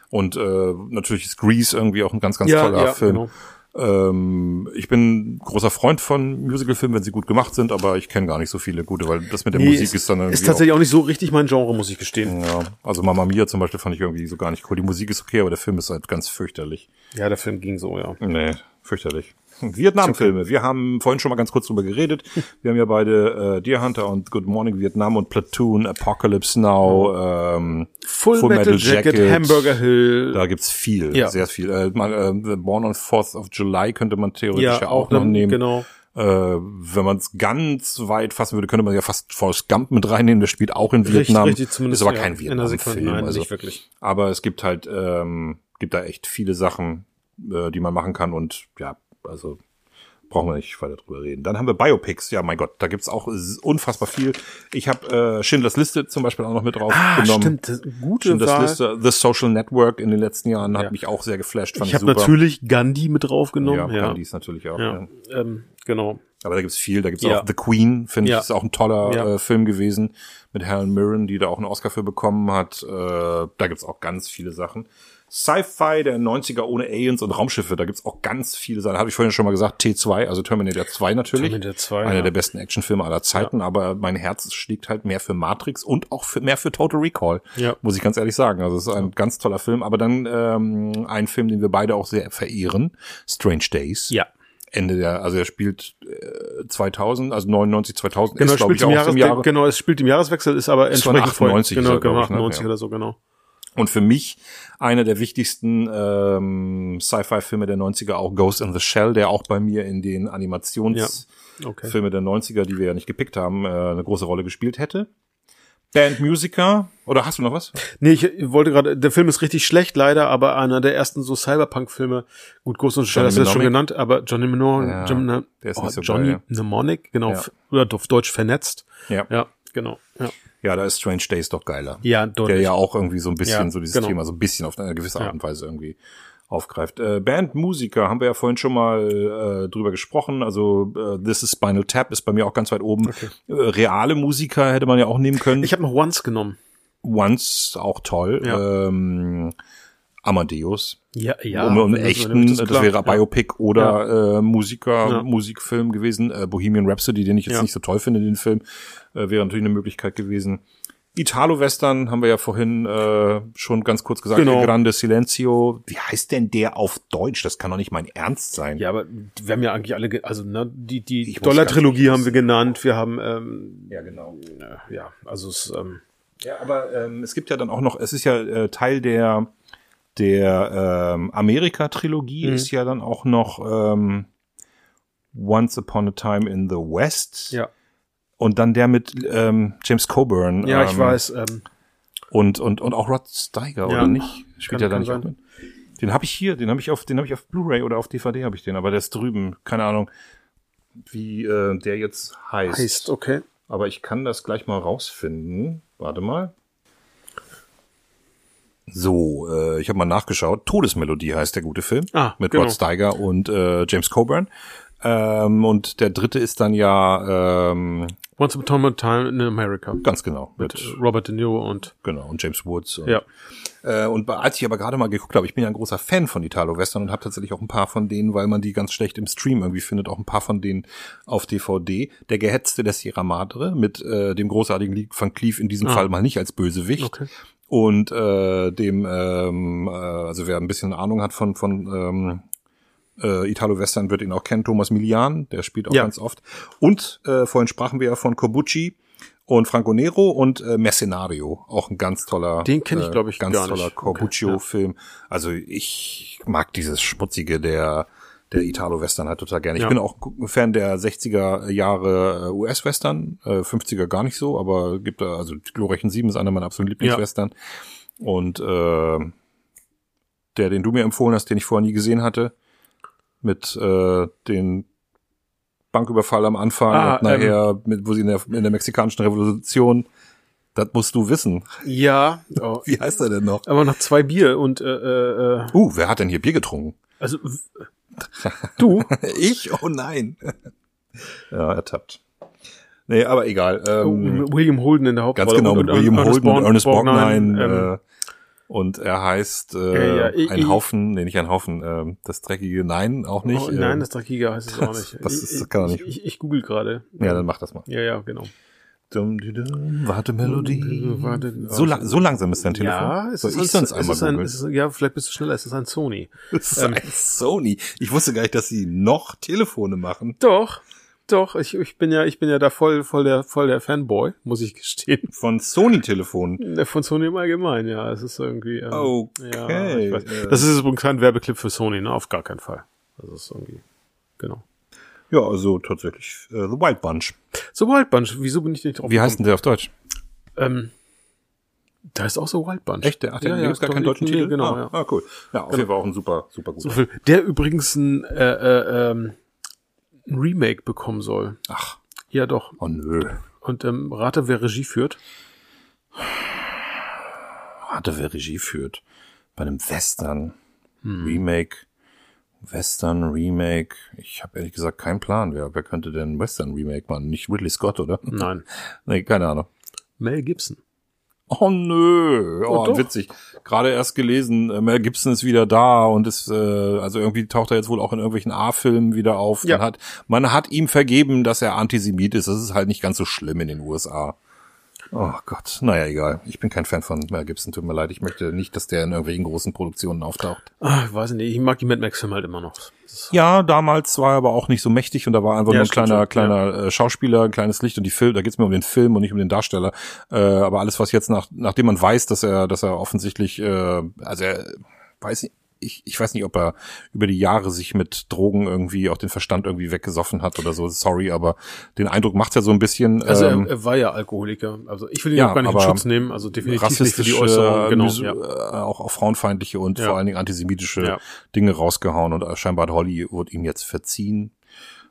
Und äh, natürlich ist Grease irgendwie auch ein ganz, ganz Ja, toller ja, Film. genau. Ähm, ich bin großer Freund von Musicalfilmen, wenn sie gut gemacht sind, aber ich kenne gar nicht so viele gute, weil das mit der Nee, Musik ist, ist dann irgendwie ist tatsächlich auch, nicht so richtig mein Genre, muss ich gestehen. auch, ja, also Mama Mia zum Beispiel fand ich irgendwie so gar nicht cool. Die Musik ist okay, aber der Film ist halt ganz fürchterlich. Ja, der Film ging so, ja. Nee, fürchterlich. Vietnam-Filme. Wir haben vorhin schon mal ganz kurz drüber geredet. Wir haben ja beide äh, Deer Hunter und Good Morning Vietnam und Platoon, Apocalypse Now, ähm, Full, Metal, Jacket, Hamburger Hill. Da gibt's viel, Ja. sehr viel. Äh, man, äh, The Born on 4th of July könnte man theoretisch ja, ja, auch, auch noch dann, nehmen. genau. Äh, wenn man es ganz weit fassen würde, könnte man ja fast Forrest Gump mit reinnehmen. Der spielt auch in Vietnam. richtig, zumindest, ist aber kein. Vietnam-Film. Also, nicht wirklich. Aber es gibt halt, ähm, gibt da echt viele Sachen, äh, die man machen kann und ja, also brauchen wir nicht weiter drüber reden. Dann haben wir Biopics. Ja, mein Gott, da gibt's auch unfassbar viel. Ich habe äh, Schindlers Liste zum Beispiel auch noch mit drauf Ah, genommen. stimmt. das- Gute Schindlers Wahl. Liste, The Social Network in den letzten Jahren hat Ja. mich auch sehr geflasht. Fand Ich habe natürlich Gandhi mit draufgenommen. ja, Ja, Gandhi ist natürlich auch. Ja. ja. Ähm, genau. Aber da gibt's viel. Da gibt's auch The Queen, finde ich, ist auch ein toller äh, Film gewesen mit Helen Mirren, die da auch einen Oscar für bekommen hat. Äh, da gibt's auch ganz viele Sachen. Sci-Fi der 90er ohne Aliens und Raumschiffe. Da gibt's auch ganz viele Sachen. Habe ich vorhin schon mal gesagt, T2, also Terminator 2 natürlich. Terminator 2, Einer ja. der besten Actionfilme aller Zeiten, aber mein Herz schlägt halt mehr für Matrix und auch für, mehr für Total Recall. Ja. Muss ich ganz ehrlich sagen. Also es ist ein ganz toller Film. Aber dann ähm, ein Film, den wir beide auch sehr verehren, Strange Days. Ja. Ende der, also er spielt äh, 2000, also 99, 2000 Genau, ist, glaube spielt ich, im auch Jahres im Jahre. genau, es spielt im Jahreswechsel, ist aber entsprechend voll- 98 ist genau, genau, ich, ne? 98 Ja. oder so, genau. Und für mich einer der wichtigsten ähm, Sci-Fi-Filme der 90er, auch Ghost in the Shell, der auch bei mir in den Animationsfilme Okay. der 90er, die wir ja nicht gepickt haben, äh, eine große Rolle gespielt hätte. Band Musiker, oder hast du noch was? Nee, ich wollte gerade, der Film ist richtig schlecht, leider, aber einer der ersten so Cyberpunk-Filme, gut, Ghost und Shell Johnny hast du das schon genannt, aber Johnny Mnemonic, Ja, Johnny, der ist oh, nicht so Johnny geil, Mnemonic, genau, Ja. oder auf Deutsch vernetzt. Ja. Ja, genau, ja. Ja, da ist Strange Days doch geiler. Ja, Der deutlich. ja auch irgendwie so ein bisschen Ja, so dieses genau. Thema so ein bisschen auf eine gewisse Art Ja. und Weise irgendwie aufgreift. Äh, Band Musiker haben wir ja vorhin schon mal äh, drüber gesprochen. Also äh, This is Spinal Tap ist bei mir auch ganz weit oben. Äh, reale Musiker hätte man ja auch nehmen können. Ich habe noch Once genommen. Once auch toll. Ja. Ähm, Amadeus. Ja, ja. um, um das- echten, das, klar. wäre Biopic oder äh, Musiker, Ja. Musikfilm gewesen. Äh, Bohemian Rhapsody, den ich jetzt Ja. nicht so toll finde, den Film, äh, wäre natürlich eine Möglichkeit gewesen. Italo-Western haben wir ja vorhin äh, schon ganz kurz gesagt. Genau. Grande Silencio. Wie heißt denn der auf Deutsch? Das kann doch nicht mein Ernst sein. Ja, aber wir haben ja eigentlich alle, also ne, die die Dollar-Trilogie haben wir genannt. Wir haben ähm, Ja, genau. äh, ja, also es, ähm, Ja, aber ähm, es gibt ja dann auch noch, es ist ja äh, Teil der der ähm, Amerika-Trilogie Mhm. ist ja dann auch noch ähm, Once Upon a Time in the West. ja, Und dann der mit ähm, James Coburn. ja, ähm, ich weiß. Ähm, Und, und, und auch Rod Steiger, Ja. oder nicht? Spielt ja da nicht sein. mit? Den habe ich hier, den habe ich auf, den habe ich auf Blu-ray oder auf DVD habe ich den, aber der ist drüben. Keine Ahnung, wie äh, der jetzt heißt. heißt, okay. Aber ich kann das gleich mal rausfinden. Warte mal. So, äh, ich habe mal nachgeschaut. Todesmelodie heißt der gute Film. Ah, mit genau. Rod Steiger und äh, James Coburn. Ähm, und der dritte ist dann ja ähm, Once Upon a Time in America. ganz genau mit, Mit Robert De Niro und genau und James Woods. Und, ja. Äh, und als ich aber gerade mal geguckt habe, ich bin ja ein großer Fan von Italo-Western und habe tatsächlich auch ein paar von denen, weil man die ganz schlecht im Stream irgendwie findet, auch ein paar von denen auf DVD. Der Gehetzte der Sierra Madre mit äh, dem großartigen Lied von Cleave in diesem Ah. Fall mal nicht als Bösewicht. Okay. Und äh, dem, ähm, äh, also wer ein bisschen Ahnung hat von, von ähm, äh, Italo-Western wird ihn auch kennen, Thomas Milian, der spielt auch Ja. ganz oft. Und äh, vorhin sprachen wir ja von Corbucci und Franco Nero und äh, Mercenario, auch ein ganz toller, Den kenn ich, äh, glaub ich, ganz gar toller. Corbuccio-Film. Also ich mag dieses Schmutzige der der Italo-Western halt total gerne. Ich Ja. bin auch Fan der 60er Jahre äh, US-Western, äh, 50er gar nicht so, aber gibt da, also Glorreichen 7 ist einer meiner absoluten Lieblingswestern. Und äh, der, den du mir empfohlen hast, den ich vorher nie gesehen hatte, mit äh, den Banküberfall am Anfang Ah, und nachher, mit, wo sie in der, in der mexikanischen Revolution, das musst du wissen. Ja, oh, Wie heißt er denn noch? aber noch zwei Bier und äh, äh, äh, Uh, wer hat denn hier Bier getrunken? also du, ich? Oh nein. ja, ertappt. Nee, aber egal. Ähm, William Holden in der Hauptrolle. ganz genau, mit William Holden und Ernest Borgnine, Borgnine. ähm, äh, und er heißt äh, Ja, ja, ich- ein ich- Haufen, nee, nicht ein Haufen, ähm, das dreckige Nein, auch nicht. oh, nein, ähm, das Dreckiger heißt es auch das- nicht. das Ich- ist- ich, kann er nicht. Ich, ich, ich google gerade. ja, dann mach das mal. Ja, ja, genau. Dum, di, dum, Warte, Melodie. Warte, so, la so langsam ist dein Telefon. Ja, es ist ich ein, sonst es einmal ist ein, es ist, ja, vielleicht bist du schneller, es ist ein Sony. Das ist ein Sony. Ich wusste gar nicht, dass sie noch Telefone machen. Doch, doch, ich, ich bin ja, ich bin ja da voll, voll der, voll der Fanboy, muss ich gestehen. Von Sony-Telefonen. Von Sony im Allgemeinen, ja, es ist irgendwie, ähm, Okay. ja, ich weiß. Äh. Das ist übrigens kein Werbeclip für Sony, ne, auf gar keinen Fall. Das ist irgendwie, genau. Ja, also tatsächlich äh, The Wild Bunch. So Wild Bunch, wieso bin ich nicht drauf Wie heißt denn der auf Deutsch? Ähm, da ist auch so Wild Bunch. Echt? Der, ach, der ja, ja, ja, gibt's gar keinen deutschen Titel? Genau, ah, ja. Ah, cool. Ja, auf jeden Fall auch ein super, super guter. Der übrigens ein, äh, äh, ähm, ein Remake bekommen soll. Ach, Ja, doch. oh nö. Und ähm, rate, wer Regie führt. Warte, wer Regie führt. Bei einem Western. Hm. Remake. Western Remake. Ich habe ehrlich gesagt keinen Plan. Wer, wer könnte denn Western Remake machen? Nicht Ridley Scott, oder? Nein. nee, keine Ahnung. Mel Gibson. Oh nö, oh, doch. witzig. Gerade erst gelesen, äh, Mel Gibson ist wieder da und ist, äh, also irgendwie taucht er jetzt wohl auch in irgendwelchen A-Filmen wieder auf. Ja. Man hat, man hat ihm vergeben, dass er Antisemit ist. Das ist halt nicht ganz so schlimm in den USA. Oh Gott, naja, egal. Ich bin kein Fan von Mel Gibson, tut mir leid. Ich möchte nicht, dass der in irgendwelchen großen Produktionen auftaucht. Ah, ich weiß nicht, ich mag die Mad Max-Filme halt immer noch. Ja, damals war er aber auch nicht so mächtig und da war einfach Ja, nur ein kleiner, schon, kleiner äh, Schauspieler, ein kleines Licht und die Film, da geht's mir um den Film und nicht um den Darsteller. Äh, aber alles, was jetzt nach, nachdem man weiß, dass er, dass er offensichtlich, äh, also er weiß nicht, ich, ich weiß nicht, ob er über die Jahre sich mit Drogen irgendwie auch den Verstand irgendwie weggesoffen hat oder so. Sorry, aber den Eindruck macht er so ein bisschen. Also ähm, er, er war ja Alkoholiker. Also ich will ihn ja, auch gar nicht in Schutz nehmen. Also definitiv nicht für die rassistische, Äußerung. Genau. Ja. äh, auch, auch frauenfeindliche und Ja. vor allen Dingen antisemitische. Dinge rausgehauen und scheinbar hat Hollywood ihm jetzt verziehen.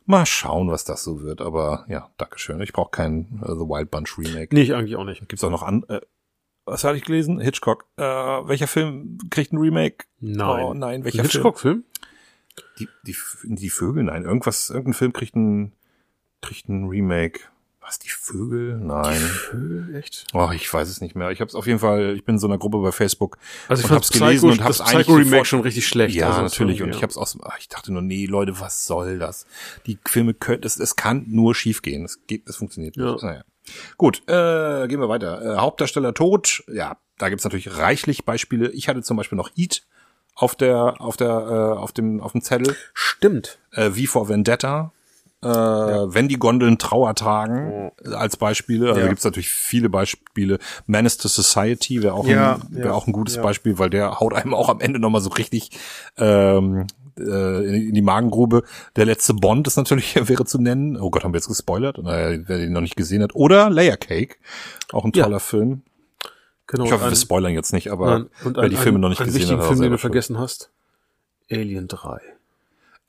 Mal schauen, was das so wird, aber ja, Dankeschön. Ich brauche kein äh, The Wild Bunch Remake. Nee, ich eigentlich auch nicht. Gibt's auch noch an. Äh, was hatte ich gelesen? Hitchcock. Äh, welcher Film kriegt ein Remake? Nein. Oh nein, Ein welcher Film? Hitchcock-Film? Die, die, die Vögel? Nein, irgendwas, irgendein Film kriegt ein, kriegt ein Remake. Was, die Vögel? Nein. Vögel, echt? Oh, ich weiß es nicht mehr. Ich habe es auf jeden Fall, ich bin in so einer Gruppe bei Facebook Also ich und hab's gelesen und hab's das eigentlich sofort- schon richtig schlecht. Ja, also natürlich. Und ja. ich hab's aus, ach, ich dachte nur, nee, Leute, was soll das? Die Filme können, es, es kann nur schief gehen. Es geht, es funktioniert Ja. nicht. Naja. Gut, äh, gehen wir weiter. Äh, Hauptdarsteller tot. Ja, da gibt's natürlich reichlich Beispiele. Ich hatte zum Beispiel noch Heat auf der, auf der, äh, auf dem, auf dem Zettel. Stimmt. Äh, wie vor Vendetta. Äh, Wenn die Gondeln Trauer tragen, äh, als Beispiele. Also Ja. gibt's natürlich viele Beispiele. Menace to Society wäre auch, Ja, ein, wär ja, auch ein gutes ja. Beispiel, weil der haut einem auch am Ende nochmal so richtig ähm, äh, in die Magengrube. Der letzte Bond ist natürlich, wäre zu nennen. Oh Gott, haben wir jetzt gespoilert? Naja, wer den noch nicht gesehen hat. Oder Layer Cake. Auch ein Ja. toller Film. Genau. Ich hoffe, ein- wir spoilern jetzt nicht, aber Nein, und wer die Filme noch nicht einen gesehen hat, hat Film, den du vergessen hast. Alien 3.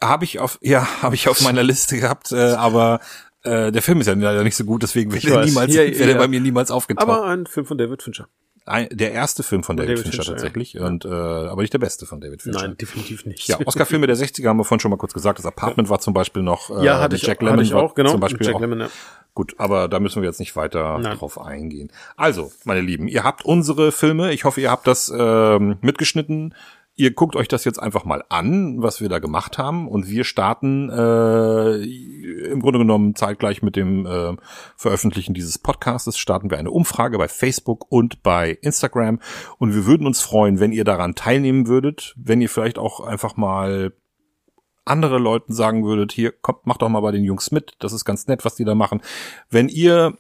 Habe ich auf, ja, habe ich auf meiner Liste gehabt, äh, aber äh, der Film ist ja leider nicht so gut, deswegen wäre Ich der niemals, Ja, der ja. bei mir niemals aufgetaucht. Aber ein Film von David Fincher. Ein, der erste Film von David, David Fincher, Fincher, tatsächlich, und äh, aber nicht der beste von David Fincher. Nein, definitiv nicht. Ja, Oscar-Filme der 60er haben wir vorhin schon mal kurz gesagt. Das Apartment war zum Beispiel noch. Äh, ja, hatte ich, Jack hatte Lemmon ich war auch, genau. Zum Beispiel Jack auch, Lemmon, ja. Gut, aber da müssen wir jetzt nicht weiter Nein. drauf eingehen. Also, meine Lieben, ihr habt unsere Filme. Ich hoffe, ihr habt das ähm, mitgeschnitten. Ihr guckt euch das jetzt einfach mal an, was wir da gemacht haben. Und wir starten äh, im Grunde genommen zeitgleich mit dem äh, Veröffentlichen dieses Podcastes, starten wir eine Umfrage bei Facebook und bei Instagram. Und wir würden uns freuen, wenn ihr daran teilnehmen würdet, wenn ihr vielleicht auch einfach mal andere Leuten sagen würdet, hier, kommt, macht doch mal bei den Jungs mit, das ist ganz nett, was die da machen. Wenn ihr,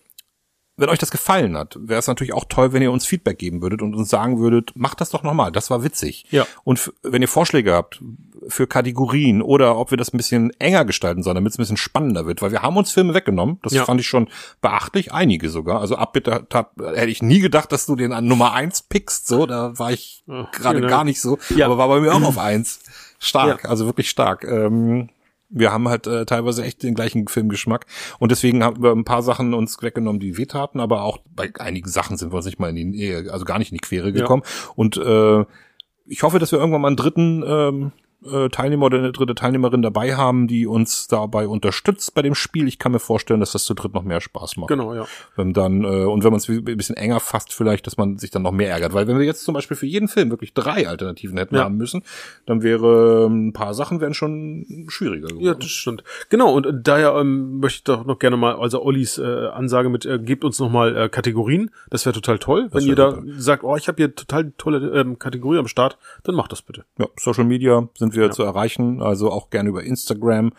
wenn euch das gefallen hat, wäre es natürlich auch toll, wenn ihr uns Feedback geben würdet und uns sagen würdet, macht das doch nochmal, das war witzig. Ja. Und wenn ihr Vorschläge habt für Kategorien oder ob wir das ein bisschen enger gestalten sollen, damit es ein bisschen spannender wird, weil wir haben uns Filme weggenommen, das Ja. fand ich schon beachtlich, einige sogar. Also Abbitte hätte ich nie gedacht, dass du den an Nummer eins pickst, so, da war ich gerade vielen gar nicht so, Ja. aber war bei mir auch auf eins. Stark, Ja. also wirklich stark. Ähm, wir haben halt äh, teilweise echt den gleichen Filmgeschmack und deswegen haben wir ein paar Sachen uns weggenommen, die wehtaten, aber auch bei einigen Sachen sind wir uns nicht mal in die Nähe, also gar nicht in die Quere gekommen. Und äh, ich hoffe, dass wir irgendwann mal einen dritten ähm, äh, Teilnehmer oder eine dritte Teilnehmerin dabei haben, die uns dabei unterstützt bei dem Spiel. Ich kann mir vorstellen, dass das zu dritt noch mehr Spaß macht. Genau, ja. Wenn dann, äh, und wenn man es ein bisschen enger fasst, vielleicht, dass man sich dann noch mehr ärgert. Weil wenn wir jetzt zum Beispiel für jeden Film wirklich drei Alternativen hätten Ja. haben müssen, dann wäre ähm, ein paar Sachen wären schon schwieriger geworden. Ja, das stimmt. Genau, und daher ähm, möchte ich doch noch gerne mal, also Ollis äh, Ansage mit, äh, gebt uns noch mal äh, Kategorien. Das wäre total toll. Wenn ihr da super. sagt, oh, ich habe hier total tolle ähm, Kategorie am Start, dann macht das bitte. Ja, Social Media sind wir zu erreichen, also auch gerne über Instagram.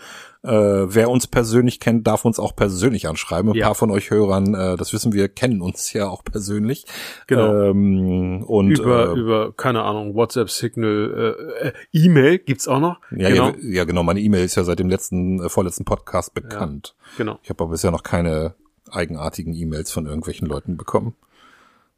Äh, wer uns persönlich kennt, darf uns auch persönlich anschreiben. Ein Ja. paar von euch Hörern, äh, das wissen wir, kennen uns ja auch persönlich. Genau. Ähm, und über, äh, über, keine Ahnung, WhatsApp, Signal, äh, äh, E-Mail gibt's auch noch. ja, genau. ja, ja, genau. Meine E-Mail ist ja seit dem letzten, äh, vorletzten Podcast bekannt. genau. Ich habe aber bisher noch keine eigenartigen E-Mails von irgendwelchen Leuten bekommen.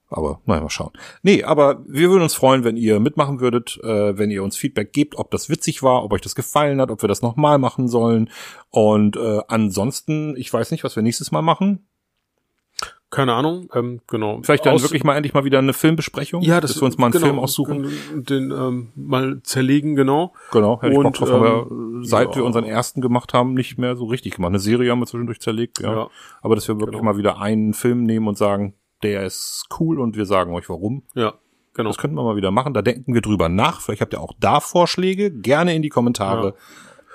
Aber naja, mal schauen. Nee, aber wir würden uns freuen, wenn ihr mitmachen würdet, äh, wenn ihr uns Feedback gebt, ob das witzig war, ob euch das gefallen hat, ob wir das nochmal machen sollen. Und äh, ansonsten, ich weiß nicht, was wir nächstes Mal machen. Keine Ahnung, ähm, genau. Vielleicht dann Aus- wirklich mal endlich mal wieder eine Filmbesprechung. ja, das, dass wir uns mal einen genau, Film aussuchen. und Den ähm, mal zerlegen, genau. Genau, hätte ich Bock Und, drauf, haben ähm, seit ja. wir unseren ersten gemacht haben, nicht mehr so richtig gemacht. Eine Serie haben wir zwischendurch zerlegt, ja. Ja. Aber dass wir wirklich Genau. mal wieder einen Film nehmen und sagen, der ist cool und wir sagen euch warum. Ja, genau. Das könnten wir mal wieder machen. Da denken wir drüber nach. Vielleicht habt ihr auch da Vorschläge. Gerne in die Kommentare.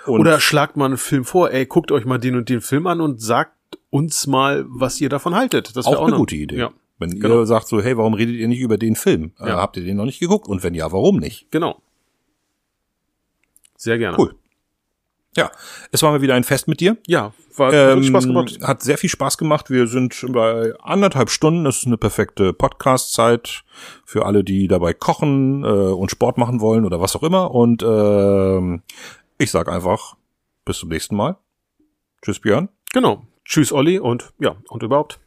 Und Oder schlagt mal einen Film vor, ey, guckt euch mal den und den Film an und sagt uns mal, was ihr davon haltet. Das wär auch eine noch- gute Idee. Ja, Wenn genau. ihr sagt so, hey, warum redet ihr nicht über den Film? Äh, Ja. habt ihr den noch nicht geguckt? Und wenn ja, warum nicht? genau. Sehr gerne. Cool. Ja, es war mal wieder ein Fest mit dir. Ja, war hat Ähm, Spaß gemacht. Hat sehr viel Spaß gemacht. Wir sind bei anderthalb Stunden. Das ist eine perfekte Podcast-Zeit für alle, die dabei kochen äh, und Sport machen wollen oder was auch immer. Und ähm, ich sag einfach bis zum nächsten Mal. Tschüss, Björn. Genau. Tschüss, Olli und ja, und überhaupt.